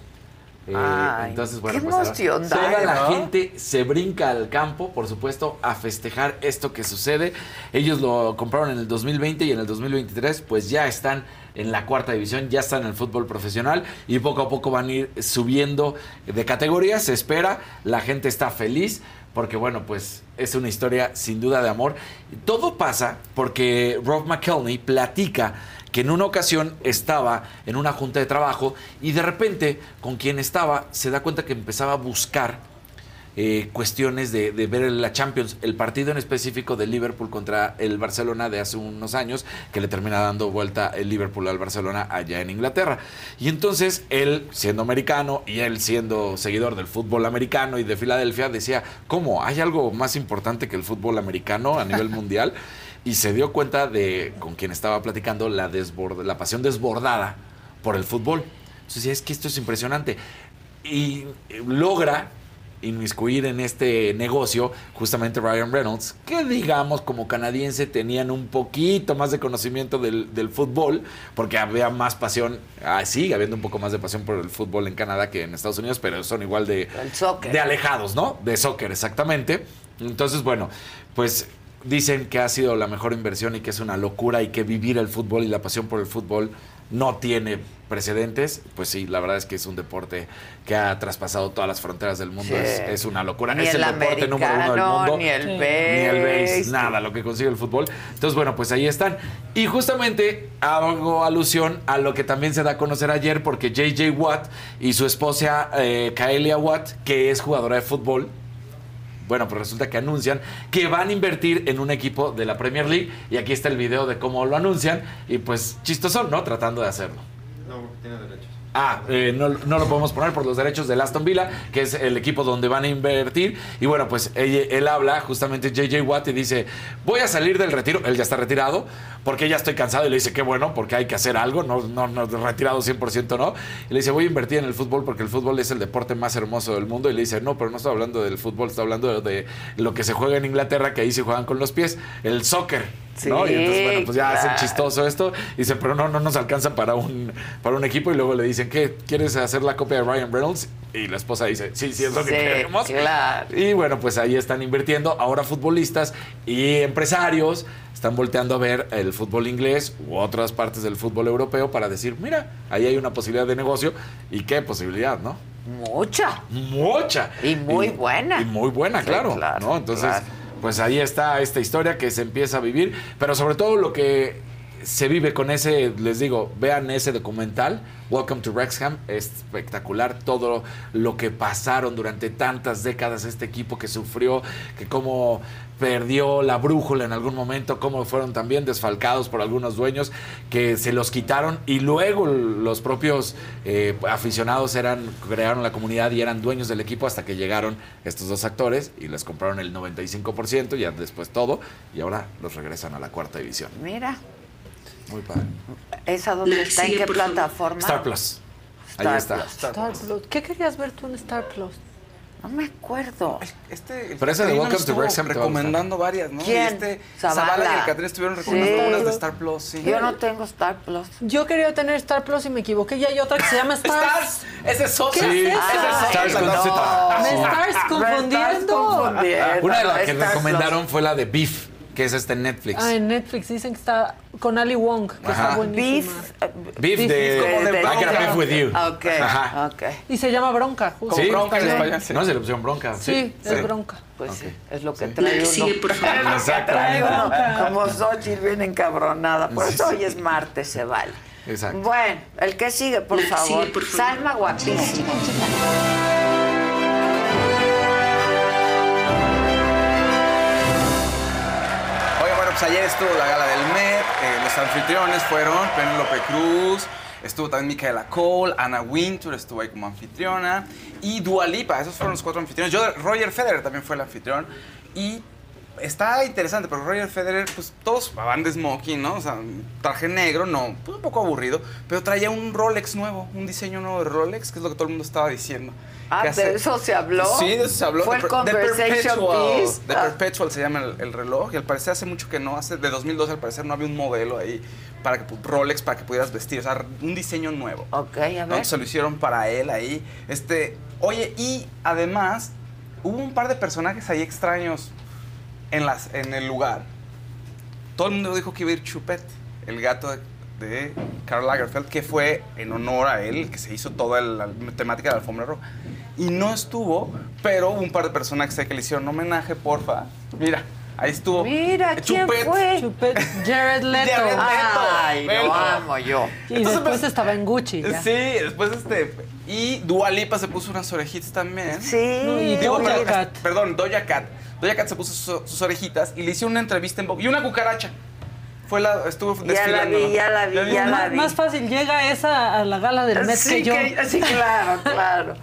Eh, Ay, entonces, bueno, qué pues ahora emoción da, toda la gente se brinca al campo, por supuesto, a festejar esto que sucede. Ellos lo compraron en el 2020 y en el 2023, pues ya están en la cuarta división, ya están en el fútbol profesional y poco a poco van a ir subiendo de categoría, se espera, la gente está feliz porque bueno, pues es una historia sin duda de amor. Todo pasa porque Rob McElhenney platica que en una ocasión estaba en una junta de trabajo y de repente con quien estaba se da cuenta que empezaba a buscar eh, cuestiones de, de ver la Champions, el partido en específico de Liverpool contra el Barcelona de hace unos años, que le termina dando vuelta el Liverpool al Barcelona allá en Inglaterra. Y entonces él, siendo americano y él siendo seguidor del fútbol americano y de Filadelfia, decía, ¿cómo? ¿Hay algo más importante que el fútbol americano a nivel mundial? Y se dio cuenta de, con quien estaba platicando, la, desbord- la pasión desbordada por el fútbol. Entonces es que esto es impresionante. Y eh, logra inmiscuir en este negocio justamente Ryan Reynolds, que digamos como canadiense tenían un poquito más de conocimiento del, del fútbol, porque había más pasión, ah, sigue habiendo un poco más de pasión por el fútbol en Canadá que en Estados Unidos, pero son igual de, de alejados, ¿no? De soccer, exactamente. Entonces, bueno, pues dicen que ha sido la mejor inversión y que es una locura y que vivir el fútbol y la pasión por el fútbol no tiene precedentes, pues sí, la verdad es que es un deporte que ha traspasado todas las fronteras del mundo. Sí. Es, es una locura. Ni es el el, deporte número uno del mundo. ni el Ni el béisbol. base, nada, lo que consigue el fútbol. Entonces, bueno, pues ahí están. Y justamente hago alusión a lo que también se da a conocer ayer, porque JJ Watt y su esposa eh, Kaelia Watt, que es jugadora de fútbol, bueno, pues resulta que anuncian que van a invertir en un equipo de la Premier League. Y aquí está el video de cómo lo anuncian. Y pues chistosón, ¿no? Tratando de hacerlo. No, tiene derechos. Ah, eh, no, no lo podemos poner por los derechos del Aston Villa, que es el equipo donde van a invertir. Y bueno, pues él, él habla justamente JJ Watt y dice, voy a salir del retiro, él ya está retirado, porque ya estoy cansado y le dice, qué bueno, porque hay que hacer algo, no, no, no retirado 100% no. Y le dice, voy a invertir en el fútbol porque el fútbol es el deporte más hermoso del mundo. Y le dice, no, pero no estoy hablando del fútbol, estoy hablando de lo que se juega en Inglaterra, que ahí se juegan con los pies, el soccer. ¿No? Y entonces, bueno, pues ya hacen chistoso esto. Y dice, pero no, no nos alcanza para un, para un equipo. Y luego le dicen, ¿qué? ¿Quieres hacer la copia de Ryan Reynolds? Y la esposa dice, sí, sí, es lo que queremos. claro. Y bueno, pues ahí están invirtiendo. Ahora futbolistas y empresarios están volteando a ver el fútbol inglés u otras partes del fútbol europeo para decir, mira, ahí hay una posibilidad de negocio. ¿Y qué posibilidad, no? Mucha. Mucha. Y muy buena. Y muy buena, Sí, claro. claro, ¿no? Entonces, claro. Pues ahí está esta historia que se empieza a vivir. Pero sobre todo lo que se vive con ese, les digo, vean ese documental, Welcome to Wrexham, es espectacular todo lo que pasaron durante tantas décadas este equipo que sufrió, que cómo perdió la brújula en algún momento, cómo fueron también desfalcados por algunos dueños que se los quitaron y luego los propios eh, aficionados eran crearon la comunidad y eran dueños del equipo hasta que llegaron estos dos actores y les compraron el 95% y ya después todo y ahora los regresan a la cuarta división. Mira, Muy padre. ¿esa dónde está? ¿En qué plataforma? Star Plus. Ahí Star está. Plus. Star Plus. ¿Qué querías ver tú en Star Plus? No me acuerdo. Este, Pero esa de Welcome to Wrexham recomendando varias, ¿no? ¿Quién? Y este Zavala. Zavala, y el Catrina estuvieron recomendando Sí. unas de Star Plus, sí. Yo no tengo Star Plus. Yo quería tener Star Plus y me equivoqué. Ya hay otra que se llama Stars. Stars. Ese es. ¿Qué Sí, es es Stars con No. Z. Me estás confundiendo. Una de las que recomendaron fue la de Beef, que es este en Netflix. Ah, en Netflix dicen que está con Ali Wong, que Ajá. está buenísima. Beef Beef de, es como de I Got. Beef with You. Ok, Ajá. ok. Y se llama Bronca, justo. Sí, bronca en sí. español, sí. No, se le pusieron bronca. Sí, es Bronca. Pues sí, es lo que Sí. trae La uno. sigue, por favor. Es lo que Exacto. trae uno. Bronca. Como Xochitl bien encabronada. Por Sí, eso sí. hoy es martes, se vale. Exacto. Bueno, el que sigue, por La favor. sigue, por favor. Salma guapísima. Pues ayer estuvo la gala del Met, eh, los anfitriones fueron Penélope Cruz, estuvo también Micaela Cole, Anna Wintour estuvo ahí como anfitriona y Dua Lipa, esos fueron los cuatro anfitriones. Yo, Roger Federer también fue el anfitrión y está interesante, porque Roger Federer, pues todos van de smoking, ¿no? O sea, traje negro, no, pues un poco aburrido, pero traía un Rolex nuevo, un diseño nuevo de Rolex, que es lo que todo el mundo estaba diciendo. Ah, Que ¿de eso se habló? Sí, de eso se habló. ¿Fue el conversation Perpetual. piece? The Ah. Perpetual se llama el, el reloj y al parecer hace mucho que no, hace de 2012 al parecer no había un modelo ahí para que Rolex para que pudieras vestir, o sea, un diseño nuevo. Ok, a ¿no? ver. Entonces Se lo hicieron para él ahí. Este, oye, y además hubo un par de personajes ahí extraños en las en el lugar. Todo el mundo dijo que iba a ir Chupet, el gato de, de Karl Lagerfeld, que fue en honor a él, que se hizo toda la temática de la alfombra roja. Y no estuvo, pero hubo un par de personajes ahí que le hicieron homenaje, porfa. Mira, ahí estuvo. Mira, ¿quién Chupet. fue? Chupet, Jared Leto. Jared Leto. Ay, Velo. lo amo yo. Y Entonces, después pues, estaba en Gucci. ya. Sí, después este. Y Dua Lipa se puso unas orejitas también. Sí. No, y Digo, Doja Cat. Perdón, Doja Cat. Doja Cat se puso su- sus orejitas y le hicieron una entrevista en Vogue. Y una cucaracha. Fue la, estuvo Ya la desfilando. vi, ya la vi, ya la Más, vi. más fácil, llega esa a la gala del Met sí, que yo. sí, claro, claro.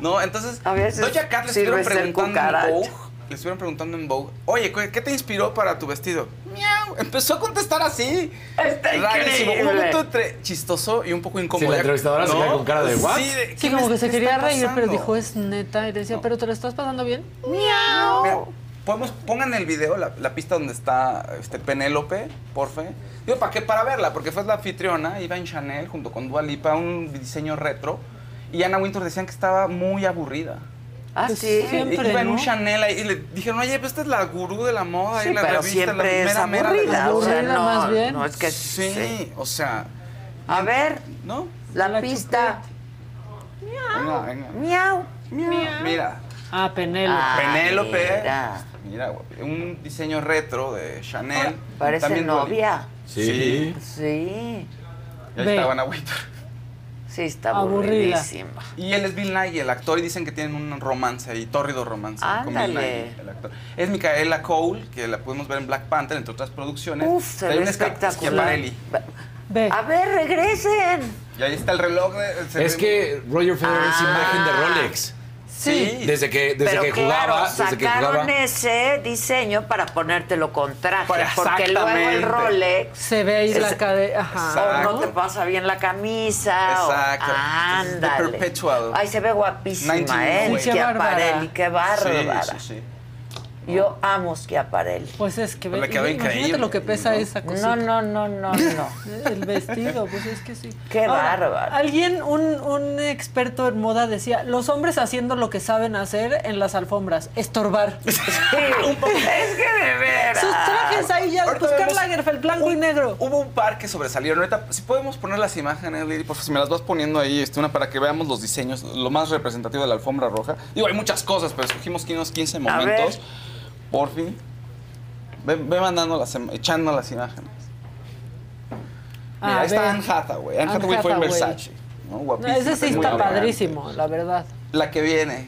No, entonces, A veces Doja Cat le estuvieron preguntando en. Vogue. Le estuvieron preguntando en Vogue, oye, ¿qué te inspiró para tu vestido? Miau. Empezó a contestar así. Está Rarísimo. Un increíble. momento entre chistoso y un poco incómodo. Sí, la entrevistadora se queda con cara de, ¿what? Sí, de, Sí, ¿qué como que se quería reír, pero pasando? dijo, es neta. Y decía, ¿pero te lo estás pasando bien? Mira, podemos, pongan el video, la, la pista donde está este, Penélope, porfa. Digo, ¿para qué? Para verla, porque fue la anfitriona, iba en Chanel junto con Dua Lipa, un diseño retro. Y Anna Wintour decían que estaba muy aburrida. Ah, Pues sí. siempre, iba en un. Chanel ahí, y le dijeron, oye, pues esta es la gurú de la moda. Sí, y la pero revista, la siempre es mera, mera de la aburrida. O sea, Aburrida no, más bien. no es que Sí, sí. o sea, A ver, ¿no? la, La pista. Venga, venga. Miau. Mira, Ah, Penélope. Ah, Penélope. mira. Mira, un diseño retro de Chanel. Parece También novia. Sí. Sí. Y ahí Ve. estaba Ana Wintour. Sí, está Aburrida. aburridísima. Y él es Bill Nighy, el actor, y dicen que tienen un romance ahí, tórrido romance con Bill Ándale. Nighy, el actor. Es Micaela Cole, que la pudimos ver en Black Panther, entre otras producciones. Uf, se ve espectacular. Ve. A ver, regresen. Y ahí está el reloj. De, se Es ve- que Roger Federer es Ah. imagen de Rolex. Sí. Desde que, desde Pero que claro, jugaba, desde que sacaron jugaba. ese diseño para ponértelo con traje. Para- porque luego el. Rolex Se ve ahí la cadena. O no te pasa bien la camisa. Exacto. O, ándale. Perpetual. Ay, se ve guapísima, ¿eh? 1998. Qué bárbara. Qué bárbara. Sí, sí, sí. Yo amo Schiaparelli. Pues es que, Pues quedó imagínate increíble. lo que pesa esa cosita. No, no, no, no, no. El vestido, pues es que sí. Qué bárbaro. Alguien, un, un experto en moda decía, los hombres haciendo lo que saben hacer en las alfombras, estorbar. Sí, es que de veras. Sus trajes ahí ya, Ahorita pues Karl Lagerfeld, blanco y negro. Hubo un par que sobresalieron. Ahorita, si podemos poner las imágenes, Lili, por favor, si me las vas poniendo ahí, este, una para que veamos los diseños, lo más representativo de la alfombra roja. Digo, hay muchas cosas, pero escogimos unos 15 A momentos. Por fin. Ve, ve mandando las, em- echando las imágenes. Mira, Ah, ahí está. Anne Hathaway. Anne Hathaway fue en. Versace. ¿no? No, Guapísima, ese sí está elegante. padrísimo, la verdad. La que viene,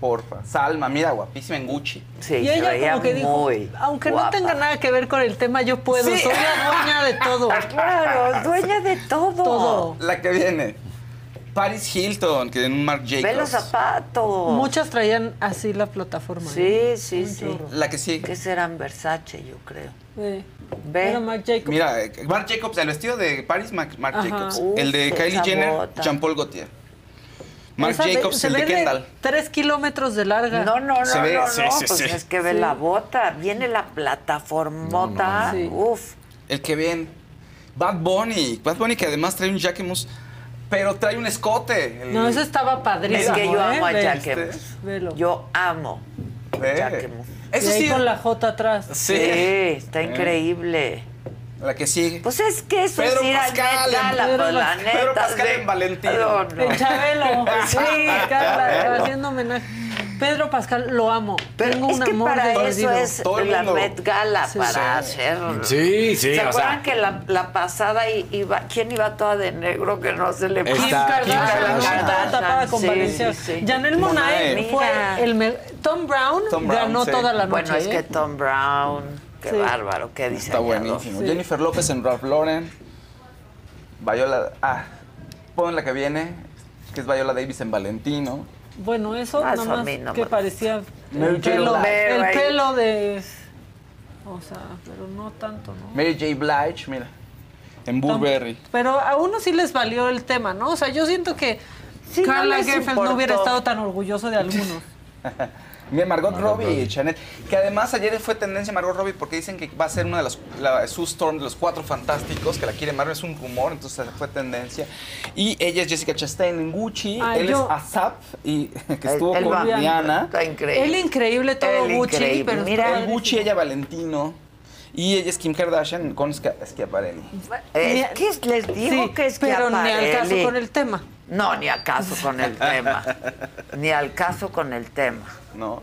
porfa. Salma, mira, guapísima en Gucci. Sí, y se ella veía como que dijo, muy aunque guapa. no tenga nada que ver con el tema, yo puedo, Sí. soy la dueña de todo. Claro, dueña de todo. Todo. La que viene. Paris Hilton, que en un Marc Jacobs. Ve los zapatos. Muchas traían así la plataforma. Sí, ¿eh? sí, sí. chorro. La que sigue. Que serán Versace, yo creo. Sí. Ve. Era Marc Jacobs. Mira, eh, Marc Jacobs, el vestido de Paris, Marc. Jacobs. Uf, el de Kylie Jenner, bota. Jean-Paul Gaultier. Marc Esa Jacobs, se el de Kendall. Tres kilómetros de larga. No, no, no, Se ve- no, sí, no, sí, pues sí. es que ve Sí. la bota, viene la plataformota, Sí. uf. El que viene. Bad Bunny. Bad Bunny que además trae un Jacquemus, pero trae un escote. El- No, eso estaba Es padrísimo. que yo ¿eh? amo a Ve. Jacquemus. Velo. Yo amo Ve. Jacquemus. Eso y ahí sí. con la J atrás. Sí, Sí. está Eh. increíble. La que sigue. Pues es que eso Pedro es ir al Pascal, Met Gala, Pedro pues la Pascal, neta. Pedro Pascal en Valentino. No, no. El Chabelo. sí. Carla, haciendo homenaje. Pedro Pascal, lo amo. Pero Tengo es un que amor para eso es Todo la mundo. Met Gala, Sí. para Sí. hacer... Sí, sí, ¿Se o acuerdan sea. que la, la pasada iba, quién iba toda de negro que no se le Está Kim Kim Kardashian, tapada con Sí, Valencia. sí, sí. Janelle Monáe. fue el me- Tom Brown Tom Brown, ganó sí. toda la noche. Bueno, es ¿eh? que Tom Brown, qué Sí. bárbaro, qué Está diseñador. buenísimo. Sí. Jennifer López en Ralph Lauren. Viola. Ah, pon la que viene, que es Viola Davis en Valentino. Bueno, eso más que parecía el pelo, Blige. el pelo de... O sea, pero no tanto, ¿no? Mary J. Blige, mira. En Burberry. Pero a uno sí les valió el tema, ¿no? O sea, yo siento que Sí, no no hubiera estado tan orgulloso de algunos. Mira, Margot Robbie, Chanel. Que además ayer fue tendencia Margot Robbie porque dicen que va a ser una de las. La, Sue Storm de los cuatro fantásticos, que la quiere Marvel, es un rumor, entonces fue tendencia. Y ella es Jessica Chastain en Gucci. Ah, él yo- es Asap, y, que estuvo con Diana. Está increíble. Él increíble, todo Gucci, increíble. pero Mira, En Gucci, ella Valentino. Y ella es Kim Kardashian con Schiaparelli. Es que les digo Sí, que es pero ni al caso con el tema. No, ni al caso con el tema. ni al caso con el tema. ¿No?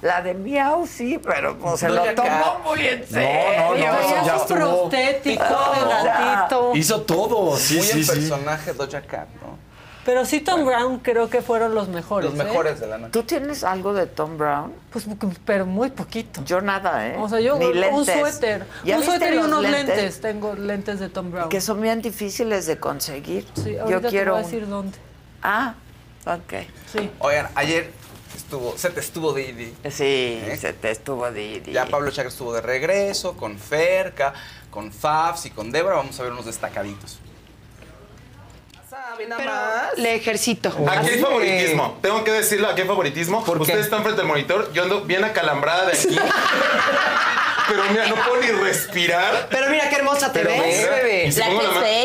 La de Miau sí, pero pues, se lo tomó muy en no, serio. no, Traía ya su estuvo. prostético de sea, gatito. Hizo todo. Sí, Muy sí, en sí. personaje Doja Cat, ¿no? Pero sí, Tom Brown creo que fueron los mejores. Los ¿eh? mejores de la noche. ¿Tú tienes algo de Tom Brown? Pues, pero muy poquito. Yo nada, ¿eh? O sea, yo Ni un lentes. suéter. ¿Ya Un suéter y unos lentes? Tengo lentes de Tom Brown. Que son bien difíciles de conseguir. Sí, Yo ahorita quiero. te voy a un- decir dónde. Ah, ok. Sí. Oigan, ayer estuvo, se te estuvo Didi. Sí, ¿Eh? se te estuvo Didi. Ya Pablo Chacra estuvo de regreso, con Ferca, con Fabs y con Débora. Vamos a ver unos destacaditos. Pero le ejercito. Aquí hay favoritismo. Tengo que decirlo, aquí hay favoritismo. Ustedes están frente al monitor. Yo ando bien acalambrada de aquí. Pero mira, no puedo ni respirar. Pero mira qué hermosa te Pero ves, mira, bebé. y si La que es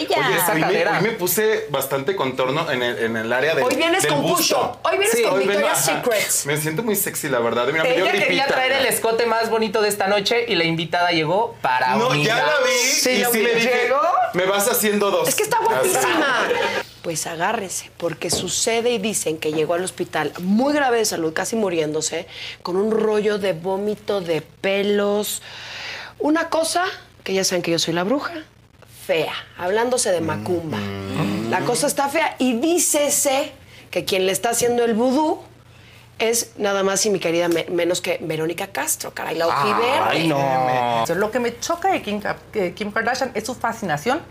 bella. Oye, hoy me, cadera. hoy me puse bastante contorno en el, en el área del Hoy vienes del con busto. Hoy vienes con vengo- Victoria's. Secrets. Me siento muy sexy, la verdad. Mira, me dio Ella quería gripita. traer el escote más bonito de esta noche y la invitada llegó para No, unirla. ya la vi Sí, y sí le dije, ¿Llegó? me vas haciendo dos. Es que está guapísima. Pues agárrese, porque sucede y dicen que llegó al hospital muy grave de salud, casi muriéndose, con un rollo de vómito, de pelos. Una cosa, que ya saben que yo soy la bruja, fea, hablándose de macumba. La cosa está fea y dícese que quien le está haciendo el vudú es nada más y mi querida me- menos que Verónica Castro, caray, la ojiverde. no. Lo que me choca de Kim, Kim Kardashian es su fascinación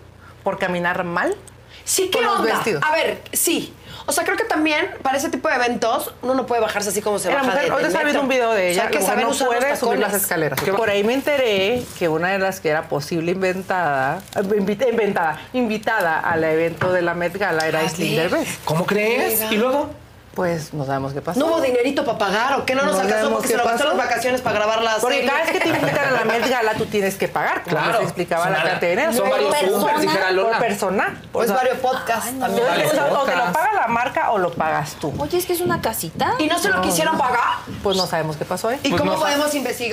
por caminar mal. Sí, ¿qué los onda? vestidos. A ver, sí. O sea, creo que también para ese tipo de eventos uno no puede bajarse así como se Era baja mujer, de- ahorita del estaba viendo un video de ella. O sea, que la mujer no usar puede subir las escaleras. Por ahí me enteré que una de las que era posible inventada, invita- inventada, invitada al evento de la Met Gala era. Derbez. ¿Cómo crees? Y luego Pues no sabemos qué pasó. ¿No hubo dinerito para pagar o qué no nos alcanzó sabemos porque se nos gastaron las vacaciones para grabar las Porque cada vez que te invitan a la Met Gala, tú tienes que pagar, como Claro. les explicaba la Son- cartera. son varios Ubers, dijera Lola. Por persona. Pues varios podcasts también. o sea, o te lo paga la marca o lo pagas tú. Oye, es que es una casita. ¿Y no se lo quisieron pagar? Pues no sabemos qué pasó ahí. ¿Y cómo podemos investigar?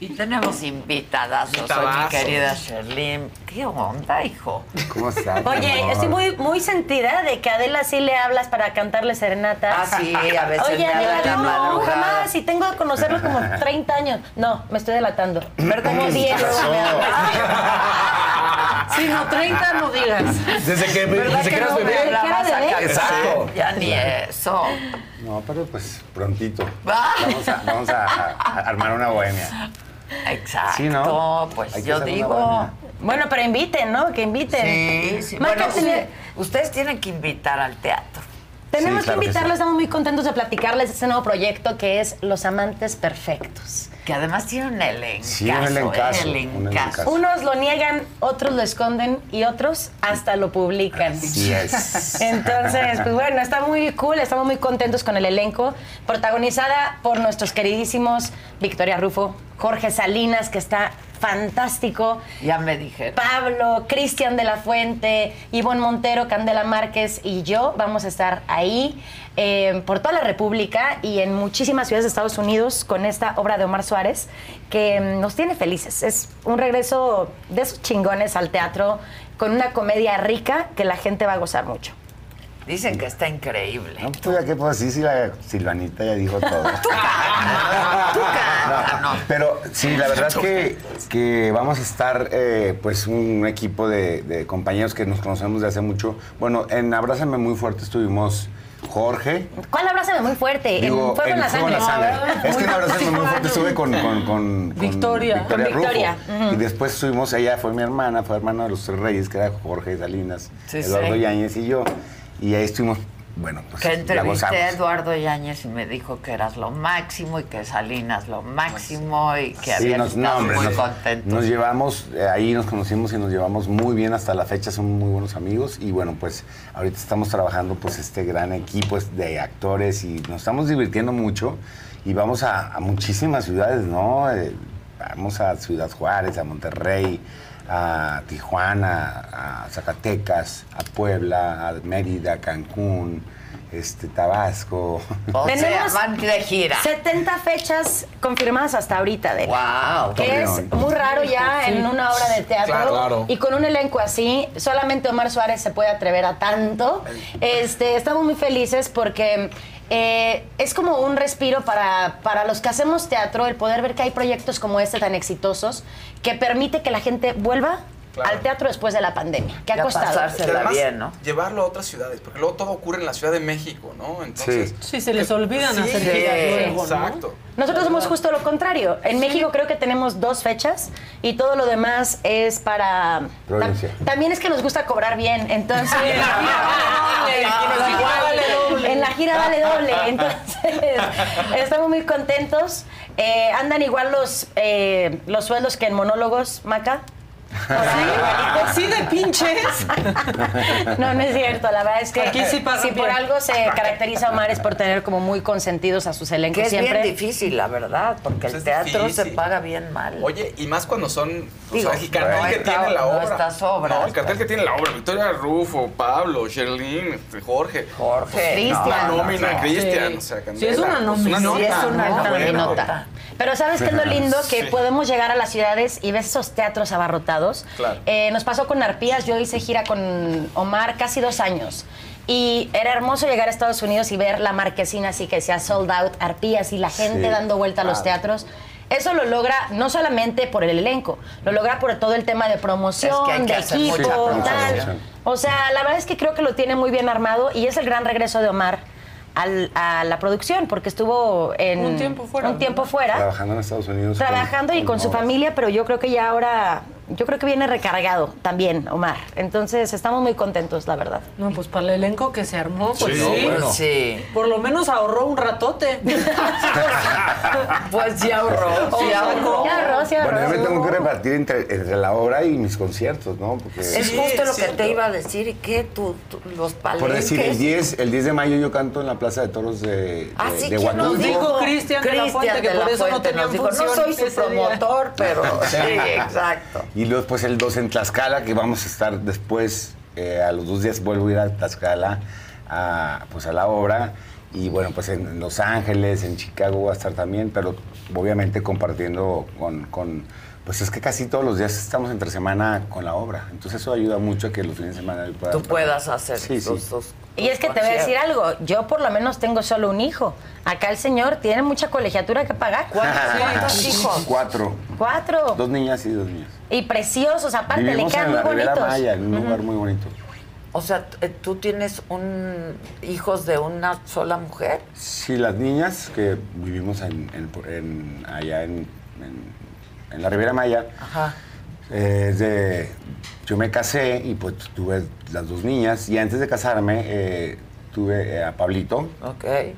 Y tenemos invitadas, mi querida Sherlyn. ¿Qué onda, hijo? ¿Cómo estás? Oye, estoy muy, muy sentida de que a Adela sí le hablas para cantarle serenatas. Ah, sí, a veces Oye, Adela, la no, madrugada. jamás. Y tengo que conocerlo como 30 años. No, me estoy delatando. Como ¿Qué 10. pasó? Sí, no, 30 no digas. Desde que, ¿Verdad desde que que eras no? bebé. Exacto. Ya ni eso. No, pero pues prontito. Vamos a, vamos a- a armar una bohemia. Exacto. Sí, ¿no? Pues Hay yo digo. Bueno, pero inviten, ¿no? Que inviten. Sí, sí. Bueno, usted- ustedes tienen que invitar al teatro. Tenemos Sí, claro que que invitarlos, sí. estamos muy contentos de platicarles este nuevo proyecto que es Los Amantes Perfectos. Que además tiene un elencazo. Sí, un elencazo, ¿eh? un Elencazo. elencazo. Unos lo niegan, otros lo esconden y otros hasta lo publican. Así es. Entonces, pues bueno, está muy cool, estamos muy contentos con el elenco, protagonizada por nuestros queridísimos Victoria Rufo, Jorge Salinas, que está fantástico, Ya me dijeron. Pablo, Cristian de la Fuente, Ivonne Montero, Candela Márquez y yo vamos a estar ahí eh, por toda la República y en muchísimas ciudades de Estados Unidos con esta obra de Omar Suárez que mm, nos tiene felices. Es un regreso de esos chingones al teatro con una comedia rica que la gente va a gozar mucho. Dicen que está increíble. No, pues ya que pues sí, sí, la Silvanita ya dijo todo. No, Pero sí, la verdad es que, que vamos a estar, eh, pues, un equipo de, de compañeros que nos conocemos de hace mucho. Bueno, en Abrázame Muy Fuerte estuvimos Jorge. ¿Cuál abrázame muy fuerte? Digo, en Fuego en la Fuego en Sangre. la Sangre. Es que en Abrázame Muy Fuerte estuve con, con, con- con Victoria. Con Rufo. Victoria, ujú. Y después estuvimos, ella fue mi hermana, fue hermana de los tres reyes, que era Jorge Salinas, Sí, Eduardo sí. Yáñez y yo. Y ahí estuvimos, bueno, pues Que entrevisté a Eduardo Yáñez y me dijo que eras lo máximo y que Salinas lo máximo y que Sí, habían nos, no, estado hombre, muy nos, contentos. nos llevamos, eh, ahí nos conocimos y nos llevamos muy bien hasta la fecha, somos muy buenos amigos y bueno, pues ahorita estamos trabajando pues este gran equipo de actores y nos estamos divirtiendo mucho y vamos a, a muchísimas ciudades, ¿no? Eh, vamos a Ciudad Juárez, a Monterrey, a Tijuana, a Zacatecas, a Puebla, a Mérida, Cancún, este, Tabasco. O sea, Tenemos van de gira. 70 fechas confirmadas hasta ahorita de Wow. que es muy raro ya Sí. en una obra de teatro Claro, claro. y con un elenco así solamente Omar Suárez se puede atrever a tanto este estamos muy felices porque eh, es como un respiro para, para los que hacemos teatro el poder ver que hay proyectos como este tan exitosos que permite que la gente vuelva Claro. al teatro después de la pandemia que ha costado además, bien, ¿no? llevarlo a otras ciudades, porque luego todo ocurre en la Ciudad de México, ¿no? Entonces, Sí, se les olvidan Sí, hacer sí, luego, ¿no? Exacto. Nosotros somos justo lo contrario. En México creo que tenemos dos fechas y todo lo demás es para... Provincia. Tam- también es que nos gusta cobrar bien, entonces... En la gira vale doble. Entonces, estamos muy contentos. Eh, andan igual los, eh, los sueldos que en monólogos, Maca. Así de pinches. No, no es cierto. La verdad es que Aquí sí pagan si por bien. algo se caracteriza Omar es por tener como muy consentidos a sus elencos Que es siempre. bien difícil, la verdad, porque el Es teatro se difícil. paga bien mal. Oye, y más cuando son. O Digo, sea, el cartel no que está- tiene la no obra. estas obras, No, el cartel que tiene la obra. Victoria Rufo, Pablo, Sherlyn, este, Jorge. Jorge. Cristian. Una nómina, No. Cristian. Sí. O sea, Sí, es una Pues, nota, Sí, es una ¿no? Pero ¿sabes qué es lo lindo? Que Sí. podemos llegar a las ciudades y ves esos teatros abarrotados. Claro. Eh, nos pasó con Arpías, yo hice gira con Omar casi dos años. Y era hermoso llegar a Estados Unidos y ver la marquesina así que decía sold out, Arpías y la gente Sí, dando vuelta a los teatros. Eso lo logra no solamente por el elenco, lo logra por todo el tema de promoción, Es que hay que de hacer equipo, tal. O sea, la verdad es que creo que lo tiene muy bien armado y es el gran regreso de Omar al- a la producción, porque estuvo en Un tiempo fuera, un tiempo fuera, Trabajando en Estados Unidos. trabajando y con su familia, pero yo creo que ya ahora, yo creo que viene recargado también, Omar. Entonces estamos muy contentos, la verdad. No, pues para el elenco que se armó, pues Sí, sí. no, bueno. Sí. Por lo menos ahorró un ratote. Pues sí ahorró, sí ahorró. Sí ahorró, sí ahorró. Bueno, yo me tengo que repartir entre, entre la obra y mis conciertos, ¿no? Porque, Es justo lo que te iba a decir. ¿Y qué? Tú, tú- los palenques. Por decir, el 10, el 10 de mayo yo canto en la Plaza de Toros de, de, Ah, sí, de ¿quién nos dijo? Cristian de la Fuente, que por eso no tenían dijo, No soy su ese día". promotor, pero sí, exacto. Y luego pues el 2 en Tlaxcala, que vamos a estar después, eh, a los dos días vuelvo a ir a Tlaxcala, a, pues a la obra. Y bueno, pues en Los Ángeles, en Chicago voy a estar también, pero obviamente compartiendo con, con- pues es que casi todos los días estamos entre semana con la obra. Entonces eso ayuda mucho a que los fines de semana yo pueda Tú puedas hacer Sí, sí. tus- Y es que te voy a decir algo, yo por lo menos tengo solo un hijo. Acá el señor tiene mucha colegiatura que pagar. ¿Cuántos hijos? Cuatro. Cuatro. Dos niñas y dos niños. Y preciosos, aparte, le Vivimos quedan en muy la Ribera bonitos. Maya, en un lugar muy bonito. O sea, t- tú tienes un hijos de una sola mujer. Sí, las niñas que vivimos en, en- en- allá en, en- en la Riviera Maya, Ajá. Eh, de- yo me casé y pues tuve las dos niñas y antes de casarme eh, tuve eh, a Pablito,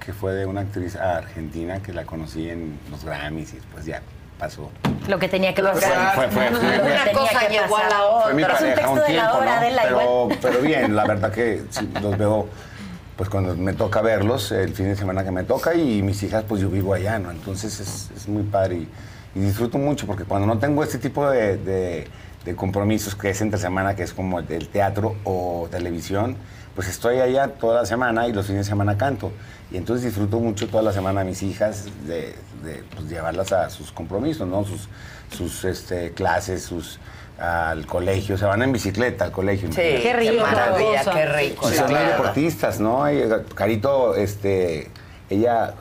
que fue de una actriz argentina que la conocí en los Grammys y después ya pasó. Lo que tenía que pasar. fue- Una cosa que llevó a la Fue mi Es un pareja texto un de tiempo, la obra, ¿no? Adela, pero, bien, la verdad que sí, los veo, pues cuando me toca verlos, el fin de semana que me toca y mis hijas, pues yo vivo allá, ¿no? Entonces es, es muy padre y, y disfruto mucho porque cuando no tengo este tipo de, de- de compromisos que es entre semana, que es como el teatro o televisión, pues estoy allá toda la semana y los fines de semana canto. Y entonces disfruto mucho toda la semana a mis hijas de, de, pues, llevarlas a sus compromisos, ¿no? Sus, sus este, clases, sus al colegio, se van en bicicleta al colegio. Sí, qué rico. maravilla, qué rico, Y son deportistas, ¿no? Eh, Carito, este, ella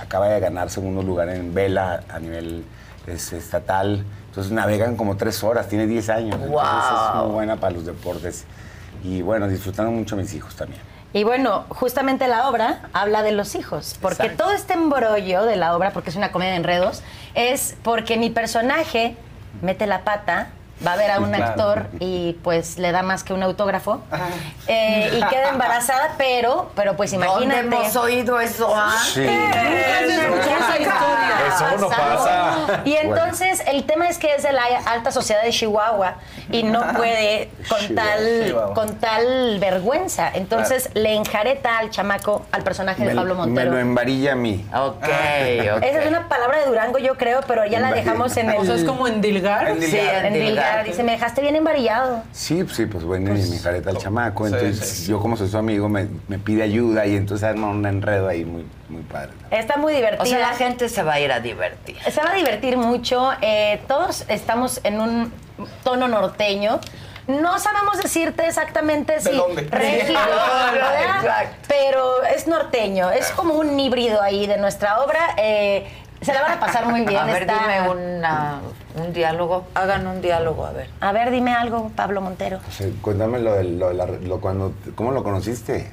acaba de ganar segundo lugar en vela a nivel es, estatal. Entonces navegan como tres horas, tiene 10 años. Entonces es muy buena para los deportes. Y bueno, disfrutando mucho mis hijos también. Y bueno, justamente la obra habla de los hijos, porque todo este embrollo de la obra, porque es una comedia de enredos, es porque mi personaje mete la pata, va a ver a un Claro. actor y pues le da más que un autógrafo eh, y queda embarazada, pero, pero pues ¿Dónde imagínate. hemos oído eso antes? Sí. Eso no pasa. Y entonces el tema es que es de la alta sociedad de Chihuahua y no puede con Chihuahua. tal Chihuahua. con tal vergüenza. Entonces le enjareta al chamaco, al personaje de Me, Pablo me Montero. lo embarilla a mí. Ok, Esa es una palabra de Durango, yo creo, pero ya la dejamos en el. O sea, es como endilgar. Endilgar. Sí, endilgar. Dice, me dejaste bien embarillado. Sí, pues sí, pues bueno, y mi careta al chamaco. sí, Entonces yo como soy su amigo me, me pide ayuda y entonces arma un enredo ahí muy, muy padre. Está muy divertida. O sea, la gente se va a ir a divertir. Se va a divertir mucho. eh, todos estamos en un tono norteño. No sabemos decirte exactamente si dónde? regio, ¿verdad? Exacto. pero es norteño. Es como un híbrido ahí de nuestra obra. eh, se la van a pasar muy bien. A ver, está- dime una- un diálogo. Hagan un diálogo, a ver. A ver, dime algo, Pablo Montero. O sea, cuéntame lo de, lo de la- lo cuando, ¿cómo lo conociste?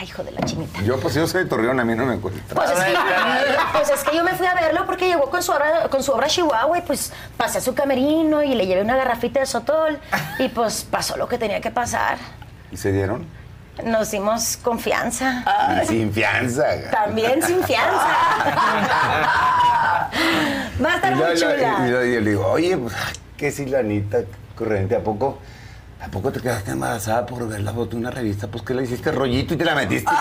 Ay, hijo de la chinita. Yo, pues yo soy de Torreón, a mí no me cuesta. Pues es, que, pues es que yo me fui a verlo porque llegó con su obra, con su obra Chihuahua y pues pasé a su camerino y le llevé una garrafita de sotol y pues pasó lo que tenía que pasar. ¿Y se dieron? Nos dimos confianza. Y sin fianza. También sin fianza. Va a estar y muy yo, chula. y yo- le digo, oye, pues, que si la Anita corriente, ¿a poco? ¿A poco te quedaste embarazada por ver la foto de una revista? Pues que le hiciste rollito y te la metiste.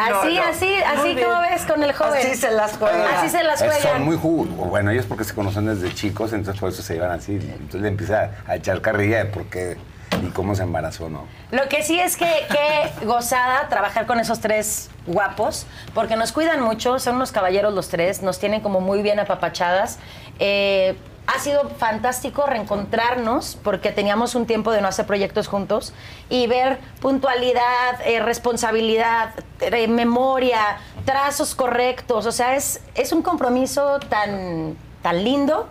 así, así, así como ves con el joven. Así se las juegan. Así se las Eh, juegan. Son muy jugosos. Bueno, ellos porque se conocen desde chicos, entonces por eso se llevan así. Entonces le empieza a echar carrilla de por qué y cómo se embarazó, ¿no? Lo que sí es que qué gozada trabajar con esos tres guapos, porque nos cuidan mucho, son unos caballeros los tres, nos tienen como muy bien apapachadas. Eh, ha sido fantástico reencontrarnos porque teníamos un tiempo de no hacer proyectos juntos y ver puntualidad, eh, responsabilidad, eh, memoria, trazos correctos. O sea, es, es un compromiso tan, tan lindo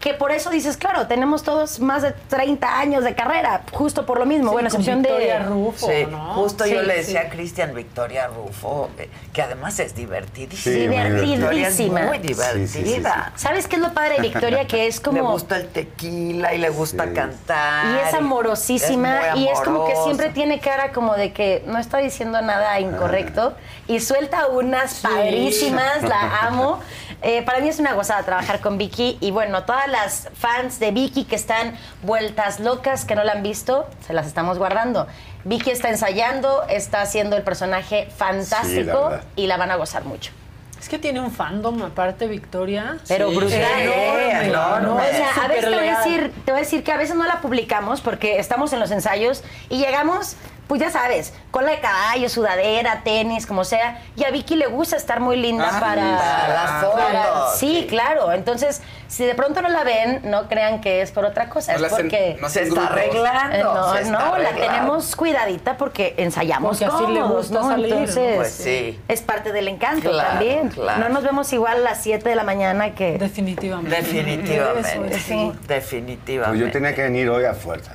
que por eso dices, claro, tenemos todos más de 30 años de carrera, justo por lo mismo. Sí, bueno, excepción de Victoria Rufo, Sí, ¿no? justo yo Sí, le decía a Cristian Victoria Rufo, eh, que además es divertidísima. Divertidísima. muy Sí, sí, sí, divertida. ¿Sabes qué es lo padre de Victoria? Que es como... Le gusta el tequila y le gusta cantar. Y es amorosísima es y es como que siempre tiene cara como de que no está diciendo nada incorrecto y suelta unas padrísimas, la amo. Eh, para mí es una gozada trabajar con Vicky y bueno, todas las fans de Vicky que están vueltas locas, que no la han visto, se las estamos guardando. Vicky está ensayando, está haciendo el personaje fantástico y la van a gozar mucho. Es que tiene un fandom aparte, Victoria. Pero brutal. Enorme, No, o sea, a veces te voy a, leal. decir, te voy a decir que a veces no la publicamos porque estamos en los ensayos y llegamos, pues ya sabes, cola de caballo, sudadera, tenis, como sea. Y a Vicky le gusta estar muy linda Ah, para, para las fotos, sí, claro. Entonces, si de pronto no la ven, no crean que es por otra cosa. No es la hacen- porque no Se está arreglando, Eh, no, se está no, la tenemos cuidadita porque ensayamos Porque así le cómodos, gusta ¿no? salir, ¿no? Entonces, Pues sí. es parte del encanto Claro, también. claro. No nos vemos igual a las 7 de la mañana que... Definitivamente. Definitivamente. Sí. Definitivamente. Pues yo tenía que venir hoy a fuerza.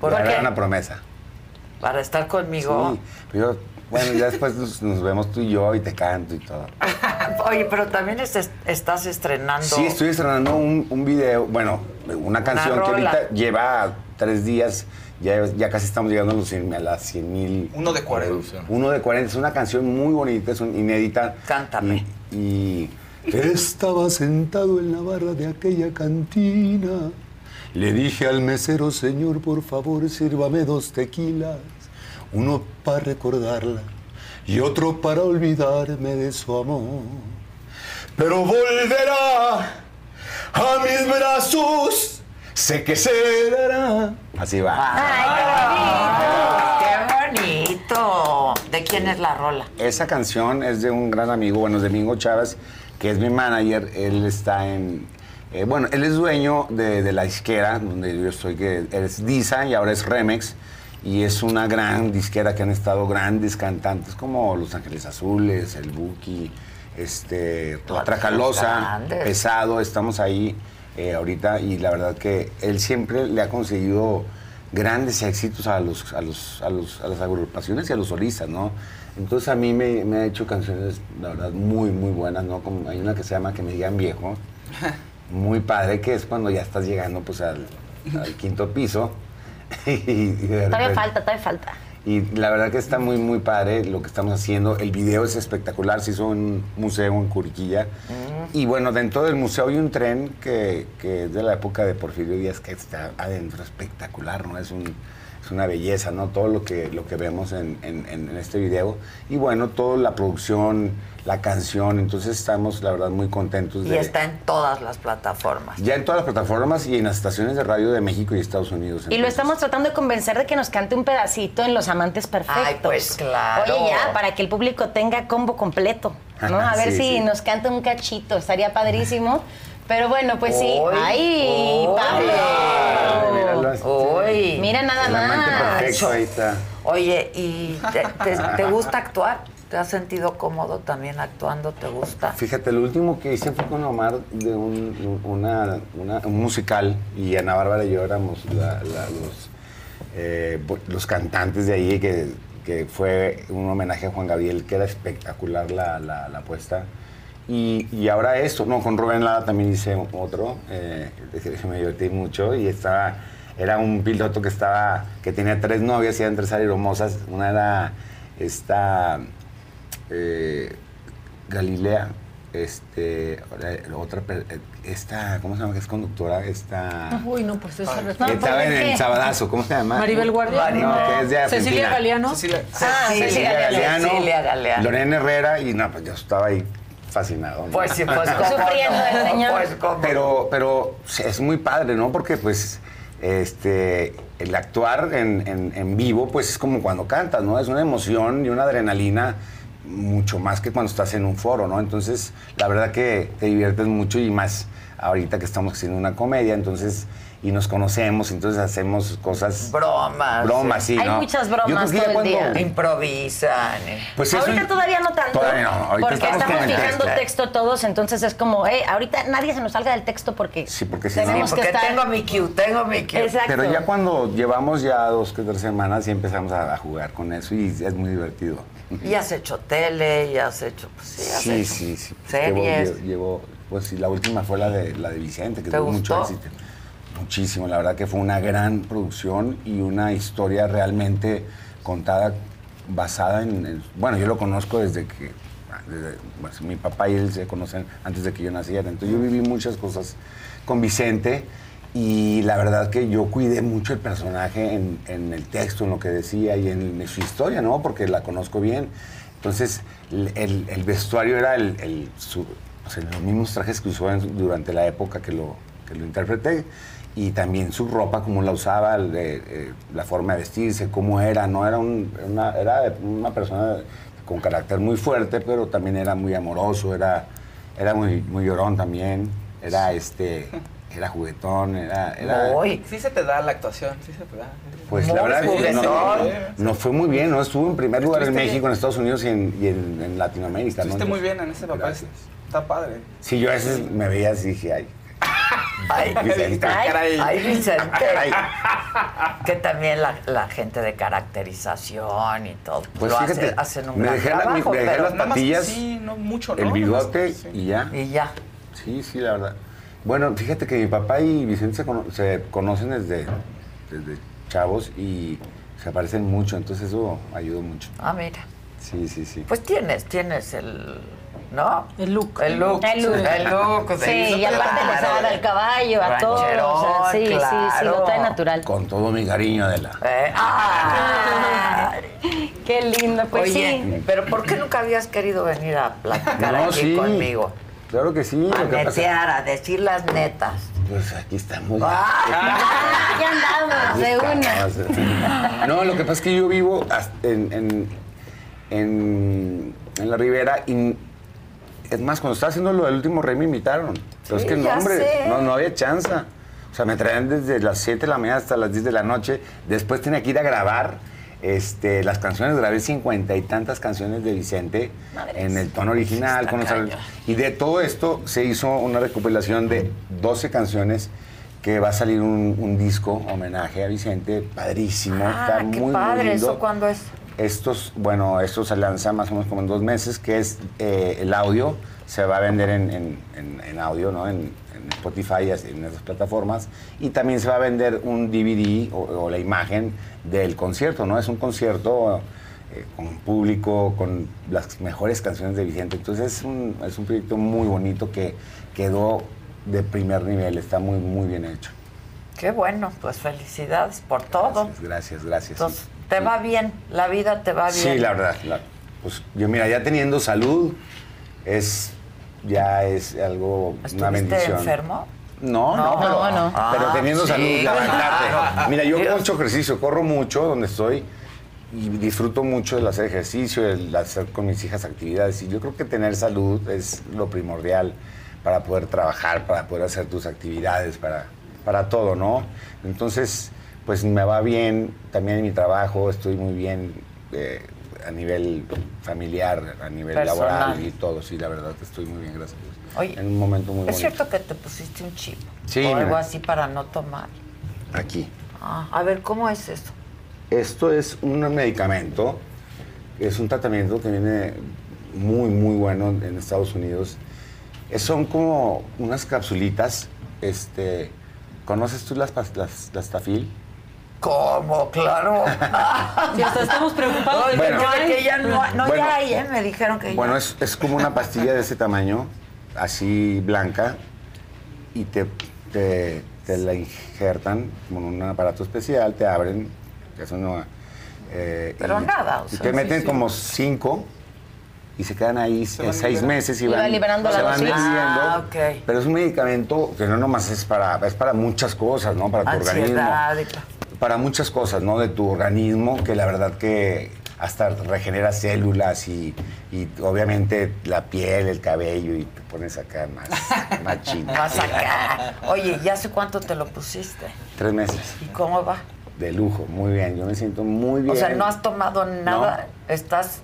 ¿Por Era qué? una promesa. Para estar conmigo. Sí, pero yo- bueno, ya después nos, nos vemos tú y yo y te canto y todo. Oye, pero también es- estás estrenando. Sí, estoy estrenando un, un video, bueno, una canción que ahorita lleva tres días, ya, ya casi estamos llegando a, los 100 a las 100 mil. Uno de 40. Uno de 40, es una canción muy bonita, es un- inédita. Cántame. Y, y estaba sentado en la barra de aquella cantina. Le dije al mesero, señor, por favor, sírvame dos tequilas. Uno para recordarla y otro para olvidarme de su amor. Pero volverá a mis brazos, sé que se dará. Así va. ¡Qué bonito! ¿De quién es la rola? Esa canción es de un gran amigo, bueno, es de Domingo Chávez, que es mi manager. Él está en. Eh, bueno, él es dueño de, de La Disquera, donde yo estoy, que es Disa y ahora es Remex. Y es una gran disquera que han estado grandes cantantes como Los Ángeles Azules, El Buki, este, Todos Tracalosa. Pesado. Estamos ahí eh, ahorita y la verdad que él siempre le ha conseguido grandes éxitos a los, a los, a los, a las agrupaciones y a los solistas, ¿no? Entonces a mí me, me ha hecho canciones, la verdad, muy, muy buenas, ¿no? Como hay una que se llama Que me digan viejo, muy padre, que es cuando ya estás llegando pues al, al quinto piso. y, Todavía falta, todavía falta. y la verdad que está muy, muy padre lo que estamos haciendo. El video es espectacular, se hizo en un museo en Curiquilla. Y bueno, dentro del museo hay un tren que, que es de la época de Porfirio Díaz que está adentro, espectacular, ¿no? Es, un, es una belleza, ¿no? Todo lo que, lo que vemos en, en- en este video. Y bueno, toda la producción, la canción, entonces estamos, la verdad, muy contentos Y de... está en todas las plataformas. Ya en todas las plataformas y en las estaciones de radio de México y Estados Unidos. Y lo estamos tratando de convencer de que nos cante un pedacito en Los Amantes Perfectos. Ay, pues, claro. Oye, ya, para que el público tenga combo completo, ¿no? A ver Sí, si sí. nos canta un cachito, estaría padrísimo. Pero bueno, pues sí. ¡Ay. Pablo! Míralo, Uy. Mira nada más. perfecto, ahí está. Oye, ¿y te, te- te gusta actuar? ¿Te has sentido cómodo también actuando? ¿Te gusta? Fíjate, lo último que hice fue con Omar de un, un musical y Ana Bárbara y yo éramos los, eh, los cantantes de ahí, que, que fue un homenaje a Juan Gabriel, que era espectacular la, la, la puesta. Y, y ahora esto, no, con Rubén Lada también hice otro, eh, me divertí mucho y estaba, era un piloto que estaba, que tenía tres novias y eran tres hermosas, una era esta eh, Galilea este, otra, per- eh, esta, ¿cómo se llama? Que es conductora, esta... Uy, no, pues esa que estaba en el Sabadazo, ¿cómo se llama? Maribel Guardia. No, que es de Argentina. Cecilia Galeano. Cecilia, Cecilia Galeano, Cecilia Galeano. Lorena Herrera y no, pues yo estaba ahí fascinado. ¿no? Pues sí, pues cómo Sufriendo el señor. Pues Pero, pero es muy padre, ¿no? Porque pues este el actuar en, en- en vivo, pues es como cuando cantas, ¿no? Es una emoción y una adrenalina mucho más que cuando estás en un foro, ¿no? Entonces, la verdad que te diviertes mucho y más ahorita que estamos haciendo una comedia, entonces, y nos conocemos, entonces hacemos cosas... Bromas. Bromas, sí, Hay ¿no? muchas Yo creo bromas que todo el cuando- día. Improvisan. eh. Pues eso- ahorita todavía no tanto. Todavía no, ahorita porque estamos el fijando texto. texto. todos, entonces es como, eh, ahorita nadie se nos salga del texto porque Sí, porque si tenemos no... que Porque estar. tengo mi cue, tengo mi cue. Exacto. Pero ya cuando llevamos ya dos que tres semanas y empezamos a, a jugar con eso y es muy divertido. Y has hecho tele, y has hecho, pues sí, has Sí, hecho sí, sí. series. Llevo, llevo- pues sí, la última fue la de la de Vicente, que ¿Te tuvo mucho gustó? éxito. Muchísimo, la verdad que fue una gran producción y una historia realmente contada basada en, en- bueno, yo lo conozco desde que desde- pues, mi papá y él se conocen antes de que yo naciera. Entonces yo viví muchas cosas con Vicente y la verdad que yo cuidé mucho el personaje en, el texto, en lo que decía y en, su historia, ¿no? Porque la conozco bien. Entonces el, vestuario era el, los mismos trajes que usó durante la época que lo, que lo interpreté y también su ropa, cómo la usaba, eh, la forma de vestirse, cómo era, ¿no? Era, un- una, era una persona con carácter muy fuerte, pero también era muy amoroso, era, era muy, muy llorón también, era este, era juguetón, era... era Sí se te da la actuación, sí se te da. pues la verdad que no, juguetón. no fue muy bien, ¿no? Estuvo en primer lugar en México, en Estados Unidos y en, y en- en Latinoamérica, ¿no? Estuviste muy bien en ese papel. Está padre. Sí, yo a veces me veía así y dije, ay, Ay, Vicente. ay, ay, Vicente. Ay. Que también la, la gente de caracterización y todo. Pues lo fíjate, hace- hacen un me gran dejé, la- me trabajo, dejé pero las nada más- patillas, Sí, no mucho, ¿no? el bigote sí. y ya. Y ya. Sí, sí, la verdad. Bueno, fíjate que mi papá y Vicente se, cono- se conocen desde, desde chavos y se parecen mucho, entonces eso ayudó mucho. Ah, mira. Sí, sí, sí. Pues tienes, tienes el. ¿No? El look. El look. El look. El look. Sí, y aparte le sabe al caballo, a todo. O sea, sí, sí, sí, lo trae natural. Con todo mi cariño, Adela. Eh, ah. Qué lindo, pues Oye, sí. pero ¿por qué nunca habías querido venir a platicar No, aquí sí. conmigo? Claro que sí. A lo que pasa- netear, a decir las netas. Pues aquí estamos. Ah, ya andamos, de una. No, lo que pasa es que yo vivo en, en, en- en la Ribera y es más, cuando estaba haciendo lo del último rey me invitaron. Pero Sí, es que no, hombre, sé. no, no había chance. O sea, me traían desde las 7 de la mañana hasta las 10 de la noche. Después tenía que ir a grabar este, las canciones. Grabé cincuenta y tantas canciones de Vicente en el tono original. con los- y de todo esto se hizo una recopilación de 12 canciones que va a salir un, un disco homenaje a Vicente, padrísimo, Ah, está qué muy, muy padre. lindo. ¿Eso cuándo es? Estos, bueno, esto se lanza más o menos como en dos meses, que es eh, el audio, se va a vender en, en- en- en audio, ¿no? En, Spotify en esas plataformas. Y también se va a vender un DVD o, o la imagen del concierto, ¿no? Es un concierto eh, con público, con las mejores canciones de Vicente. Entonces es un, es un proyecto muy bonito que quedó de primer nivel, está muy, muy bien hecho. Qué bueno, pues felicidades por todo. Gracias, gracias. Entonces, te va bien, la vida te va bien. Sí, la verdad. la- pues yo mira, ya teniendo salud es ya es algo una ¿Estuviste bendición. enfermo? No, no, No, pero, no. pero Ah, teniendo sí, salud, levantarte. claro. Mira, yo hago mucho ejercicio, corro mucho donde estoy y disfruto mucho el hacer ejercicio, el hacer con mis hijas actividades. Y yo creo que tener salud es lo primordial para poder trabajar, para poder hacer tus actividades, para, para todo, ¿no? Entonces, pues me va bien también en mi trabajo, estoy muy bien eh, a nivel familiar, a nivel Personal. laboral y todo. Sí, la verdad, estoy muy bien, gracias a Dios. Oye, en un momento muy ¿Es bonito. cierto que te pusiste un chip? Sí, O algo así para no tomar. Aquí. Ah, a ver, ¿cómo es eso? Esto es un medicamento, es un tratamiento que viene muy, muy bueno en Estados Unidos. Son como unas capsulitas, este, ¿conoces tú las, las, las tafil? ¿Cómo? Claro. Si hasta estamos preocupados de que Bueno. no hay. que ya no, no Bueno. ya hay, ¿eh? Me dijeron que Bueno, ya. es, es como una pastilla de ese tamaño así blanca y te, te, te la injertan con un aparato especial, te abren, eso no... eh, Pero y- nada, o y sea, te sí, meten sí. como cinco y se quedan ahí seis liberando. meses y Y van, liberando se la van. Ah. Pero es un medicamento que no nomás es para, es para muchas cosas, ¿no? Para tu Ansiedad organismo. Para muchas cosas, ¿no? De tu organismo, que la verdad que hasta regenera células y, y obviamente la piel, el cabello y te pones acá más, más chino. Vas acá. Oye, ¿ya hace cuánto te lo pusiste? Tres meses. ¿Y cómo va? De lujo, muy bien. Yo me siento muy bien. O sea, no has tomado nada, estás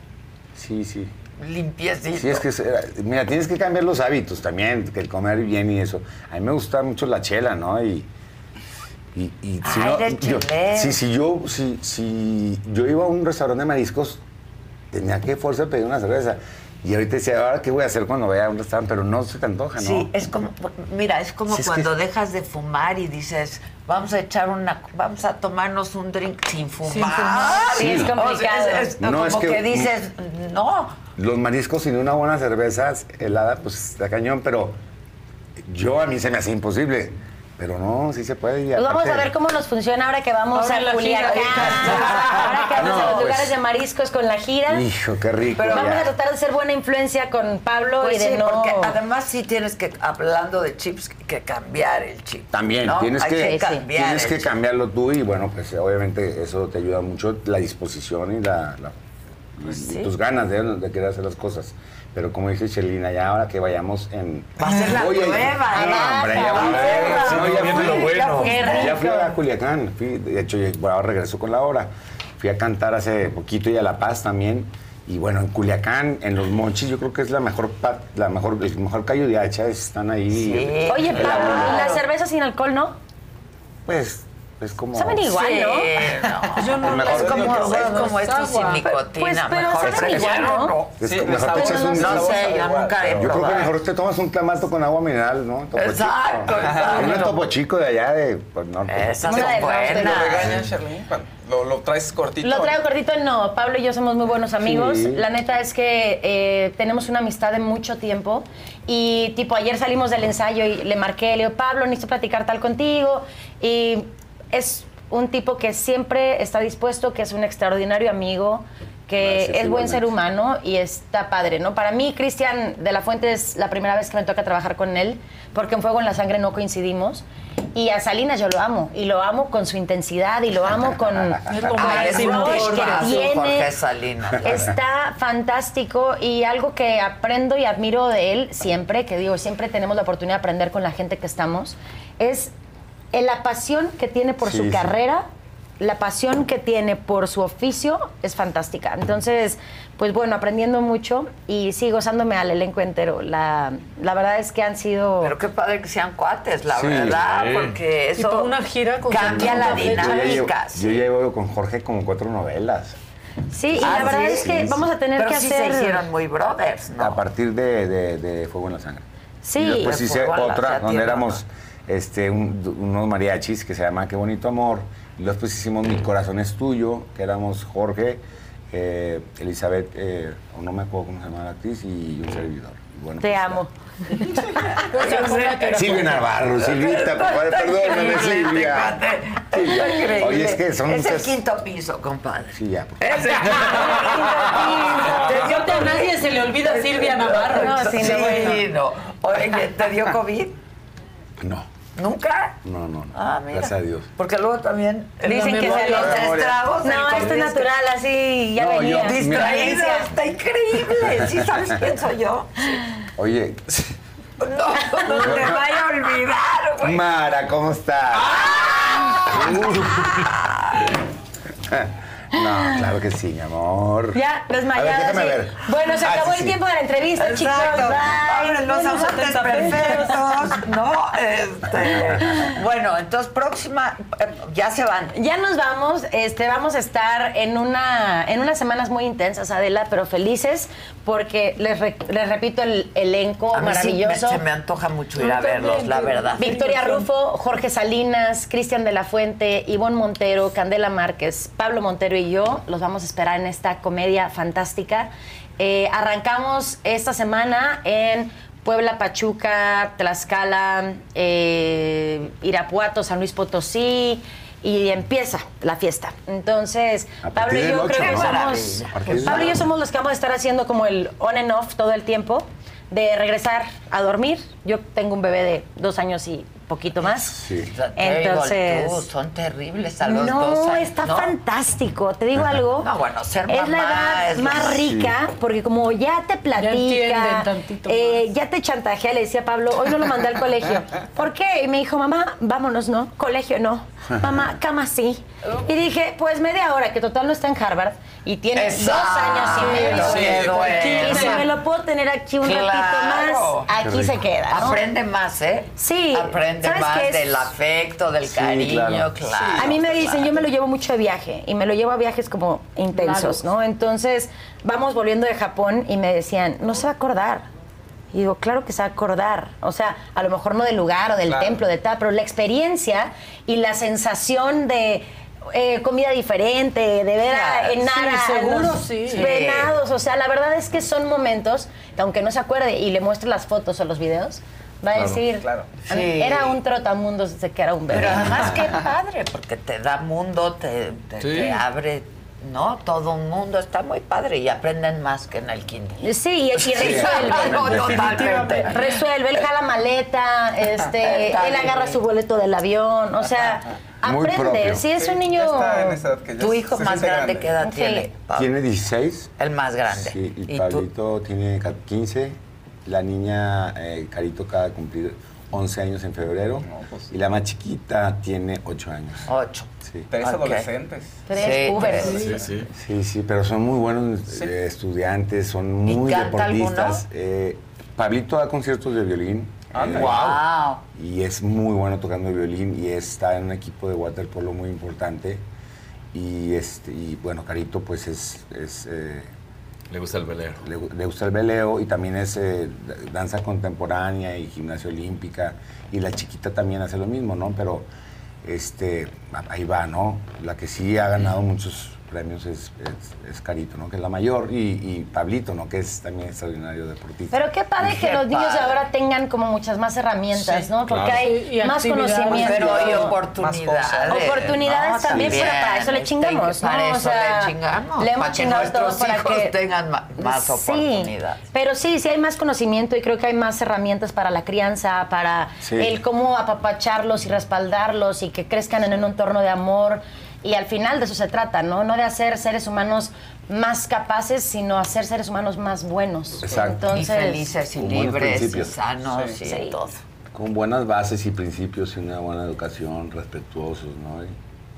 Sí, sí. limpiecito. Sí, es que, es- mira, tienes que cambiar los hábitos también, que el comer bien y eso. A mí me gusta mucho la chela, ¿no? Y, y, y si no, yo, si yo, si, si yo iba a un restaurante de mariscos, tenía que fuerza pedir una cerveza. Y ahorita decía, ahora qué voy a hacer cuando vaya a un restaurante, pero no se te antoja, ¿no? Sí, es como, mira, es como Sí, es cuando que- dejas de fumar y dices, vamos a echar una, vamos a tomarnos un drink sin fumar. Sin fumar. Sí, es O sea, complicado. es- es No, como es que, que- dices, no. Los mariscos sin una buena cerveza helada, pues está cañón, pero yo a mí se me hace imposible. Pero no, sí se puede. y Pues vamos a ver cómo nos funciona ahora que vamos Ahora a Culiacán. ahora que vamos No, a los pues- lugares de mariscos con la gira. Hijo, qué rico. Pero vamos ya. a tratar de ser buena influencia con Pablo Pues y de sí, no. porque además sí tienes que, hablando de chips, que cambiar el chip. También, ¿no? tienes Hay que, cambiar tienes que chip. cambiarlo tú y bueno, pues obviamente eso te ayuda mucho la disposición y la, Pues y sí. tus ganas de, de querer hacer las cosas. Pero como dice Chelina, ya ahora que vayamos en... Va a ser la Oye, prueba, no, hombre, ya Va a No, ya bueno. Ya fui a Culiacán. fui- de hecho, ahora regreso con la hora. Fui a cantar hace poquito y a La Paz también. Y bueno, en Culiacán, en Los Monchis, yo creo que es la mejor, la mejor, el mejor callo de hacha. Están ahí. Oye, Pablo, elaborados. ¿y la cerveza sin alcohol no? Pues, es como... Saben igual, Sí, ¿no? no. Yo no- es como, es es como esto agua. sin nicotina. Pues, pero mejor saben igual, prefiero ¿no? Es Sí, mejor te echas un... No sé, yo nunca he Yo creo que mejor te tomas un clamato con agua mineral, ¿no? Topo Exacto, chico. exacto. Un topo chico de allá de pues, norte. Una de dos, ¿Te lo traes cortito? Lo traigo cortito, no. Pablo y yo somos muy buenos amigos. Sí. La neta es que eh, tenemos una amistad de mucho tiempo. Y tipo, ayer salimos del ensayo y le marqué, le digo, Pablo, necesito platicar tal contigo. Y es un tipo que siempre está dispuesto, que es un extraordinario amigo, que Gracias, es buen ser humano y está padre, ¿no? Para mí, Cristian de la Fuente es la primera vez que me toca trabajar con él, porque en Fuego en la Sangre no coincidimos. Y a Salinas yo lo amo, y lo amo con su intensidad, y lo amo con, el es un rush que tiene. Salinas. Está fantástico y algo que aprendo y admiro de él siempre, que digo, siempre tenemos la oportunidad de aprender con la gente que estamos, es la pasión que tiene por Sí, su sí. carrera, la pasión que tiene por su oficio es fantástica. Entonces, pues bueno, aprendiendo mucho y sí, gozándome al elenco entero. La, la verdad es que han sido... Pero qué padre que sean cuates, la Sí, verdad, sí. porque Y por eso una gira con cambia la tanta fecha. Yo ya llevo, dinámica. yo ya llevo con Jorge como cuatro novelas. Sí, y Ah, la verdad sí, es que sí, vamos a tener Pero que sí hacer... se hicieron muy brothers, ¿no? A partir de, de- de Fuego en la Sangre. Sí. Y después De hice otra donde éramos este, un- unos mariachis que se llama Qué bonito amor. Y después hicimos Mi corazón es tuyo, que éramos Jorge, eh, Elizabeth, eh, o no me acuerdo cómo se llama la actriz, y un servidor. Y bueno, Te pues, amo. Silvia Navarro, Silvita, papá, perdóname, Silvia. Oye, es que son Es el quinto piso, compadre. Sí, ya. pues. Es el Te dio a nadie se le olvida Silvia Navarro. No, sí, no. Oye, ¿te dio COVID? No, ¿Nunca? no, no, no. Ah, mira. Gracias a Dios. Porque luego también Dicen que se los del No, esto es natural, así ya No, yo- venía. Distraída, está increíble. ¿Sí sabes quién soy yo? Oye, No, no te vaya a olvidar, güey. Mara, ¿cómo estás? No, claro que sí, mi amor. Ya, A ver, desmayada. déjame sí. ver. Bueno, se Ah, acabó sí, el sí. tiempo de la entrevista, chicos. Exacto. Hombre, los atentos. perfectos, ¿no? Este, bueno, entonces próxima, eh, ya se van. Ya nos vamos, este, vamos a estar en una, en unas semanas muy intensas, Adela, pero felices, porque les, re- les repito el elenco A mí sí me- maravilloso. se me antoja mucho ir a verlos, la verdad. Victoria Rufo, Jorge Salinas, Cristian de la Fuente, Ivonne Montero, Candela Márquez, Pablo Montero y yo los vamos a esperar en esta comedia fantástica. Eh, arrancamos esta semana en Puebla, Pachuca, Tlaxcala, eh, Irapuato, San Luis Potosí y empieza la fiesta. Entonces, Pablo y yo creo que somos, Pablo y yo somos los que vamos a estar haciendo como el on and off todo el tiempo, de regresar a dormir. Yo tengo un bebé de dos años y poquito más. Sí. Entonces, Tú, son terribles a los no, dos años, está ¿no? fantástico. Te digo algo. No, bueno, ser es la mamá edad es- más Sí. rica porque como ya te platica, entienden tantito eh, ya te chantajea. Le decía a Pablo, hoy no lo mandé al colegio. ¿Por qué? Y me dijo, mamá, vámonos, ¿no? Colegio no. Mamá, cama sí. Y dije, pues media hora, que total no está en Harvard y tiene Exacto. dos años y medio. Sí, bueno. Y si me lo puedo tener aquí un Claro. ratito más, aquí Qué se queda. ¿no? Aprende más, ¿eh? Sí. Aprende ¿Sabes más es? del afecto, del Sí, cariño, claro. claro. A mí me dicen, claro. yo me lo llevo mucho de viaje y me lo llevo a viajes como intensos, ¿no? Entonces, vamos volviendo de Japón y me decían, no se va a acordar. Y digo, claro que se va a acordar. O sea, a lo mejor no del lugar o del Claro. templo, de tal, pero la experiencia y la sensación de eh, comida diferente, de ver a Claro. Enara, Sí, seguro los sí. venados. O sea, la verdad es que son momentos que aunque no se acuerde y le muestre las fotos o los videos, va a decir, Claro. Sí. era un trotamundos desde que era un bebé. Pero además qué padre, porque te da mundo, te, te- Sí. te abre, ¿no? Todo un mundo está muy padre y aprenden más que en el kinder. Sí, y, y resuelve. No, totalmente. Resuelve, él jala maleta, este, él agarra su boleto del avión, o sea, Muy aprende. propio. Si es Sí, un niño. ya está en esa edad que ya Tu hijo más siente grande, ¿qué edad Sí. tiene? Pablo? Tiene 16. El más grande. Sí, y, ¿Y tú? Pablito tiene ca- 15. La niña eh, Carito acaba de cumplir 11 años en febrero. pues. Y la más chiquita tiene 8 años. Ocho. Sí. Tres adolescentes. Tres Sí, púberes. Sí, sí. Sí, sí, pero son muy buenos eh, estudiantes, son muy canta deportistas. Eh, Pablito da conciertos de violín. Eh, Wow. Y es muy bueno tocando el violín y está en un equipo de waterpolo muy importante. Y, este, y bueno, Carito pues es... es, eh, Le gusta el velero. le, le gusta el veleo y también es eh, danza contemporánea y gimnasia olímpica. Y la chiquita también hace lo mismo, ¿no? Pero este, ahí va, ¿no? La que sí ha ganado muchos premios es, es- es Carito, ¿no? Que es la mayor. Y, y Pablito, ¿no? Que es también extraordinario deportista. Pero qué padre Qué que los niños de ahora tengan como muchas más herramientas, Sí, ¿no? Porque claro. hay y más conocimiento. Pero hay Más oportunidades. Oportunidades ¿no? también, pero para eso le chingamos, Para ¿no? O eso sea, le chingamos. le hemos para que chingado nuestros todo para hijos que- tengan más Sí, oportunidades. pero sí, sí hay más conocimiento y creo que hay más herramientas para la crianza, para Sí. el cómo apapacharlos y respaldarlos y que crezcan en un entorno de amor. Y al final de eso se trata, ¿no? No de hacer seres humanos más capaces, sino hacer seres humanos más buenos. Exacto. Entonces, y felices y libres y sanos Sí. y Sí. todo. Con buenas bases y principios y una buena educación, respetuosos, ¿no? Y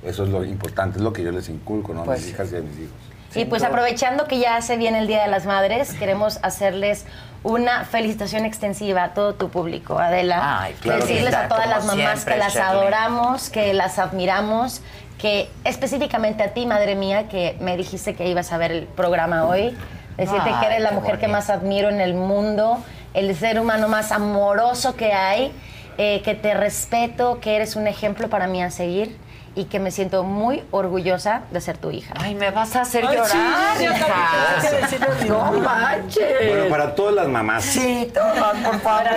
eso es lo importante, es lo que yo les inculco, ¿no? A Pues mis sí. hijas y a mis hijos. Y pues aprovechando que ya se viene el Día de las Madres, queremos hacerles una felicitación extensiva a todo tu público, Adela. Ay, claro. Decirles a todas las mamás siempre, que las Shirley. adoramos, que las admiramos, que específicamente a ti, madre mía, que me dijiste que ibas a ver el programa hoy, decirte Ay, que eres la mujer que más admiro en el mundo, el ser humano más amoroso que hay, eh, que te respeto, que eres un ejemplo para mí a seguir y que me siento muy orgullosa de ser tu hija. Ay, me vas a hacer Ay, llorar, sí, yo también que No manches. Bueno, para todas las mamás. Sí, toma, por favor.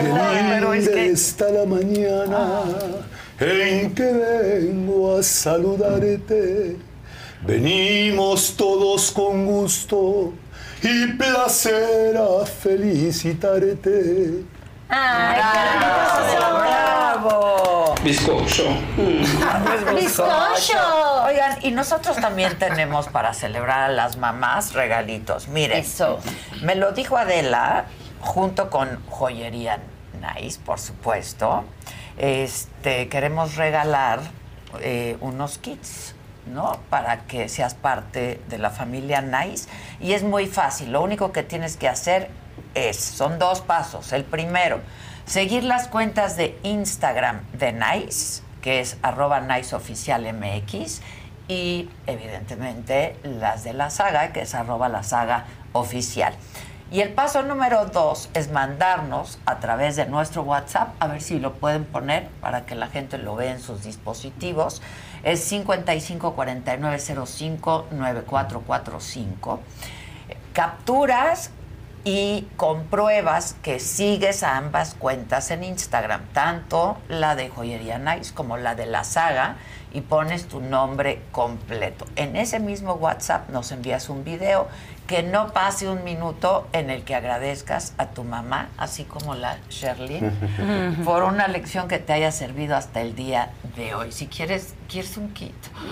Pero es que... está la mañana en que vengo a saludarte. Venimos todos con gusto y placer a felicitarte. ¡Ay, ¡Bravo! ¡Bravo! Bizcocho. ¡Bizcocho! Oigan, y nosotros también tenemos para celebrar a las mamás regalitos. Miren, Eso. me lo dijo Adela, junto con Joyería Nice, por supuesto. Este, queremos regalar eh, unos kits, ¿no? Para que seas parte de la familia Nice. Y es muy fácil. Lo único que tienes que hacer es, son dos pasos. El primero, seguir las cuentas de Instagram de Nice, que es arroba niceoficialmx, y evidentemente las de la saga, que es arroba la saga oficial. Y el paso número dos es mandarnos a través de nuestro WhatsApp, a ver si lo pueden poner para que la gente lo vea en sus dispositivos. Es 55 49 05 9445. Capturas y compruebas que sigues a ambas cuentas en Instagram, tanto la de Joyería Nice como la de la saga, y pones tu nombre completo. En ese mismo WhatsApp nos envías un video que no pase un minuto en el que agradezcas a tu mamá, así como la Shirley, por una lección que te haya servido hasta el día de hoy. Si quieres, quieres un kit.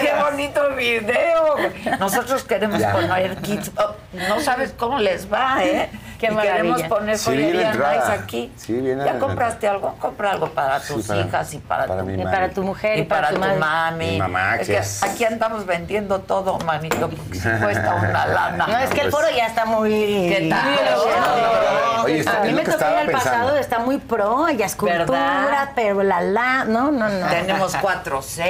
Qué bonito video. Nosotros queremos poner kits. Oh, no sabes cómo les va, ¿eh? Qué Y queremos poner joyería entrada. nice aquí. Sí, viene ¿Ya entrada. compraste algo? Compra algo para Sí, tus para- hijas y para, para tu, Y para tu mujer y y para, para tu tu madre. mami. Mi mamá, Es que es- aquí andamos vendiendo todo, manito, porque cuesta una lana. No, es que el Pues- foro ya está muy... ¿Qué tal? Oye, está- a mí es me tocó ir al pasado, está muy pro, ya escultura, ¿Verdad? pero la la, no, no, no. Tenemos 4C.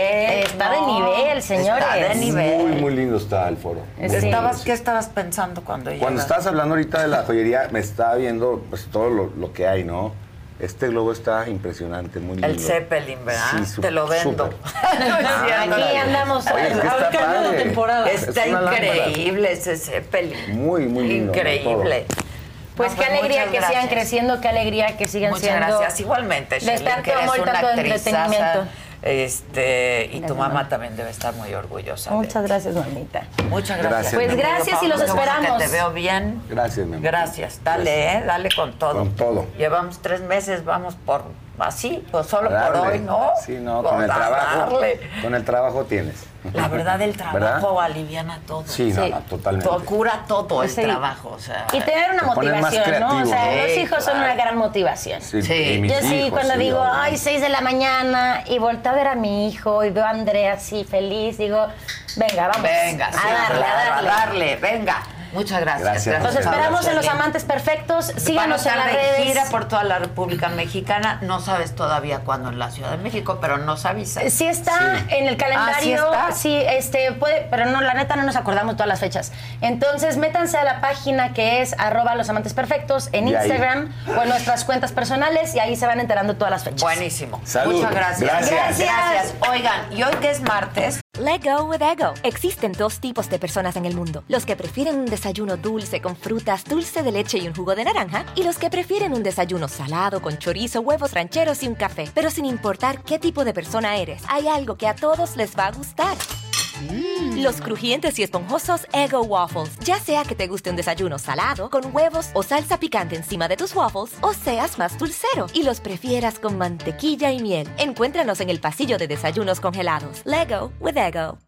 Está de nivel, señores. Está de nivel. Muy, muy lindo está el foro. Sí. ¿Estabas, ¿Qué estabas pensando cuando Cuando llegaste? estabas hablando ahorita de la joyería, me estaba viendo pues, todo lo, lo que hay, ¿no? Este globo está impresionante, muy lindo. El Zeppelin, ¿verdad? Sí, su- Te lo vendo. Aquí andamos. Oye, es que está temporada. Está Es una lámpara. increíble ese Zeppelin. Muy, muy lindo. ¿no? Increíble. Pues No, qué alegría muchas que sigan creciendo, qué alegría que sigan Muchas siendo. gracias. Igualmente, de tanto que eres amor y una tanto actrizaza, entretenimiento. Este, y tu Gracias, mamá mamá. también debe estar muy orgullosa. de Muchas gracias, mamita. Muchas gracias. Gracias, Pues gracias y los esperamos. Que te veo bien. Gracias, mi amor. Gracias. Dale, eh, dale con todo. Con todo. Llevamos tres meses, vamos por así, pues solo Darle. por hoy, ¿no? Sí, no, Pues con el a trabajo. darle. Con el trabajo tienes. La verdad, el trabajo aliviana todo. Sí, no, Sí. no, totalmente. Todo, cura todo el Sí. trabajo, o sea. Y tener una Te motivación, ¿no? O sea, creativo, los ¿no? hijos son Sí, una claro. gran motivación. Sí, Sí. Yo sí, hijos, cuando sí, digo, ay, 6 de la mañana, y volteo a ver a mi hijo y veo a Andrea así feliz, digo, venga, vamos. Venga, sí, a darle, claro, a darle. darle, venga. Muchas gracias. Gracias. Los esperamos en Los. Amantes Perfectos. Síganos Van en las de redes. gira por toda la República Mexicana. No sabes todavía cuándo en la Ciudad de México, pero nos avisas. Sí está en el calendario. Ah, ¿sí, ¿sí está? este puede, pero no, la neta no nos acordamos todas las fechas. Entonces, métanse a la página que es arroba los amantes perfectos en Y ahí. Instagram o en nuestras cuentas personales y ahí se van enterando todas las fechas. Buenísimo. Salud. Muchas gracias. Gracias. Gracias. Oigan, y hoy que es martes, Let go with ego. Existen dos tipos de personas en el mundo: los que prefieren un desayuno dulce con frutas, dulce de leche y un jugo de naranja, y los que prefieren un desayuno salado con chorizo, huevos rancheros y un café. Pero sin importar qué tipo de persona eres, hay algo que a todos les va a gustar. Los crujientes y esponjosos Ego Waffles. Ya sea que te guste un desayuno salado, con huevos o salsa picante encima de tus waffles, o seas más dulcero y los prefieras con mantequilla y miel. Encuéntranos en el pasillo de desayunos congelados. Lego with Ego.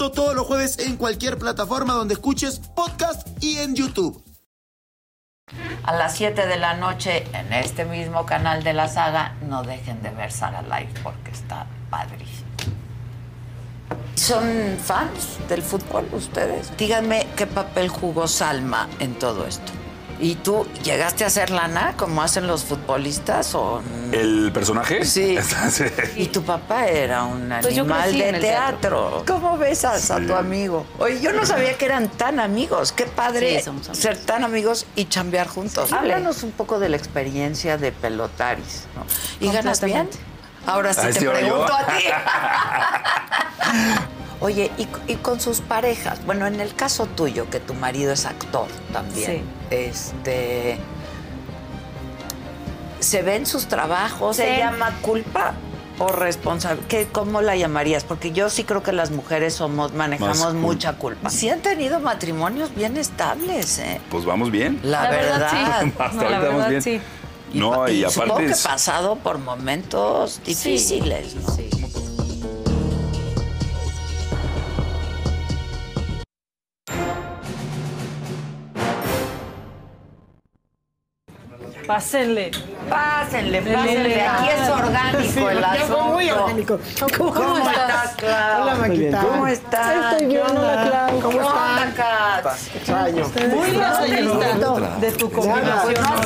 Esto todos los jueves en cualquier plataforma donde escuches podcast y en YouTube. a las 7 de la noche, en este mismo canal de la saga, no dejen de ver Saga Live porque está padrísimo. ¿Son fans del fútbol ustedes? Díganme qué papel jugó Salma en todo esto. ¿Y tú llegaste a hacer lana como hacen los futbolistas o no? ¿El personaje? Sí. Sí. Y tu papá era un Pues yo animal crecí de en el teatro. ¿Cómo besas a tu amigo? Oye, yo no sabía que eran tan amigos. Qué padre Sí, ser tan amigos y chambear juntos. Háblanos un poco de la experiencia de pelotaris. ¿no? ¿Y ganas bien? Ahora sí Ah, te yo. pregunto a ti. Oye, y, y con sus parejas, bueno, en el caso tuyo, que tu marido es actor también, Sí. este, ¿se ven sus trabajos? ¿Se llama culpa o responsabilidad? ¿Qué, ¿Cómo la llamarías? Porque yo sí creo que las mujeres somos, manejamos Más mucha culpa. Sí han tenido matrimonios bien estables, ¿eh? Pues vamos bien. La, La verdad, verdad. sí. Hasta No, la verdad, bien. sí. No, y, supongo aparte que es- pasado por momentos difíciles, ¿no? Sí. Pásenle. Pásenle, pásenle. Aquí es orgánico el ya fue asunto. muy orgánico. ¿Cómo, ¿Cómo estás? estás, Clau? Hola, Maquita. ¿Cómo estás? Estoy bien, ¿Qué hola? Clau. ¿Cómo ¿Qué estás? Extraño. Muy lasallista de tu combinación. No has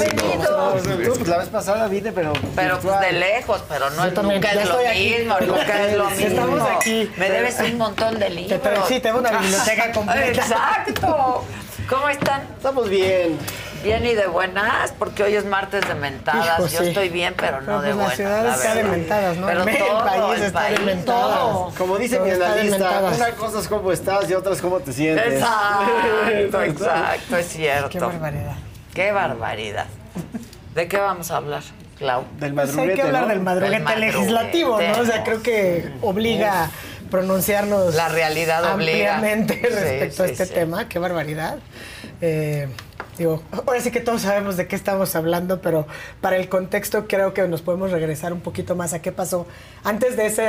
venido. Pues la vez pasada vine, pero. Pero pues de lejos, pero no nunca es lo estoy aquí. mismo, nunca es lo Sí, mismo. estamos aquí. Me debes un montón de libros. Sí, tengo una biblioteca completa. Exacto. ¿Cómo están? Estamos bien. Bien y de buenas, porque hoy es martes de mentadas. Hijo, Yo sí. estoy bien, pero no Pero, de pues, la buenas. ciudad la está de mentadas, ¿no? Pero el todo, país el está de país, mentadas. todo. Como dice mi analista, una cosa es cómo estás y otra es cómo te sientes. Exacto, exacto, es cierto. Qué barbaridad. Qué barbaridad. ¿De qué vamos a hablar, Clau? Del Pues hay que hablar del madruguete Del legislativo, ¿no? O sea, creo que obliga a pronunciarnos La realidad obliga. ampliamente Sí, respecto a este sí. tema. Qué barbaridad. Eh, digo, ahora sí que todos sabemos de qué estamos hablando, pero para el contexto creo que nos podemos regresar un poquito más a qué pasó antes de ese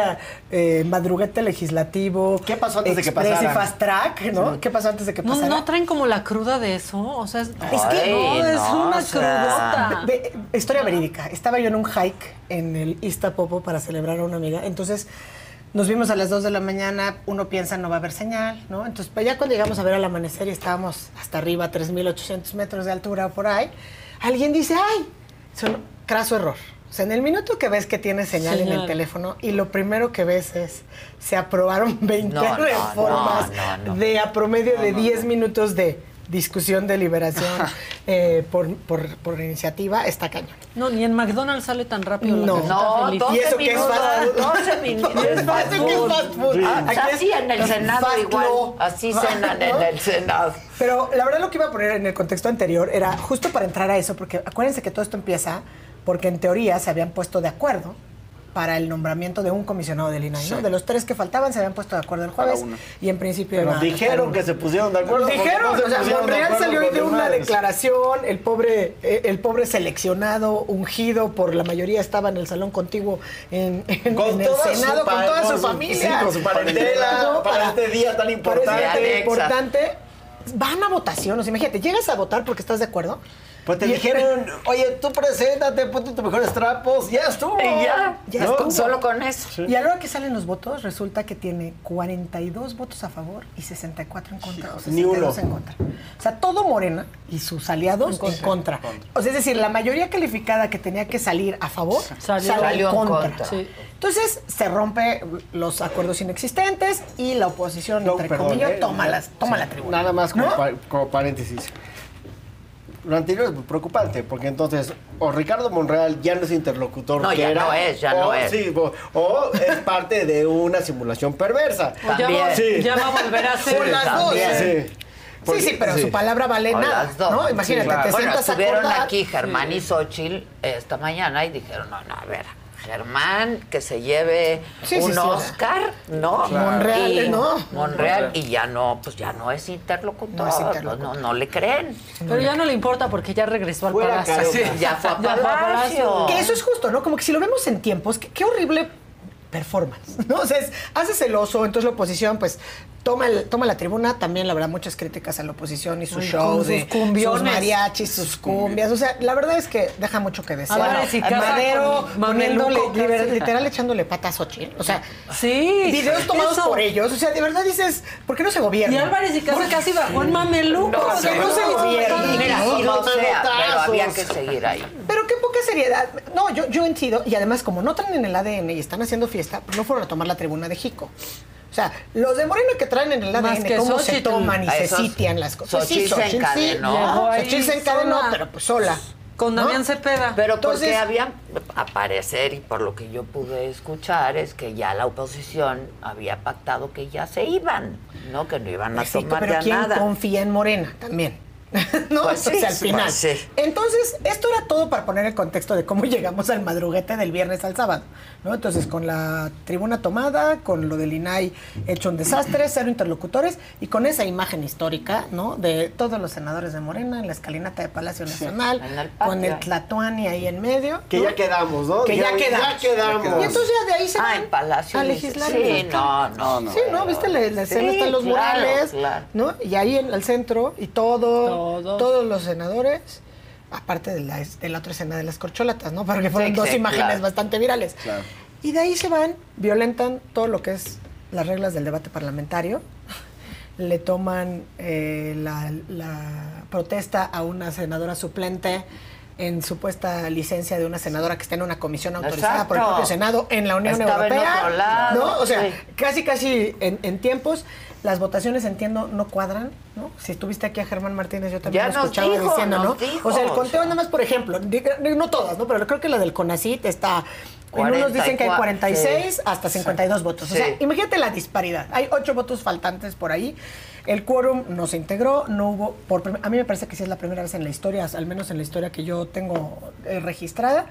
eh, madruguete legislativo. ¿Qué pasó antes de que pasara? Fast Track, ¿no? ¿Qué pasó antes de que No, pasara? no traen como la cruda de eso. O sea, es, es Ay, que no, es no, una o sea. crudota. Ve- ve- historia verídica. Estaba yo en un hike en el Iztapopo para celebrar a una amiga. Entonces nos vimos a las 2 de la mañana. Uno piensa no va a haber señal, ¿no? Entonces, pues ya cuando llegamos a ver al amanecer y estábamos hasta arriba, 3.800 metros de altura por ahí, alguien dice, ¡ay! Es un craso error. O sea, en el minuto que ves que tiene señal, en el teléfono y lo primero que ves es, se aprobaron 20 No, reformas no, no, no. de a promedio de 10 minutos de discusión, deliberación eh, por, por, por iniciativa, está cañón. No, ni en McDonald's sale tan rápido la No. cajita No, feliz. 12 ¿Y eso qué es minutos, fast food? 12 minutos. ¿Y es fast food? Ah, así en el Senado igual. Así cenan en el Senado. Pero la verdad lo que iba a poner en el contexto anterior era justo para entrar a eso, porque acuérdense que todo esto empieza porque en teoría se habían puesto de acuerdo para el nombramiento de un comisionado del INAI. De los tres que faltaban se habían puesto de acuerdo el jueves y en principio Pero a dijeron que se pusieron de acuerdo. Dijeron, no o sea, Monreal salió de una declaración, el pobre, eh, el pobre seleccionado, ungido por la mayoría estaba en el salón contiguo en, en- Con en el Senado con toda su su- familia. sí, con su parentela, ¿no? para este día tan importante. Para este día importante. Van a votación, o sea, imagínate, llegas a votar porque estás de acuerdo. Pues te Y- dijeron, oye, tú preséntate, ponte tus mejores trapos, ya estuvo. Y ya, Ya ¿No? estuvo. Solo con eso. Y a la hora que salen los votos, resulta que tiene 42 votos a favor y 64 en contra. o Ni 62 uno. en contra. O sea, todo Morena y sus aliados en contra. O sea, es decir, la mayoría calificada que tenía que salir a favor Salió- salió, Salió en contra. contra. Sí. Entonces se rompe los acuerdos inexistentes y la oposición, No, entre perdón, comillas, eh, toma, las, toma sí. la tribuna. Nada más como, ¿No? pa- como paréntesis. Lo anterior es preocupante, porque entonces o Ricardo Monreal ya no es interlocutor No, que ya era, no es, ya o, no es. sí, o, o es parte de una simulación perversa. También. va, Sí. ya va a volver a ser. O las dos. también. Sí. Porque- sí, sí, pero su palabra vale O nada. las dos. ¿no? Imagínate, Sí, claro. te Bueno, sientas a acordar. aquí Germán y Xochitl esta mañana y dijeron, no, no, a ver, Germán que se lleve Sí, un sí. Oscar, ¿no? Monreal, Y- ¿no? Monreal, y ya no, pues ya no es interlocutor, No es no, interlocutor. no, no le creen. Pero ya no le importa porque ya regresó al Fuera palacio. Sí, ya fue a Palacio. Que eso es justo, ¿no? Como que si lo vemos en tiempos, qué horrible performance, ¿no? O sea, es- haces el oso, entonces la oposición, pues, toma, el- toma la tribuna, también la verdad, muchas críticas a la oposición y sus Ay, shows, con de- sus cumbiones. sus mariachis, sus cumbias, o sea, la verdad es que deja mucho que desear. Álvarez y Casa Madero con Mameluco poniéndole, casi. liber- literal echándole patas a Xochitl, o sea, Sí. videos tomados eso. por ellos, o sea, de verdad dices, ¿por qué no se gobierna? Y Álvarez y Casa casi bajó en mameluco. No, o sea, no se gobierna. Mira, No, pero había que seguir ahí. Pero qué poca seriedad. No, yo, yo entiendo. Y además, como no traen en el ADN y están haciendo fiesta, pues no fueron a tomar la tribuna de Jico. O sea, los de Morena que traen en el ADN, que cómo se toman y se esos- sitian las cosas. Xochitl sí. encadenó. Xochitl se encadenó, sola. pero pues sola. Con ¿no? Damián Cepeda. Pero Entonces- porque había, a parecer, y por lo que yo pude escuchar, es que ya la oposición había pactado que ya se iban, ¿no? Que no iban a Pues sí, tomar pero ya ¿quién nada. confía en Morena también? no, Pues sí, Entonces, al final. pues sí. Entonces, esto era todo para poner el contexto de cómo llegamos al madruguete del viernes al sábado, ¿no? Entonces, con la tribuna tomada, con lo del INAI hecho un desastre, cero interlocutores, y con esa imagen histórica, ¿no? De todos los senadores de Morena en la escalinata de Palacio Nacional, con el Tlatuani ahí en medio. Que ¿no? ya quedamos, ¿no? Que ya, Ya- quedamos. ya quedamos. Y entonces ya de ahí se Ah, van en Palacio a legislar. sí, no, no, no. Sí, ¿no? ¿Viste la, la escena? Sí, Están los claro, murales, claro. ¿no? Y ahí en el centro, y todo, Todos. todos los senadores aparte de la, de la otra escena de las corcholatas, ¿no? Porque fueron Sí, dos sí, imágenes claro. bastante virales. Y de ahí se van, violentan todo lo que es las reglas del debate parlamentario, le toman eh, la, la protesta a una senadora suplente en supuesta licencia de una senadora que está en una comisión autorizada por el propio Senado en la Unión Estaba en Europea. otro lado, ¿no? O sea, sí. casi casi en, en tiempos las votaciones entiendo no cuadran, ¿no? Si estuviste aquí a Germán Martínez yo también Ya lo escuchaba dijo, diciendo, ¿no? dijo, o sea, el o conteo sea. nada más, por ejemplo, no todas, ¿no? Pero creo que la del CONACIT está en unos dicen que hay 46 sí. hasta 52 votos. O Sí. sea, imagínate la disparidad. Hay ocho votos faltantes por ahí. El quórum no se integró, no hubo. Por, a mí me parece que sí es la primera vez en la historia, al menos en la historia que yo tengo eh, registrada,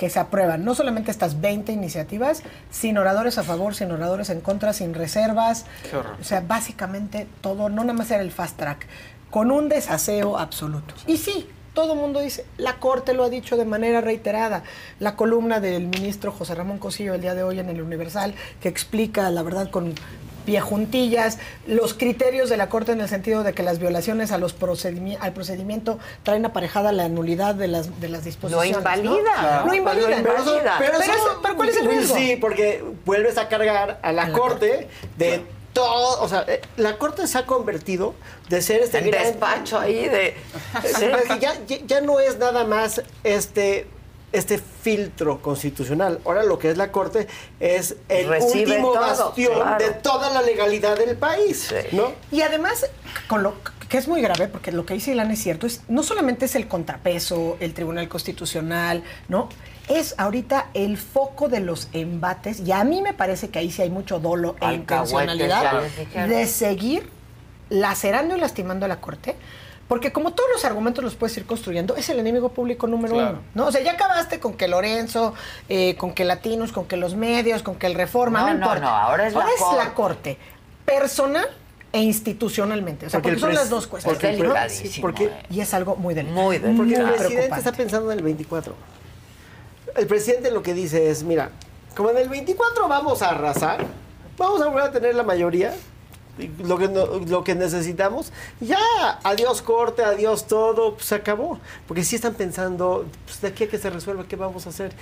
que se aprueban no solamente estas 20 iniciativas, sin oradores a favor, sin oradores en contra, sin reservas. Qué horror. O sea, básicamente todo, no nada más era el fast track, con un desaseo absoluto. Y sí, todo el mundo dice, la Corte lo ha dicho de manera reiterada. La columna del ministro José Ramón Cosillo el día de hoy en el Universal, que explica, la verdad, con pie juntillas, los criterios de la Corte en el sentido de que las violaciones a los procedimi- al procedimiento traen aparejada la nulidad de las, de las disposiciones. ¿no? invalida, Lo ¿no? invalida. Lo invalida. Pero, eso- pero eso- eso- pero ¿cuál es el riesgo? Sí, porque vuelves a cargar a la, corte de todo, o sea, eh, la corte se ha convertido de ser este El despacho ahí de- ya, ya- ya no es nada más este este filtro constitucional. Ahora lo que es la corte es el Recibe último todo, bastión claro. de toda la legalidad del país, ¿no? Y además, con lo que es muy grave, porque lo que dice Ilan es cierto, es no solamente es el contrapeso, el Tribunal Constitucional, ¿no? Es ahorita el foco de los embates, y a mí me parece que ahí sí hay mucho dolo e intencionalidad de seguir lacerando y lastimando a la Corte. Porque como todos los argumentos los puedes ir construyendo, es el enemigo público número Claro. uno. ¿no? O sea, ya acabaste con que Lorenzo, eh, con que Latinos, con que los medios, con que el Reforma, No, no, no, importa. no, ahora es la la Corte. Personal e institucionalmente. O sea, porque, son las dos cuestiones. porque ¿no? sí, porque- y es algo muy delicado. Muy Porque el presidente está pensando en el 24. El presidente lo que dice es, mira, como en el 24 vamos a arrasar, vamos a volver a tener la mayoría, lo que, no- lo que necesitamos, ya, adiós corte, adiós todo, pues se acabó. Porque sí están pensando, pues de aquí a que se resuelva, ¿qué vamos a hacer?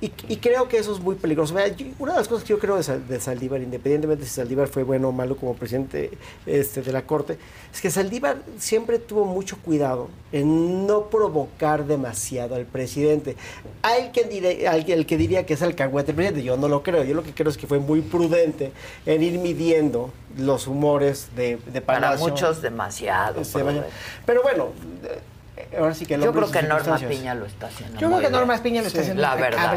Y, y creo que eso es muy peligroso. Una de las cosas que yo creo de, de Saldívar, independientemente si Saldívar fue bueno o malo como presidente este, de la Corte, es que Saldívar siempre tuvo mucho cuidado en no provocar demasiado al presidente. Hay quien diré- hay el que diría que es alcahuete el presidente, yo no lo creo. Yo lo que creo es que fue muy prudente en ir midiendo los humores de, de Para muchos demasiado. Este. Pero bueno, ahora sí que el Yo creo que Norma. Piña lo está haciendo. Yo creo que. Norma Piña lo está haciendo La verdad.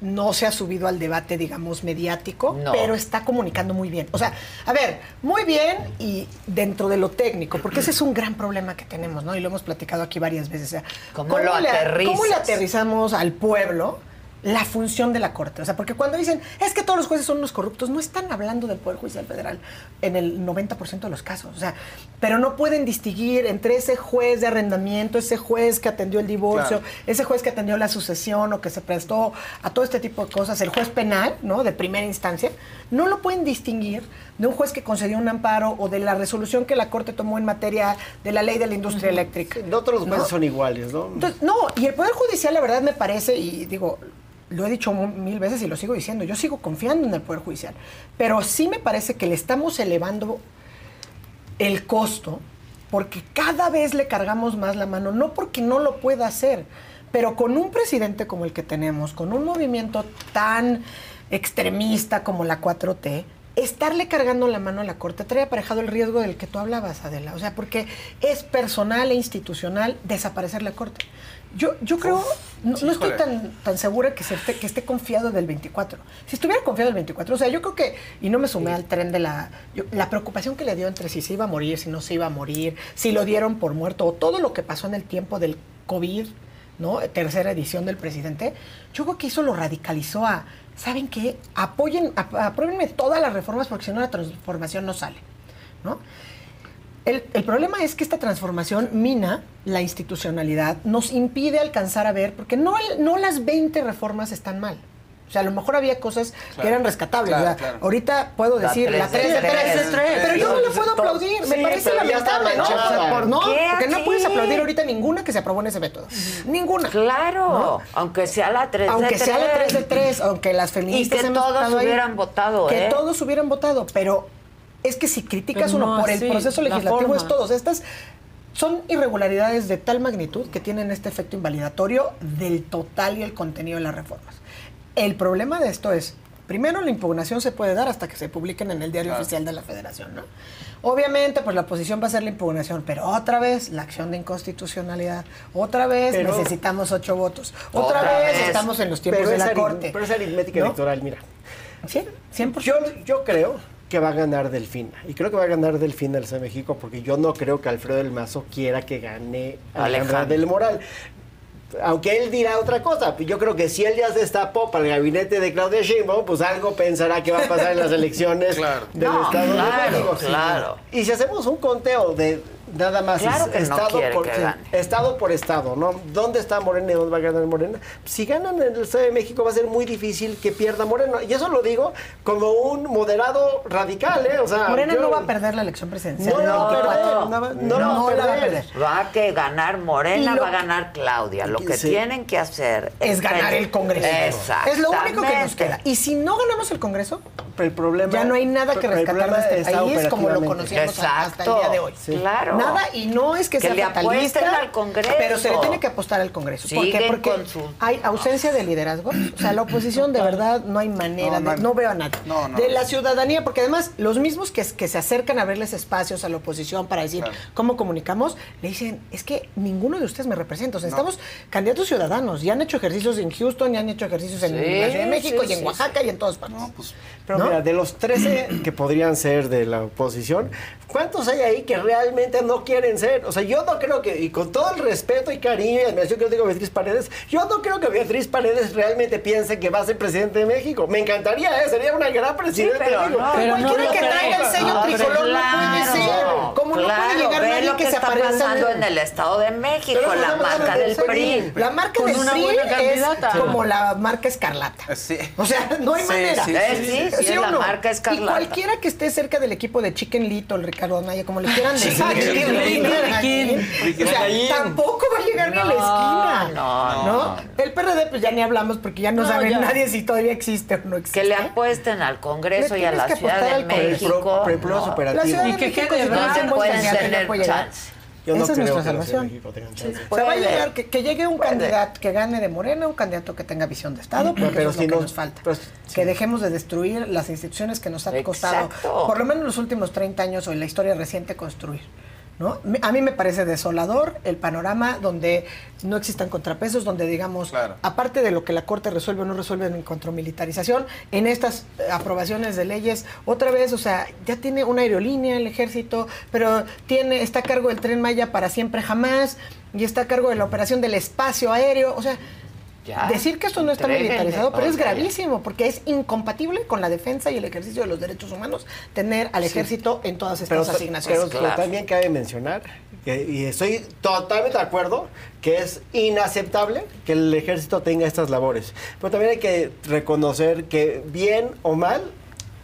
No se ha subido al debate, digamos, mediático, No. pero está comunicando muy bien. O sea, a ver, muy bien y dentro de lo técnico, porque ese es un gran problema que tenemos, ¿no? Y lo hemos platicado aquí varias veces. O sea, ¿Cómo lo le? ¿Cómo le aterrizamos al pueblo la función de la Corte? O sea, porque cuando dicen, es que todos los jueces son unos corruptos, no están hablando del Poder Judicial Federal en el 90% de los casos. O sea, pero no pueden distinguir entre ese juez de arrendamiento, ese juez que atendió el divorcio, Claro. ese juez que atendió la sucesión o que se prestó a todo este tipo de cosas, el juez penal, ¿no? De primera instancia, no lo pueden distinguir de un juez que concedió un amparo o de la resolución que la Corte tomó en materia de la ley de la industria eléctrica. No todos los jueces ¿No? son iguales, ¿no? Entonces, no, y el Poder Judicial, la verdad, me parece, y digo, lo he dicho mil veces y lo sigo diciendo, yo sigo confiando en el Poder Judicial, pero sí me parece que le estamos elevando el costo porque cada vez le cargamos más la mano, no porque no lo pueda hacer, pero con un presidente como el que tenemos, con un movimiento tan extremista como la 4T, estarle cargando la mano a la Corte trae aparejado el riesgo del que tú hablabas, Adela. O sea, porque es personal e institucional desaparecer la Corte. Yo, yo creo, no, no estoy tan, tan segura que, se esté, que esté confiado del 24. Si estuviera confiado del 24, o sea, yo creo que, y no me sumé al tren de la, yo- la preocupación que le dio entre si se iba a morir, si no se iba a morir, si lo dieron por muerto, o todo lo que pasó en el tiempo del COVID, ¿no? Tercera edición del presidente, yo creo que eso lo radicalizó a, ¿saben qué? Apoyen, ap- apruébenme todas las reformas porque si no la transformación no sale, ¿no? El, el problema es que esta transformación mina la institucionalidad, nos impide alcanzar a ver, porque no, el- no las 20 reformas están mal, O sea, a lo mejor había cosas que Claro. eran rescatables. Claro, o sea, claro. ahorita puedo La decir la 3 tres de de 3 tres. de 3. Pero yo no le puedo Sí, aplaudir. Me sí, parece ya está lamentable, ¿no? O sea, por- no, ¿Qué porque no puedes aplaudir ahorita ninguna que se aprobó en ese método. Ninguna. Claro, ¿No? aunque sea la 3 de Aunque 3. sea la 3 de 3, aunque las feministas Y que hemos todos estado ahí, hubieran votado, Que ¿eh? todos hubieran votado, pero es que si criticas Pero uno no por el proceso la legislativo es todos. Estas son irregularidades de tal magnitud que tienen este efecto invalidatorio del total y el contenido de las reformas. El problema de esto es, primero la impugnación se puede dar hasta que se publiquen en el diario Claro. oficial de la federación, ¿no? Obviamente, pues la oposición va a ser la impugnación, pero otra vez la acción de inconstitucionalidad, otra vez Pero- necesitamos ocho votos, otra, Otra vez, vez. estamos en los tiempos Pero de la corte. Pero es aritmética ¿no? electoral, mira. Sí, 100%. Yo, yo creo que va a ganar Delfina. Y creo que va a ganar Delfina del Estado de México porque yo no creo que Alfredo del Mazo quiera que gane Alejandra Alejandra. del Moral. Aunque él dirá otra cosa, yo creo que si él ya se destapó para el gabinete de Claudia Sheinbaum, pues algo pensará que va a pasar en las elecciones Claro. del No, Estado claro, de México. claro. Y si hacemos un conteo de nada más Claro es- que no estado quiere por que sí, gane. estado por estado, ¿no? ¿Dónde está Morena y dónde va a ganar Morena? Si ganan en el Estado de México va a ser muy difícil que pierda Morena. Y eso lo digo como un moderado radical, ¿eh? O sea, Morena yo- no va a perder la elección presidencial. No la va a 24. perder, no, va- no la va a la va a perder. Va a que ganar Morena, lo- va a ganar Claudia. Lo que Sí. tienen que hacer Es ganar el Congreso. Exacto. Es lo único que nos queda. Y si no ganamos el Congreso, el problema, ya no hay nada que rescatar de este está país como lo conocíamos hasta el día de hoy. Sí. Claro. Nada, y no es que, Que sea le fatalista, al Congreso. pero se le tiene que apostar al Congreso. ¿Por qué? Porque su- hay ausencia de liderazgo. O sea, la oposición de verdad no hay manera, No, de- no veo a nadie. No, no. de la ciudadanía, porque además los mismos que, que se acercan a abrirles espacios a la oposición para decir Claro. cómo comunicamos, le dicen, es que ninguno de ustedes me representa. O sea, estamos candidatos ciudadanos. Sí, sí, sí. Pero ¿No? mira, de los 13 que podrían ser de la oposición, ¿cuántos hay ahí que realmente no quieren ser? O sea, yo no creo que, y con todo el respeto y cariño y admiración que yo tengo a Beatriz Paredes, yo no creo que Beatriz Paredes realmente piense que va a ser presidente de México. Me encantaría, ¿eh? Sería una gran presidenta pero de México. no, Pero no cualquiera lo que creo. traiga el sello No, tricolor pero no puede ser. Como no puede claro, llegar nadie lo que que se está pasando en- el Estado de México, Pero la marca del PRI. La marca del PRI es candidata. como la marca escarlata. Sí. O sea, no hay Sí, manera. sí, sí, sí, sí, es o la no? marca escarlata. Y cualquiera que esté cerca del equipo de Chicken Little, Ricardo Anaya, como le quieran decir. Tampoco va a llegar ni a la esquina. no, ¿no? El PRD, pues ya ni hablamos porque ya no, No, sabe ya. nadie si todavía existe o no existe. Que le apuesten al Congreso y a la Ciudad de. México. La Ciudad de Y que México, pueden tener chance. Yo no Esa es creo nuestra que salvación. México tenga Sí. chance. Se va a Puede. llegar, que, que llegue un candidato que gane de Morena, un candidato que tenga visión de Estado, porque Pero eso es si lo que no- nos falta. pero- Que dejemos de destruir las instituciones que nos ha costado, Exacto. por lo menos los últimos 30 años o en la historia reciente, construir. ¿No? A mí me parece desolador el panorama donde no existan contrapesos, donde digamos, Claro. aparte de lo que la Corte resuelve o no resuelve en cuanto a militarización, en estas eh, aprobaciones de leyes, otra vez, o sea, ya tiene una aerolínea el ejército, pero tiene, está a cargo del tren Maya para siempre jamás, y está a cargo de la operación del espacio aéreo, o sea, Ya, decir que esto no está militarizado, pero es gravísimo, porque es incompatible con la defensa y el ejercicio de los derechos humanos tener al ejército en todas estas Pero, asignaciones. pero- pero también cabe mencionar, que- y estoy totalmente de acuerdo, que es inaceptable que el ejército tenga estas labores. Pero también hay que reconocer que bien o mal,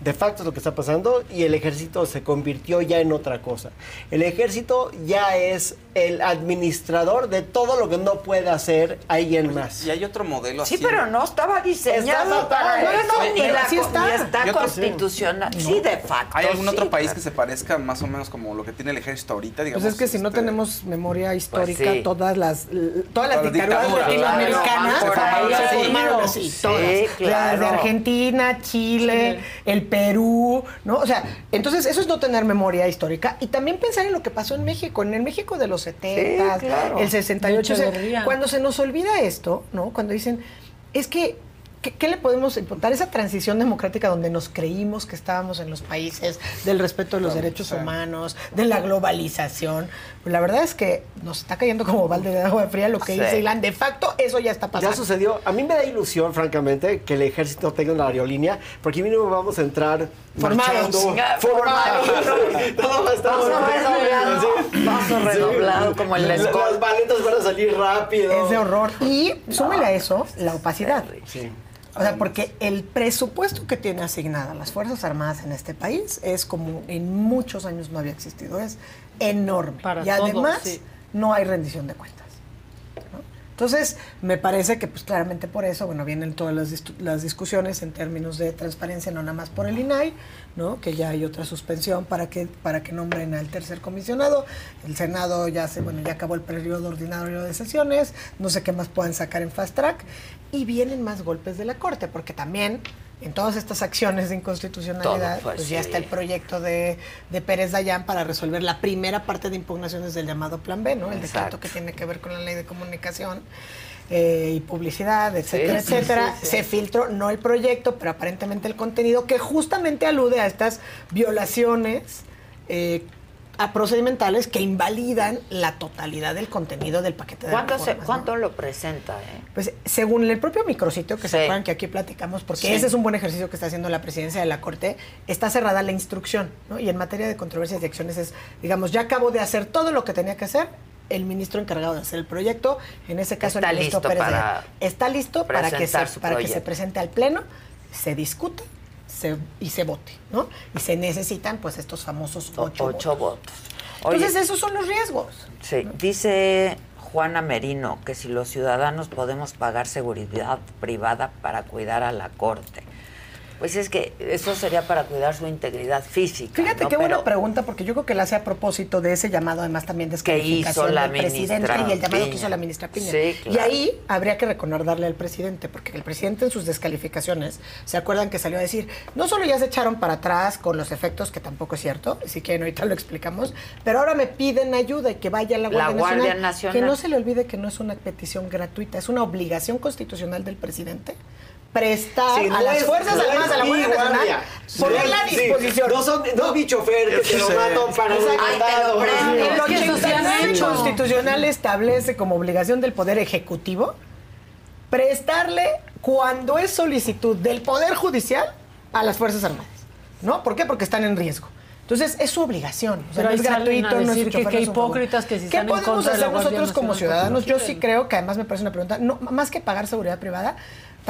de facto es lo que está pasando y el ejército se convirtió ya en otra cosa. El ejército ya es el administrador de todo lo que no puede hacer alguien más. Y hay otro modelo Sí, así. pero no estaba diseñado Está- para no, no, eso. no, pero la está. constitucional. Sí, de facto. ¿Hay algún sí, otro país claro. que se parezca más o menos como lo que tiene el ejército ahorita? Digamos, Pues es que si no este, tenemos memoria histórica, sí. todas las todas las dictaduras latinoamericanas se formaron Sí, así, sí, todas. Claro. Desde Argentina, Chile, el Perú, ¿no? O sea, entonces eso es no tener memoria histórica y también pensar en lo que pasó en México, en el México de los 70, Sí, claro. el 68. O sea, Echeverría. cuando se nos olvida esto, ¿no? Cuando dicen, es que ¿Qué, qué le podemos imputar? Esa transición democrática donde nos creímos que estábamos en los países del respeto de los derechos humanos, de la globalización. Pues la verdad es que nos está cayendo como balde de agua fría lo que Sí. dice Ilan. De facto, eso ya está pasando. Ya sucedió. A mí me da ilusión, francamente, que el ejército tenga una aerolínea, porque mínimo vamos a entrar Formados. Ya, formados. Todo va a estar Paso redoblado, sí. paso redoblado, como escuela. Las maletas van a salir rápido. Es de horror. Y súmele a eso la opacidad. Sí. O sea, porque el presupuesto que tiene asignada las Fuerzas Armadas en este país es como en muchos años no había existido, es enorme. Para y todo, además sí. no hay rendición de cuentas. ¿no? Entonces, me parece que pues claramente por eso, bueno, vienen todas las, dis- las discusiones en términos de transparencia, no nada más por el INAI, ¿no? Que ya hay otra suspensión para que, para que nombren al tercer comisionado. El Senado ya se, bueno, ya acabó el periodo ordinario de sesiones, no sé qué más puedan sacar en fast track. Y vienen más golpes de la Corte, porque también en todas estas acciones de inconstitucionalidad, pues, pues, ya está el proyecto de, de Pérez Dayán para resolver la primera parte de impugnaciones del llamado Plan B, ¿no? El Exacto. decreto que tiene que ver con la ley de comunicación eh, y publicidad, etcétera, sí, etcétera. sí, sí. Se filtró, no el proyecto, pero aparentemente el contenido, que justamente alude a estas violaciones eh, a procedimentales que invalidan la totalidad del contenido del paquete de ¿Cuánto, se- reformas, ¿no? cuánto lo presenta? eh? Pues según el propio micrositio, que Sí. se acuerdan que aquí platicamos, porque Sí. ese es un buen ejercicio que está haciendo la presidencia de la Corte, está cerrada la instrucción, ¿no? Y en materia de controversias y acciones es, digamos, ya acabó de hacer todo lo que tenía que hacer el ministro encargado de hacer el proyecto, en ese caso Está el ministro listo Pérez para está listo para que, se, que presente al Pleno, se discute se- y se vote, ¿no? Y se necesitan, pues, estos famosos ocho, Ocho votos. Oye, Entonces, esos son los riesgos. Sí, dice Juana Merino que si los ciudadanos podemos pagar seguridad privada para cuidar a la corte. Pues es que eso sería para cuidar su integridad física. Fíjate ¿no? qué buena pregunta, porque yo creo que la hace a propósito de ese llamado, además también de Que hizo la del presidente y el llamado que hizo la ministra Piña. Sí, Y ahí habría que recordarle al presidente, porque el presidente en sus descalificaciones, ¿se acuerdan que salió a decir, no solo ya se echaron para atrás con los efectos, que tampoco es cierto, si quieren ahorita lo explicamos, pero ahora me piden ayuda y que vaya la La Guardia, Guardia Nacional, Nacional. Que no se le olvide que no es una petición gratuita, es una obligación constitucional del presidente prestar Sí, no a las Fuerzas no Armadas, a la Guardia Nacional, ponerla a Sí, disposición. no son- no es mi chofer que te lo Sí. matan para un mandado. El Es que eso se ha 89 hecho. constitucional establece como obligación del Poder Ejecutivo prestarle cuando es solicitud del Poder Judicial a las Fuerzas Armadas. ¿No? ¿Por qué? Porque están en riesgo. Entonces, es su obligación. O sea, Pero no es a gratuito, no es que hipócritas que si ¿Qué podemos la hacer nosotros como ciudadanos? Yo sí creo que además me parece una pregunta, no, más que pagar seguridad privada,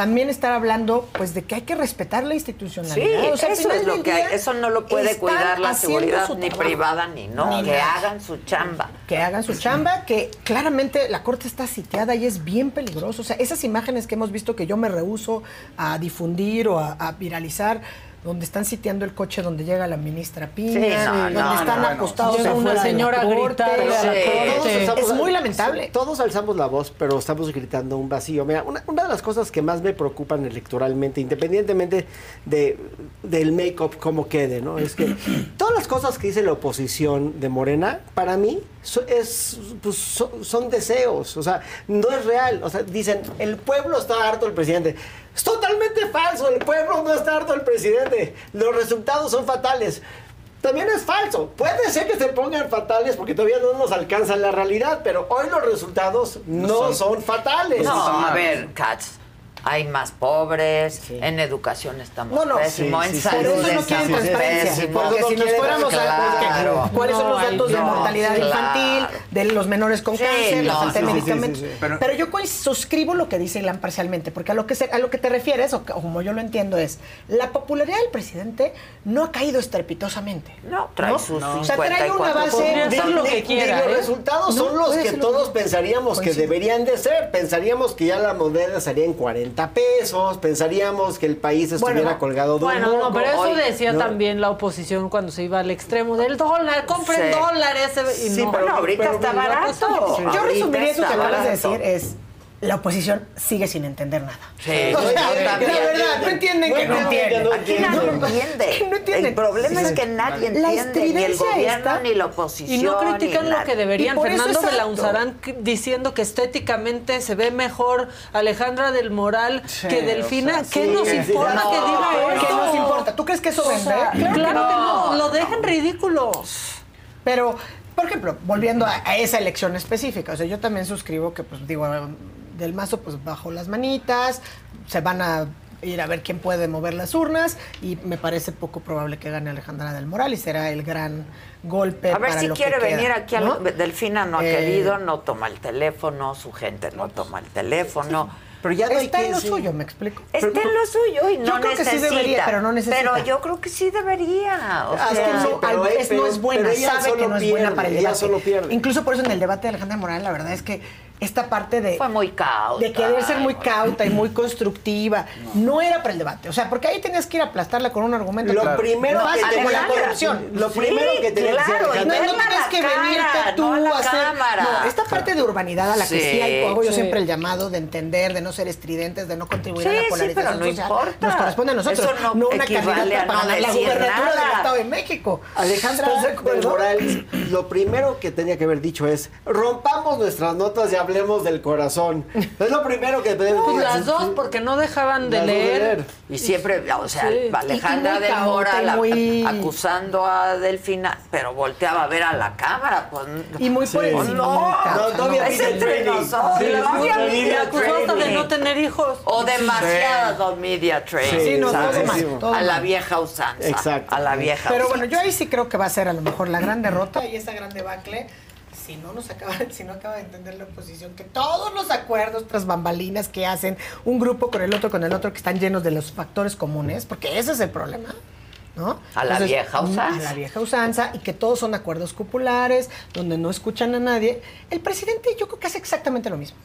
también estar hablando pues de que hay que respetar la Sí, institucionalidad. O sea, al eso final es lo del que hay. día, Eso no lo puede cuidar la seguridad ni trabajo. privada ni no. Ni que nada. hagan su chamba. que hagan su chamba, que claramente la corte está sitiada y es bien peligroso. O sea, esas imágenes que hemos visto que yo me rehuso a difundir o a, a viralizar, donde están sitiando el coche donde llega la ministra Piña, Sí, no, donde no, están no, acostados Llega una señora corte. a la alzamos Es muy lamentable. Todos alzamos la voz, pero estamos gritando un vacío. Mira, una, una de las cosas que más me preocupan electoralmente, independientemente de, del make-up, cómo quede, ¿no? Es que todas las cosas que dice la oposición de Morena, para mí, so- es, pues, so- son deseos. O sea, no es real. O sea, dicen, el pueblo está harto del presidente. Es totalmente falso. El pueblo no está harto del presidente. Los resultados son fatales. También es falso. Puede ser que se pongan fatales porque todavía no nos alcanza la realidad, pero hoy los resultados no, son, fatales. No, a ver, Katz. Hay más pobres, en educación estamos No, no, pésimo, sí, en sí, salud no quieren estamos transparencia, pésimos. porque si nos fuéramos a claro. cuáles son No los hay datos de mortalidad claro. infantil, de los menores con Sí, cáncer, la no, falta de medicamentos. Sí, sí, sí. Pero, Pero- yo suscribo lo que dice Ilan parcialmente, porque a lo que se- a lo que te refieres, o, como yo lo entiendo, es la popularidad del presidente no ha caído estrepitosamente. No, trae sus O sea, trae una 54%. base de lo que quiera, los ¿eh? resultados son los que todos pensaríamos que deberían de ser. Pensaríamos que ya la moneda salía en 40 pesos, pensaríamos que el país estuviera Bueno, colgado de un Bueno, no, moco. pero eso decía no. también la oposición cuando se iba al extremo del dólar, compren Sí. dólares. Y Sí, no, pero- Bueno, ahorita pero- está pero- barato. Yo resumiría eso que acabas de decir es la oposición sigue sin entender nada. Sí, O sea, la verdad, no entienden que no entienden. Aquí nadie entiende. No entienden. El problema Sí. es que nadie La entiende, ni el gobierno, está- ni la oposición. Y no critican lo que deberían. Fernando exacto. Belaunzarán c- diciendo que estéticamente se ve mejor Alejandra del Moral que Delfina. ¿Qué nos sí, importa no, que diga eso? ¿Qué nos importa? ¿Tú crees que eso O vende? sea, claro, que no, no. lo dejan ridículo. Pero, por ejemplo, volviendo a, a esa elección específica, o sea, yo también suscribo que, pues, digo, del mazo, pues, bajo las manitas, se van a ir a ver quién puede mover las urnas y me parece poco probable que gane Alejandra del Moral y será el gran golpe A ver para si lo que quiere queda, venir aquí. al- ¿no? Delfina no ha Eh, querido, no toma el teléfono, su gente no toma el teléfono. Pero ya no hay Está que en lo sí. suyo, me explico. Está en lo suyo y no Yo creo que sí necesita. debería, pero no necesita. Pero yo creo que sí debería. O Ah, es que sea, no, pero al- él- es- pero- no es buena, pero ella sabe que solo no es buena para el debate. solo pierde. Incluso por eso en el debate de Alejandra Morales, la verdad es que esta parte de... Fue muy cauta. De querer ser muy cauta y muy constructiva, no. era para el debate. O sea, porque ahí tenías que ir a aplastarla con un argumento. Lo Claro. primero No, que como la tenía- corrupción. lo primero que tenía que hacer claro, Alejandra- no, no a tienes que cara, venirte tú no a hacer... cámara. No, esta parte de urbanidad a la que sí, Sí, hay, hago yo sí. siempre el llamado de entender, de no ser estridentes, de no contribuir a Sí, la sí, polarización pero no social, importa. nos corresponde a nosotros, Eso no una candidata a para no la gubernatura del. Estado de México. Alejandra ¿Estás de? Morales, lo primero que tenía que haber dicho es rompamos nuestras notas y hablemos del corazón. Es lo primero que tenía Pues las dos, porque no dejaban de leer. Y siempre, o sea, Sí. Alejandra de Mora la- muy- acusando a Delfina, pero volteaba a ver a la cámara. Pues, Y muy por pues encima, no, muy cauta, no, ¿no? es entre nosotros. Sí, no sí, sí, Acusó hasta de no tener hijos. O demasiado media training. Sí, no, todo ¿sabes? mal, todo a la vieja usanza. Exacto. A la vieja Pero usanza. bueno, yo ahí sí creo que va a ser a lo mejor la gran derrota y esa gran debacle. Si no nos acaba, si no acaba de entender la oposición, que todos los acuerdos tras bambalinas que hacen un grupo con el otro, con el otro, que están llenos de los factores comunes, porque ese es el problema. ¿No? A la vieja usanza. A la vieja usanza y que todos son acuerdos populares, donde no escuchan a nadie. El presidente yo creo que hace exactamente lo mismo.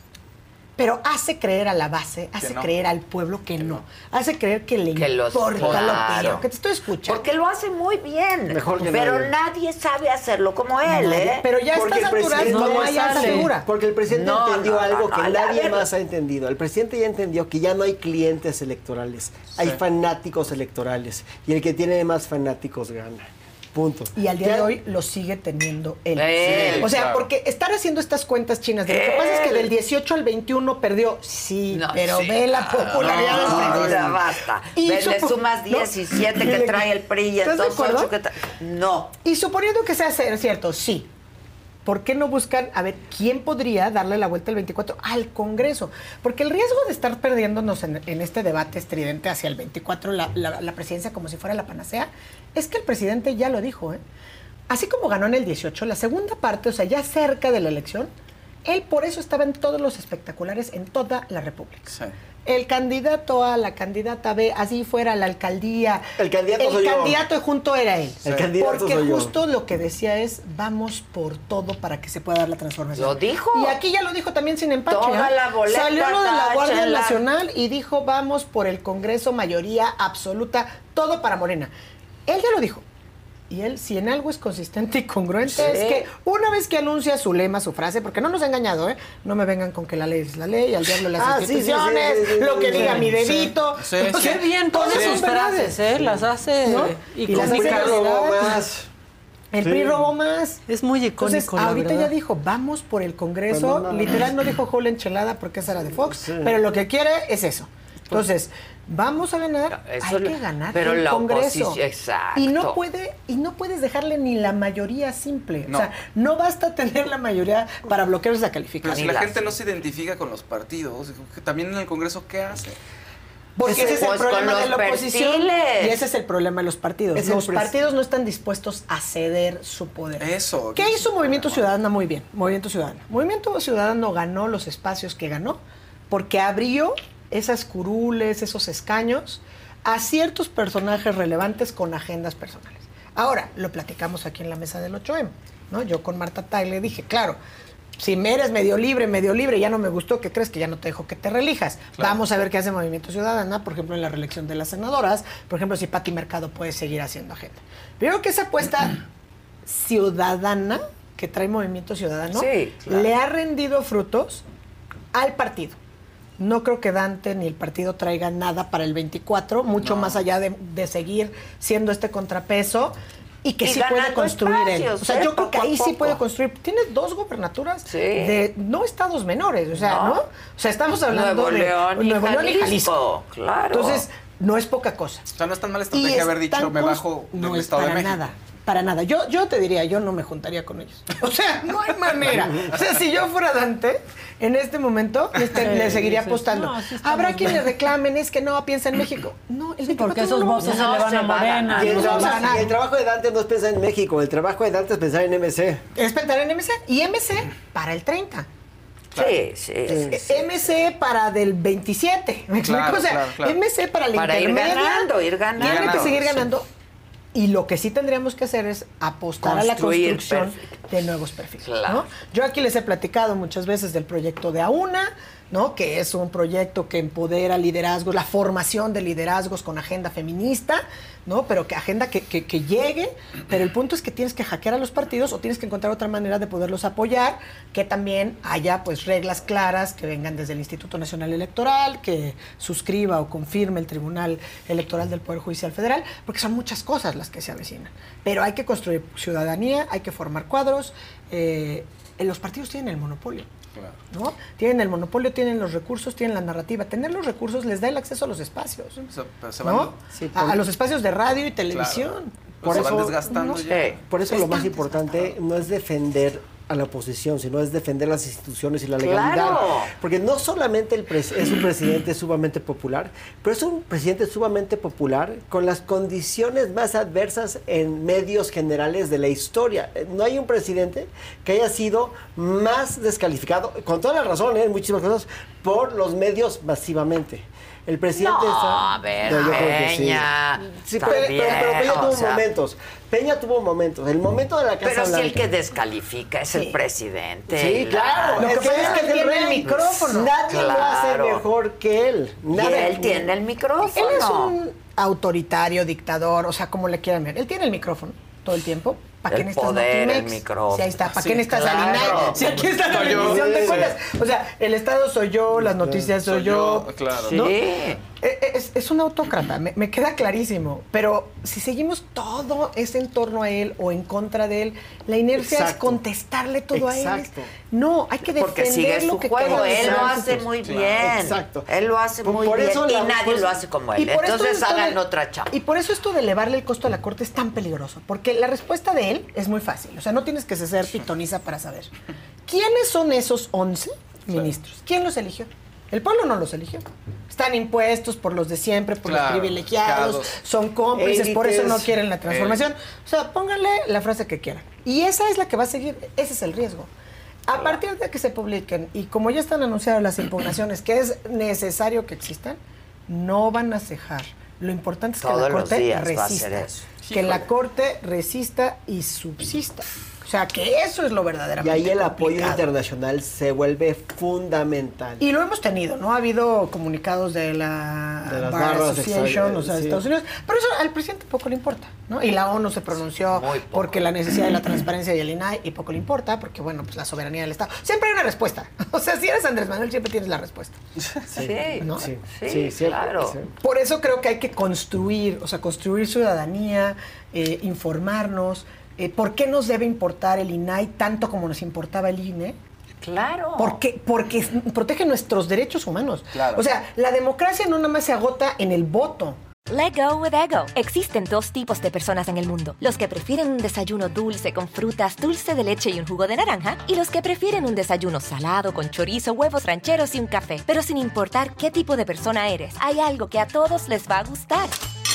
Pero hace creer a la base, hace no. creer al pueblo que no. Hace creer que le Que importa la claro. opinión, que te estoy escuchando. Porque lo hace muy bien. Mejor que pero nadie. nadie. sabe hacerlo como él, Nadie. ¿eh? Pero ya Porque está el saturado, no ya hay alta figura. Porque el presidente No, entendió no, algo no, que no, nadie más ha entendido. El presidente ya entendió que ya no hay clientes electorales, hay fanáticos electorales. Y el que tiene más fanáticos gana. Punto. Y al día de hoy lo sigue teniendo él. Él, o sea, claro. porque estar haciendo estas cuentas chinas, de lo que pasa es que del 18 al 21 perdió, sí, No, pero sí, ve la popularidad del No, presidente. ya basta. Y Ve, le sumas no. 17 que trae el PRI y ¿Estás de entonces acuerdo? 8 que trae... No. Y suponiendo que sea ser cierto, sí. ¿Por qué no buscan, a ver, quién podría darle la vuelta el 24 al Congreso? Porque el riesgo de estar perdiéndonos en, en este debate estridente hacia el 24, la, la- la presidencia como si fuera la panacea, es que el presidente ya lo dijo, ¿eh? Así como ganó en el 18, la segunda parte, o sea, ya cerca de la elección, él por eso estaba en todos los espectaculares en toda la República. El candidato A, la candidata B, así fuera la alcaldía. El candidato El soy yo. candidato junto era él. El candidato Porque soy yo. justo lo que decía es, vamos por todo para que se pueda dar la transformación. Lo dijo. Y aquí ya lo dijo también sin empache. Toda ¿eh? la boleta, Salió lo de la Guardia. Nacional y dijo, vamos por el Congreso, mayoría absoluta, todo para Morena. Él ya lo dijo. Y él, si en algo es consistente y congruente, Sí. es que una vez que anuncia su lema, su frase, porque no nos ha engañado, ¿eh? No me vengan con que la ley es la ley, al diablo las Ah, sí, sí, sí, instituciones, sí, sí, lo que diga sí, mi dedito. Qué bien pone todas sus frases, ¿eh? Las hace ¿No? y, Y las hace robó más. El Sí. PRI robó más. Es muy icónico, Entonces, la ahorita verdad. ya dijo, vamos por el Congreso. Literal no dijo Jola Enchilada porque esa era de Fox, Sí. pero lo que quiere es eso. Entonces, vamos a ganar, Eso hay lo- que ganar pero el la Congreso. oposición- exacto. Y no puede y no puedes dejarle ni la mayoría simple. No. O sea, no basta tener la mayoría para bloquear esa Pero calificación. si la gente no se identifica con los partidos, también en el Congreso, ¿qué hace? Porque ese es el Pues problema de la oposición. perfiles. Y ese es el problema de los partidos. Es los partidos no están dispuestos a ceder su poder. Eso. ¿Qué hizo Movimiento Ciudadano muy bien? Movimiento Ciudadano. Movimiento Ciudadano ganó los espacios que ganó porque abrió esas curules, esos escaños a ciertos personajes relevantes con agendas personales. Ahora, lo platicamos aquí en la mesa del 8M, ¿no? Yo con Marta Tai le dije, claro, si me eres medio libre, medio libre, ya no me gustó, ¿qué crees? Que ya no te dejo que te relijas. Vamos a ver qué hace Movimiento Ciudadana, por ejemplo, en la reelección de las senadoras, por ejemplo, si Pati Mercado puede seguir haciendo agenda. Pero creo que esa apuesta ciudadana que trae Movimiento Ciudadano Sí, claro. le ha rendido frutos al partido. No creo que Dante ni el partido traigan nada para el 24, mucho más allá de, de seguir siendo este contrapeso y que Y sí puede construir él. espacios, O sea, ¿eh? yo creo que ahí sí puede construir. Tiene dos gobernaturas Sí. de no estados menores, o sea, No. ¿no? O sea, estamos hablando Nuevo de León y Nuevo León y Jalisco, claro. Entonces, no es poca cosa. O sea, no es tan mala estrategia haber dicho, me bajo no del es Estado de para México. nada. Para nada. Yo, yo te diría, yo no me juntaría con ellos. O sea, no hay manera. O sea, si yo fuera Dante, en este momento le, este- Sí, le seguiría sí. apostando. No, sí Habrá quienes bien. reclamen, es que no piensa en México. No, el 24 porque no esos votos vamos se le van se a Morena. Y el, no trabajo, ganar. y el trabajo de Dante no es pensar en México, el trabajo de Dante es pensar en MC. Es pensar en MC. Y MC para el 30. Sí, sí, sí, sí. MC para del 27. ¿Me explico? Claro, o sea, claro, claro. MC para la Para ir ganando, ir ganando. Tiene que Ganando, seguir sí. ganando. Y lo que sí tendríamos que hacer es apostar a la construcción de nuevos perfiles. Claro. ¿no? Yo aquí les he platicado muchas veces del proyecto de AUNA, ¿no? que es un proyecto que empodera liderazgos, la formación de liderazgos con agenda feminista, ¿no? pero que agenda que, que- que llegue. Pero el punto es que tienes que hackear a los partidos o tienes que encontrar otra manera de poderlos apoyar, que también haya pues reglas claras que vengan desde el Instituto Nacional Electoral, que suscriba o confirme el Tribunal Electoral del Poder Judicial Federal, porque son muchas cosas las que se avecinan. Pero hay que construir ciudadanía, hay que formar cuadros. eh, los partidos tienen el monopolio. ¿No? Tienen el monopolio, tienen los recursos, tienen la narrativa. Tener los recursos les da el acceso a los espacios. ¿no? van- a, a los espacios de radio y televisión. Por se van eso, desgastando no, ya. por eso lo más importante no es defender a la oposición, sino es defender las instituciones y la legalidad. Claro. Porque no solamente el es un presidente sumamente popular, pero es un presidente sumamente popular con las condiciones más adversas en medios generales de la historia. No hay un presidente que haya sido más descalificado, con toda la razón, ¿eh? muchísimas cosas, por los medios masivamente. El presidente No, está- a ver, No, yo creo que sí. Pero, pero- pero Peña tuvo sea. momentos. Peña tuvo momentos. El momento de la Casa Pero si el Blanca. que descalifica es el presidente. Sí, la- claro. Lo que Es pasa es que tiene el micrófono. Nadie lo hace mejor que él. Nada. Y él tiene el micrófono. Él es un autoritario, dictador, o sea, como le quieran ver. Él tiene el micrófono todo el tiempo. ¿Para qué El necesitas poder, el micrófono. Si ahí está, ¿para Sí, qué necesitas claro. Si aquí está la rendición de cuentas. O sea, el Estado soy yo, las noticias soy, Soy yo. yo, claro. ¿no? Sí. Eh, eh, Es, es un autócrata, me, me queda clarísimo. Pero si seguimos todo ese en torno a él o en contra de él, la inercia es contestarle todo a Exacto. él. No, hay que defender Porque sigue lo su que juego. Él lo hace muy bien. Exacto. Él lo hace Por- muy por bien. eso y la- nadie pues- lo hace como él. Y por esto Entonces esto hagan de- otra chamba. Y por eso esto de elevarle el costo a la corte es tan peligroso, porque la respuesta de él es muy fácil. O sea, no tienes que ser pitoniza para saber. ¿Quiénes son esos 11 ministros? ¿Quién los eligió? El pueblo no los eligió. Están impuestos por los de siempre, por Claro, los privilegiados, son cómplices, por eso no quieren la transformación. O sea, pónganle la frase que quieran. Y esa es la que va a seguir, ese es el riesgo. A partir de que se publiquen, y como ya están anunciadas las impugnaciones, que es necesario que existan, no van a cejar. Lo importante es que la Corte resista. Que la Corte resista y subsista. O sea, que eso es lo Y verdaderamente ahí el apoyo internacional se vuelve fundamental. Y lo hemos tenido, ¿no? Ha habido comunicados de la De las Bar Association, o sea, de sí. Estados Unidos. Pero eso al presidente poco le importa, ¿no? Y la ONU se pronunció porque la necesidad de la transparencia y el INAI y poco le importa porque, bueno, pues la soberanía del Estado. Siempre hay una respuesta. O sea, si eres Andrés Manuel, siempre tienes la respuesta. Sí, ¿no? sí, sí, claro. sí. Por eso creo que hay que construir, o sea, construir ciudadanía, eh, informarnos. Eh, ¿Por qué nos debe importar el INAI tanto como nos importaba el INE? Claro. Porque, porque protege nuestros derechos humanos. Claro. O sea, la democracia no nada más se agota en el voto. Let go with ego. Existen dos tipos de personas en el mundo: los que prefieren un desayuno dulce con frutas, dulce de leche y un jugo de naranja, y los que prefieren un desayuno salado con chorizo, huevos rancheros y un café. Pero sin importar qué tipo de persona eres, hay algo que a todos les va a gustar.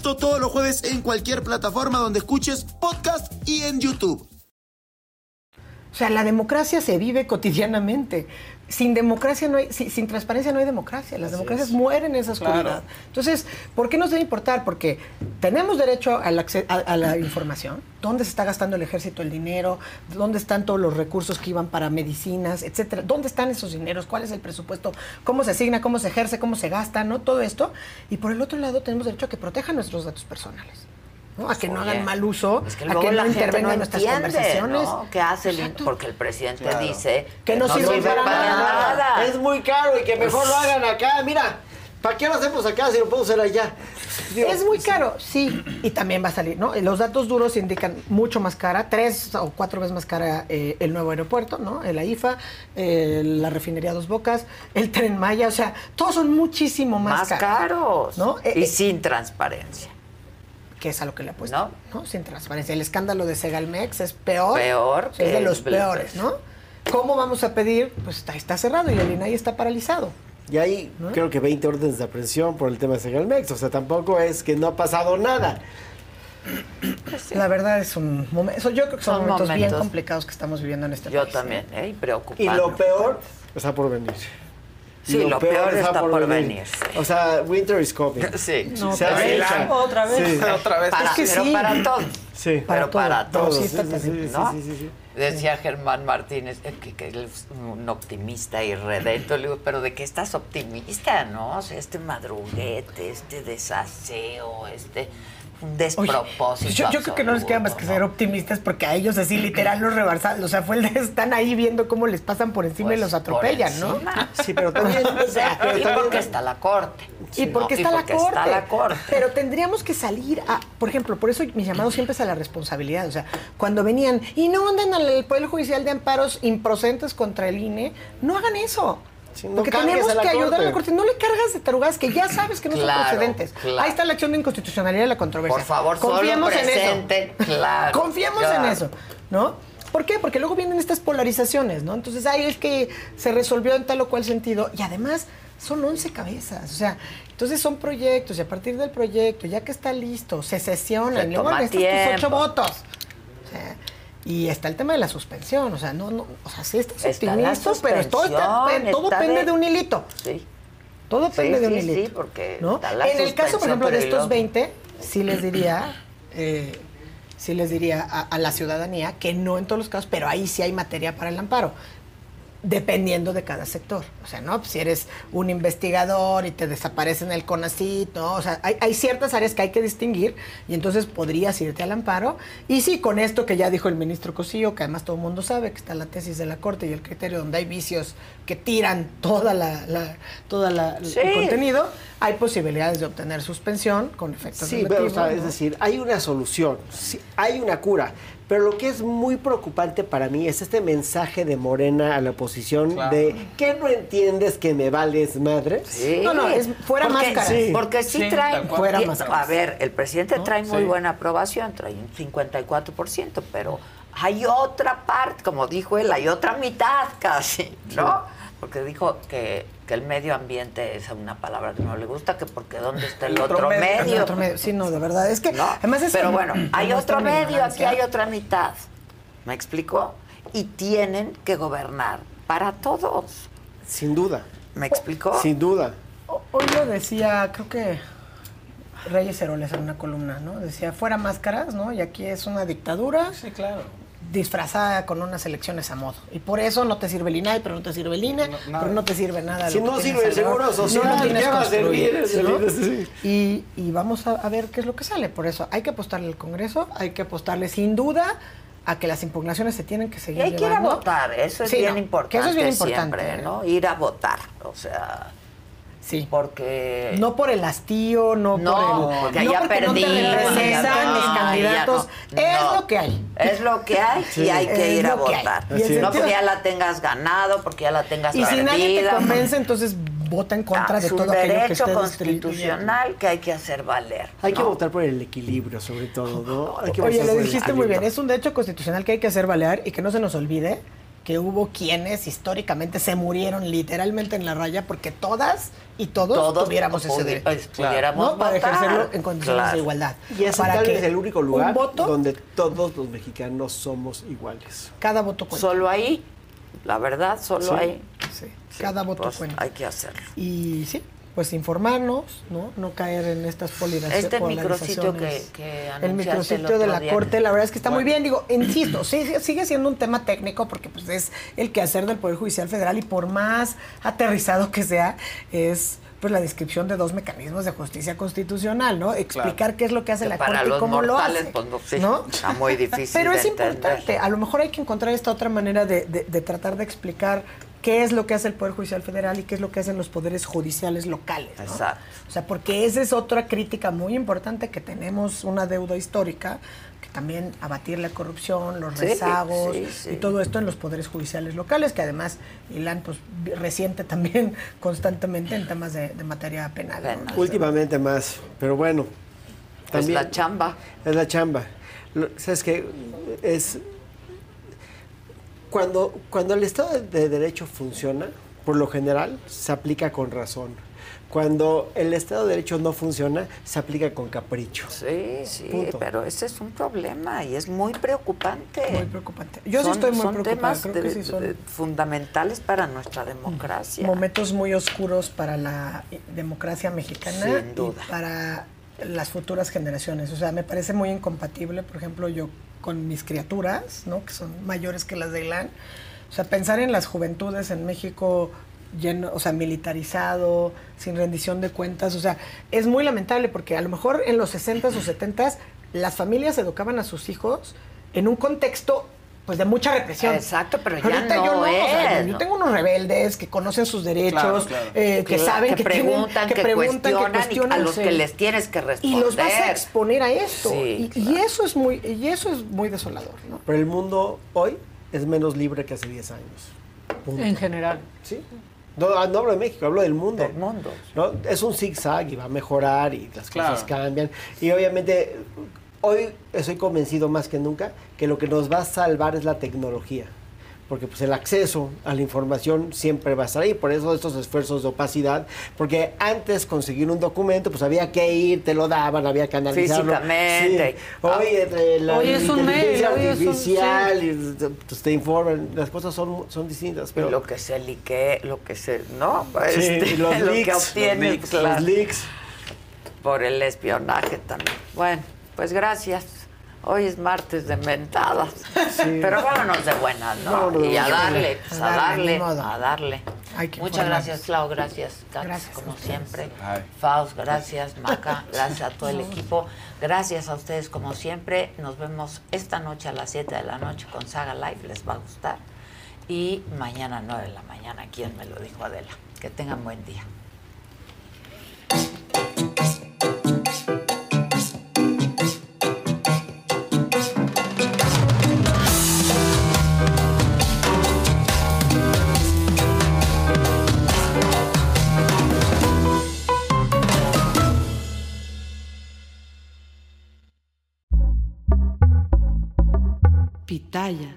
Esto todos los jueves en cualquier plataforma donde escuches podcast y en YouTube. O sea, la democracia se vive cotidianamente. Sin democracia no hay, si- sin, transparencia no hay democracia. Las democracias mueren en esa oscuridad. Claro. Entonces, ¿por qué nos debe importar? Porque tenemos derecho al acce- a, a la información. ¿Dónde se está gastando el ejército el dinero? ¿Dónde están todos los recursos que iban para medicinas, etcétera? ¿Dónde están esos dineros? ¿Cuál es el presupuesto? ¿Cómo se asigna? ¿Cómo se ejerce? ¿Cómo se gasta? ¿No? Todo esto. Y por el otro lado, tenemos derecho a que protejan nuestros datos personales. ¿No? A que no hagan mal uso, Es que a que la no intervengan no en nuestras entiende, conversaciones. ¿no? ¿Qué hace el Porque el presidente Claro. dice Que no sirve para nada. Es muy caro y que mejor lo hagan acá. Mira, ¿para qué lo hacemos acá si lo puedo hacer allá? Digo, es muy caro, sí, y también va a salir, ¿no? Los datos duros indican mucho más cara, tres o cuatro veces más cara eh, el nuevo aeropuerto, ¿no? El AIFA, eh, la refinería Dos Bocas, el Tren Maya, o sea, todos son muchísimo más, más caros. ¿no? Eh, y eh, sin transparencia. Que es a lo que le apuesto, ¿no? Sin transparencia. El escándalo de Segalmex es peor. Peor es de los peores, ¿no? ¿Cómo vamos a pedir? Pues está, está cerrado y el INAI está paralizado. Y hay, creo que 20 órdenes de aprehensión por el tema de Segalmex. O sea, tampoco es que no ha pasado nada. La verdad es un momento, yo creo que son, Son momentos, bien complicados que estamos viviendo en este Yo país. también, ¿eh? Y Y lo peor está por venir. Sí, lo peor está por venir. O sea, winter is coming. Sí. Se otra vez. acecha. Otra vez. Sí. Otra vez. Para, Es que pero sí. para todos. Sí. Pero para todo. todos. Sí, está Sí, sí, terrible. sí, ¿no? sí, sí, sí. Decía Germán Martínez eh, que, que él es un optimista y redento. Le digo, pero ¿de qué estás optimista, no? O sea, este madruguete, este desaseo, este un Oye, despropósito. yo, yo creo que no les queda más que ser optimistas porque a ellos así literal los rebasan. O sea, fue el de están ahí viendo cómo les pasan por encima y Pues, los atropellan, ¿no? Sí, pero también. O sea, pero y también- porque está la corte. Y porque, No, está, la porque corte. está la corte. Pero tendríamos que salir a, por ejemplo, por eso mi llamado siempre es a la responsabilidad. O sea, cuando venían y no anden al Poder Judicial de Amparos improcedentes contra el INE, no hagan eso. Sí, no Porque tenemos que ayudar a la corte. No le cargas de tarugas que ya sabes que no Claro, son procedentes. claro. Ahí está la acción de inconstitucionalidad y la controversia. Por favor, Confiemos solo en eso. claro. Confiemos claro. en eso, ¿no? ¿Por qué? Porque luego vienen estas polarizaciones, ¿no? Entonces, ay, es que se resolvió en tal o cual sentido. Y además, son 11 cabezas. O sea, entonces son proyectos. Y a partir del proyecto, ya que está listo, se sesionan. Se y luego toma necesitas tus ocho tiempo. votos. O sea, y está el tema de la suspensión. O sea, no, no, o sea, sí estás Está optimista, pero todo, está- suspensión, todo está depende de- de un hilito. Sí. Todo depende Sí, de un sí, hilito. sí, porque ¿no? está la En el caso, por ejemplo, de estos luego- 20, sí les diría, eh, sí les diría a, a la ciudadanía que no en todos los casos, pero ahí sí hay materia para el amparo. Dependiendo de cada sector. O sea, ¿no? Si eres un investigador y te desaparece en el CONACYT, ¿no? O sea, hay, hay ciertas áreas que hay que distinguir y entonces podrías irte al amparo. Y sí, con esto que ya dijo el ministro Cosío, que además todo el mundo sabe que está la tesis de la Corte y el criterio donde hay vicios que tiran toda la, la- toda la, Sí. el contenido, hay posibilidades de obtener suspensión con efectos Sí, pero, o sea, es ¿no? decir, hay una solución, hay una cura. Pero lo que es muy preocupante para mí es este mensaje de Morena a la oposición Claro. de que no entiendes que me vales madre. Sí. No, no, es fuera porque, máscaras. Sí. Porque sí, Sí, trae. Fuera y- máscaras. A ver, el presidente trae muy Sí. buena aprobación, trae un 54%, pero hay otra parte, como dijo él, hay otra mitad casi, ¿no? Porque dijo que, que el medio ambiente es una palabra que no le gusta, que porque dónde está el, El otro otro, medio. medio. El otro medio. Sí, no, de verdad. Es que, ¿no? además es Pero que bueno, hay otro medio, aquí hay otra mitad. ¿Me explicó? Y tienen que gobernar para todos. Sin duda, ¿Me explicó? sin duda. Hoy lo decía, creo que Reyes Heroles en una columna, ¿no? Decía, fuera máscaras, ¿no? Y aquí es una dictadura Sí, claro. Disfrazada con unas elecciones a modo. Y por eso no te sirve el INAI, pero no te sirve el INE, No, pero no te sirve nada. Si no sirve el seguro social, no lo tienes ¿qué va a servir ¿no? Y, y vamos a, a ver qué es lo que sale. Por eso hay que apostarle al Congreso, hay que apostarle sin duda a que las impugnaciones se tienen que Y seguir hay que ir a votar, eso es Sí, bien no, importante. que eso es bien importante, siempre. ¿no? Ir a votar, o sea, Sí. porque No por el hastío, no, No, por el. porque no ya porque perdí, no te representan mis no, candidatos. Es No. lo que hay. es lo que hay y hay que Es ir a votar. Y No sentido- porque ya la tengas ganado, porque ya la tengas Y si perdida. nadie te convence, entonces vota en contra Ah, de es un todo aquello que derecho esté constitucional que hay que hacer valer. Hay que votar por el equilibrio, sobre todo, ¿no? Hay que Oye, lo dijiste muy bien. Es un derecho constitucional que hay que hacer valer y que no se nos olvide que hubo quienes históricamente se murieron literalmente en la raya porque todas y todos, Todos tuviéramos ese derecho. es- pudiéramos ¿no? Para votar. ejercerlo en condiciones Claro. de igualdad. Y es para tal que vez el único lugar voto, donde todos los mexicanos somos iguales. cada voto cuenta. Solo ahí, la verdad, solo Sí. ahí. Sí, cada voto Pues cuenta. hay que hacerlo. Y sí, pues informarnos, ¿no? No caer en estas polarizaciones. Este micrositio que, que el micrositio de la día. Corte, la verdad es que está muy bien. Digo, insisto, sigue, sigue siendo un tema técnico porque pues es el quehacer del Poder Judicial Federal y por más aterrizado que sea, es pues la descripción de dos mecanismos de justicia constitucional, ¿no? Explicar qué es lo que hace Que la para Corte y cómo lo hace. pues, no, sí, ¿no? está muy difícil Pero de es importante. entender. A lo mejor hay que encontrar esta otra manera de, de- de tratar de explicar qué es lo que hace el Poder Judicial Federal y qué es lo que hacen los poderes judiciales locales. ¿no? Exacto. O sea, porque esa es otra crítica muy importante que tenemos una deuda histórica, que también abatir la corrupción, los Sí, rezagos sí, sí. y todo esto en los poderes judiciales locales, que además Ilan pues resiente también constantemente en temas de, de materia penal. ¿no? Últimamente más, pero bueno. Es la chamba. Es la chamba. Lo- ¿Sabes qué? Es. Cuando, cuando el Estado de- de Derecho funciona, por lo general, se aplica con razón. Cuando el Estado de Derecho no funciona, se aplica con capricho. Sí, sí, Punto. pero ese es un problema y es muy preocupante. Muy preocupante. Yo sí Son- estoy muy son preocupada, temas creo que de- sí son- de- fundamentales para nuestra democracia. Momentos muy oscuros para la democracia mexicana Sin duda. y para las futuras generaciones. O sea, me parece muy incompatible, por ejemplo, yo con mis criaturas, ¿no? que son mayores que las de Ilan. O sea, pensar en las juventudes en México lleno, o sea, militarizado, sin rendición de cuentas, o sea, es muy lamentable porque a lo mejor en los 60s o 70s las familias educaban a sus hijos en un contexto pues de mucha represión. Exacto, pero ya Ahorita no yo no, o sea, es, yo ¿no? tengo unos rebeldes que conocen sus derechos, Claro, claro. eh, que Claro, saben que que, tienen- preguntan, que preguntan, cuestionan y cuestionan, a los que les tienes que y responder. los vas a exponer a esto Sí, y, y eso es muy y eso es muy desolador, ¿no? Pero el mundo hoy es menos libre que hace 10 años. Punto. En general. Sí. No, ah, no hablo de México, hablo del mundo. Del mundo. ¿no? Es un zigzag y va a mejorar y las Claro. cosas cambian. Y obviamente, hoy estoy convencido más que nunca que lo que nos va a salvar es la tecnología. Porque pues el acceso a la información siempre va a estar ahí. Por eso estos esfuerzos de opacidad. Porque antes conseguir un documento, pues había que ir, te lo daban, había que analizarlo. Físicamente. Sí. Hoy entre la Hoy es un mail, hoy es un- artificial y pues, te informan, las cosas son, son distintas. Pero lo que se lique, lo que se, no, Sí, Este, y los lo que leaks, obtienes, los leaks, claro. los leaks. por el espionaje también. Bueno, pues gracias. Hoy es martes de mentadas. Pero vámonos de buenas, ¿no? Y a darle, pues, A a darle, a darle. Muchas gracias, Clau, gracias, Kat, Gracias como siempre. Ay. Faust, gracias, Maca, gracias a todo el equipo. Gracias a ustedes, como siempre. Nos vemos esta noche a las 7 de la noche con Saga Live, les va a gustar. Y mañana a 9 de la mañana, ¿quién me lo dijo Adela? Que tengan buen día. Pitaya.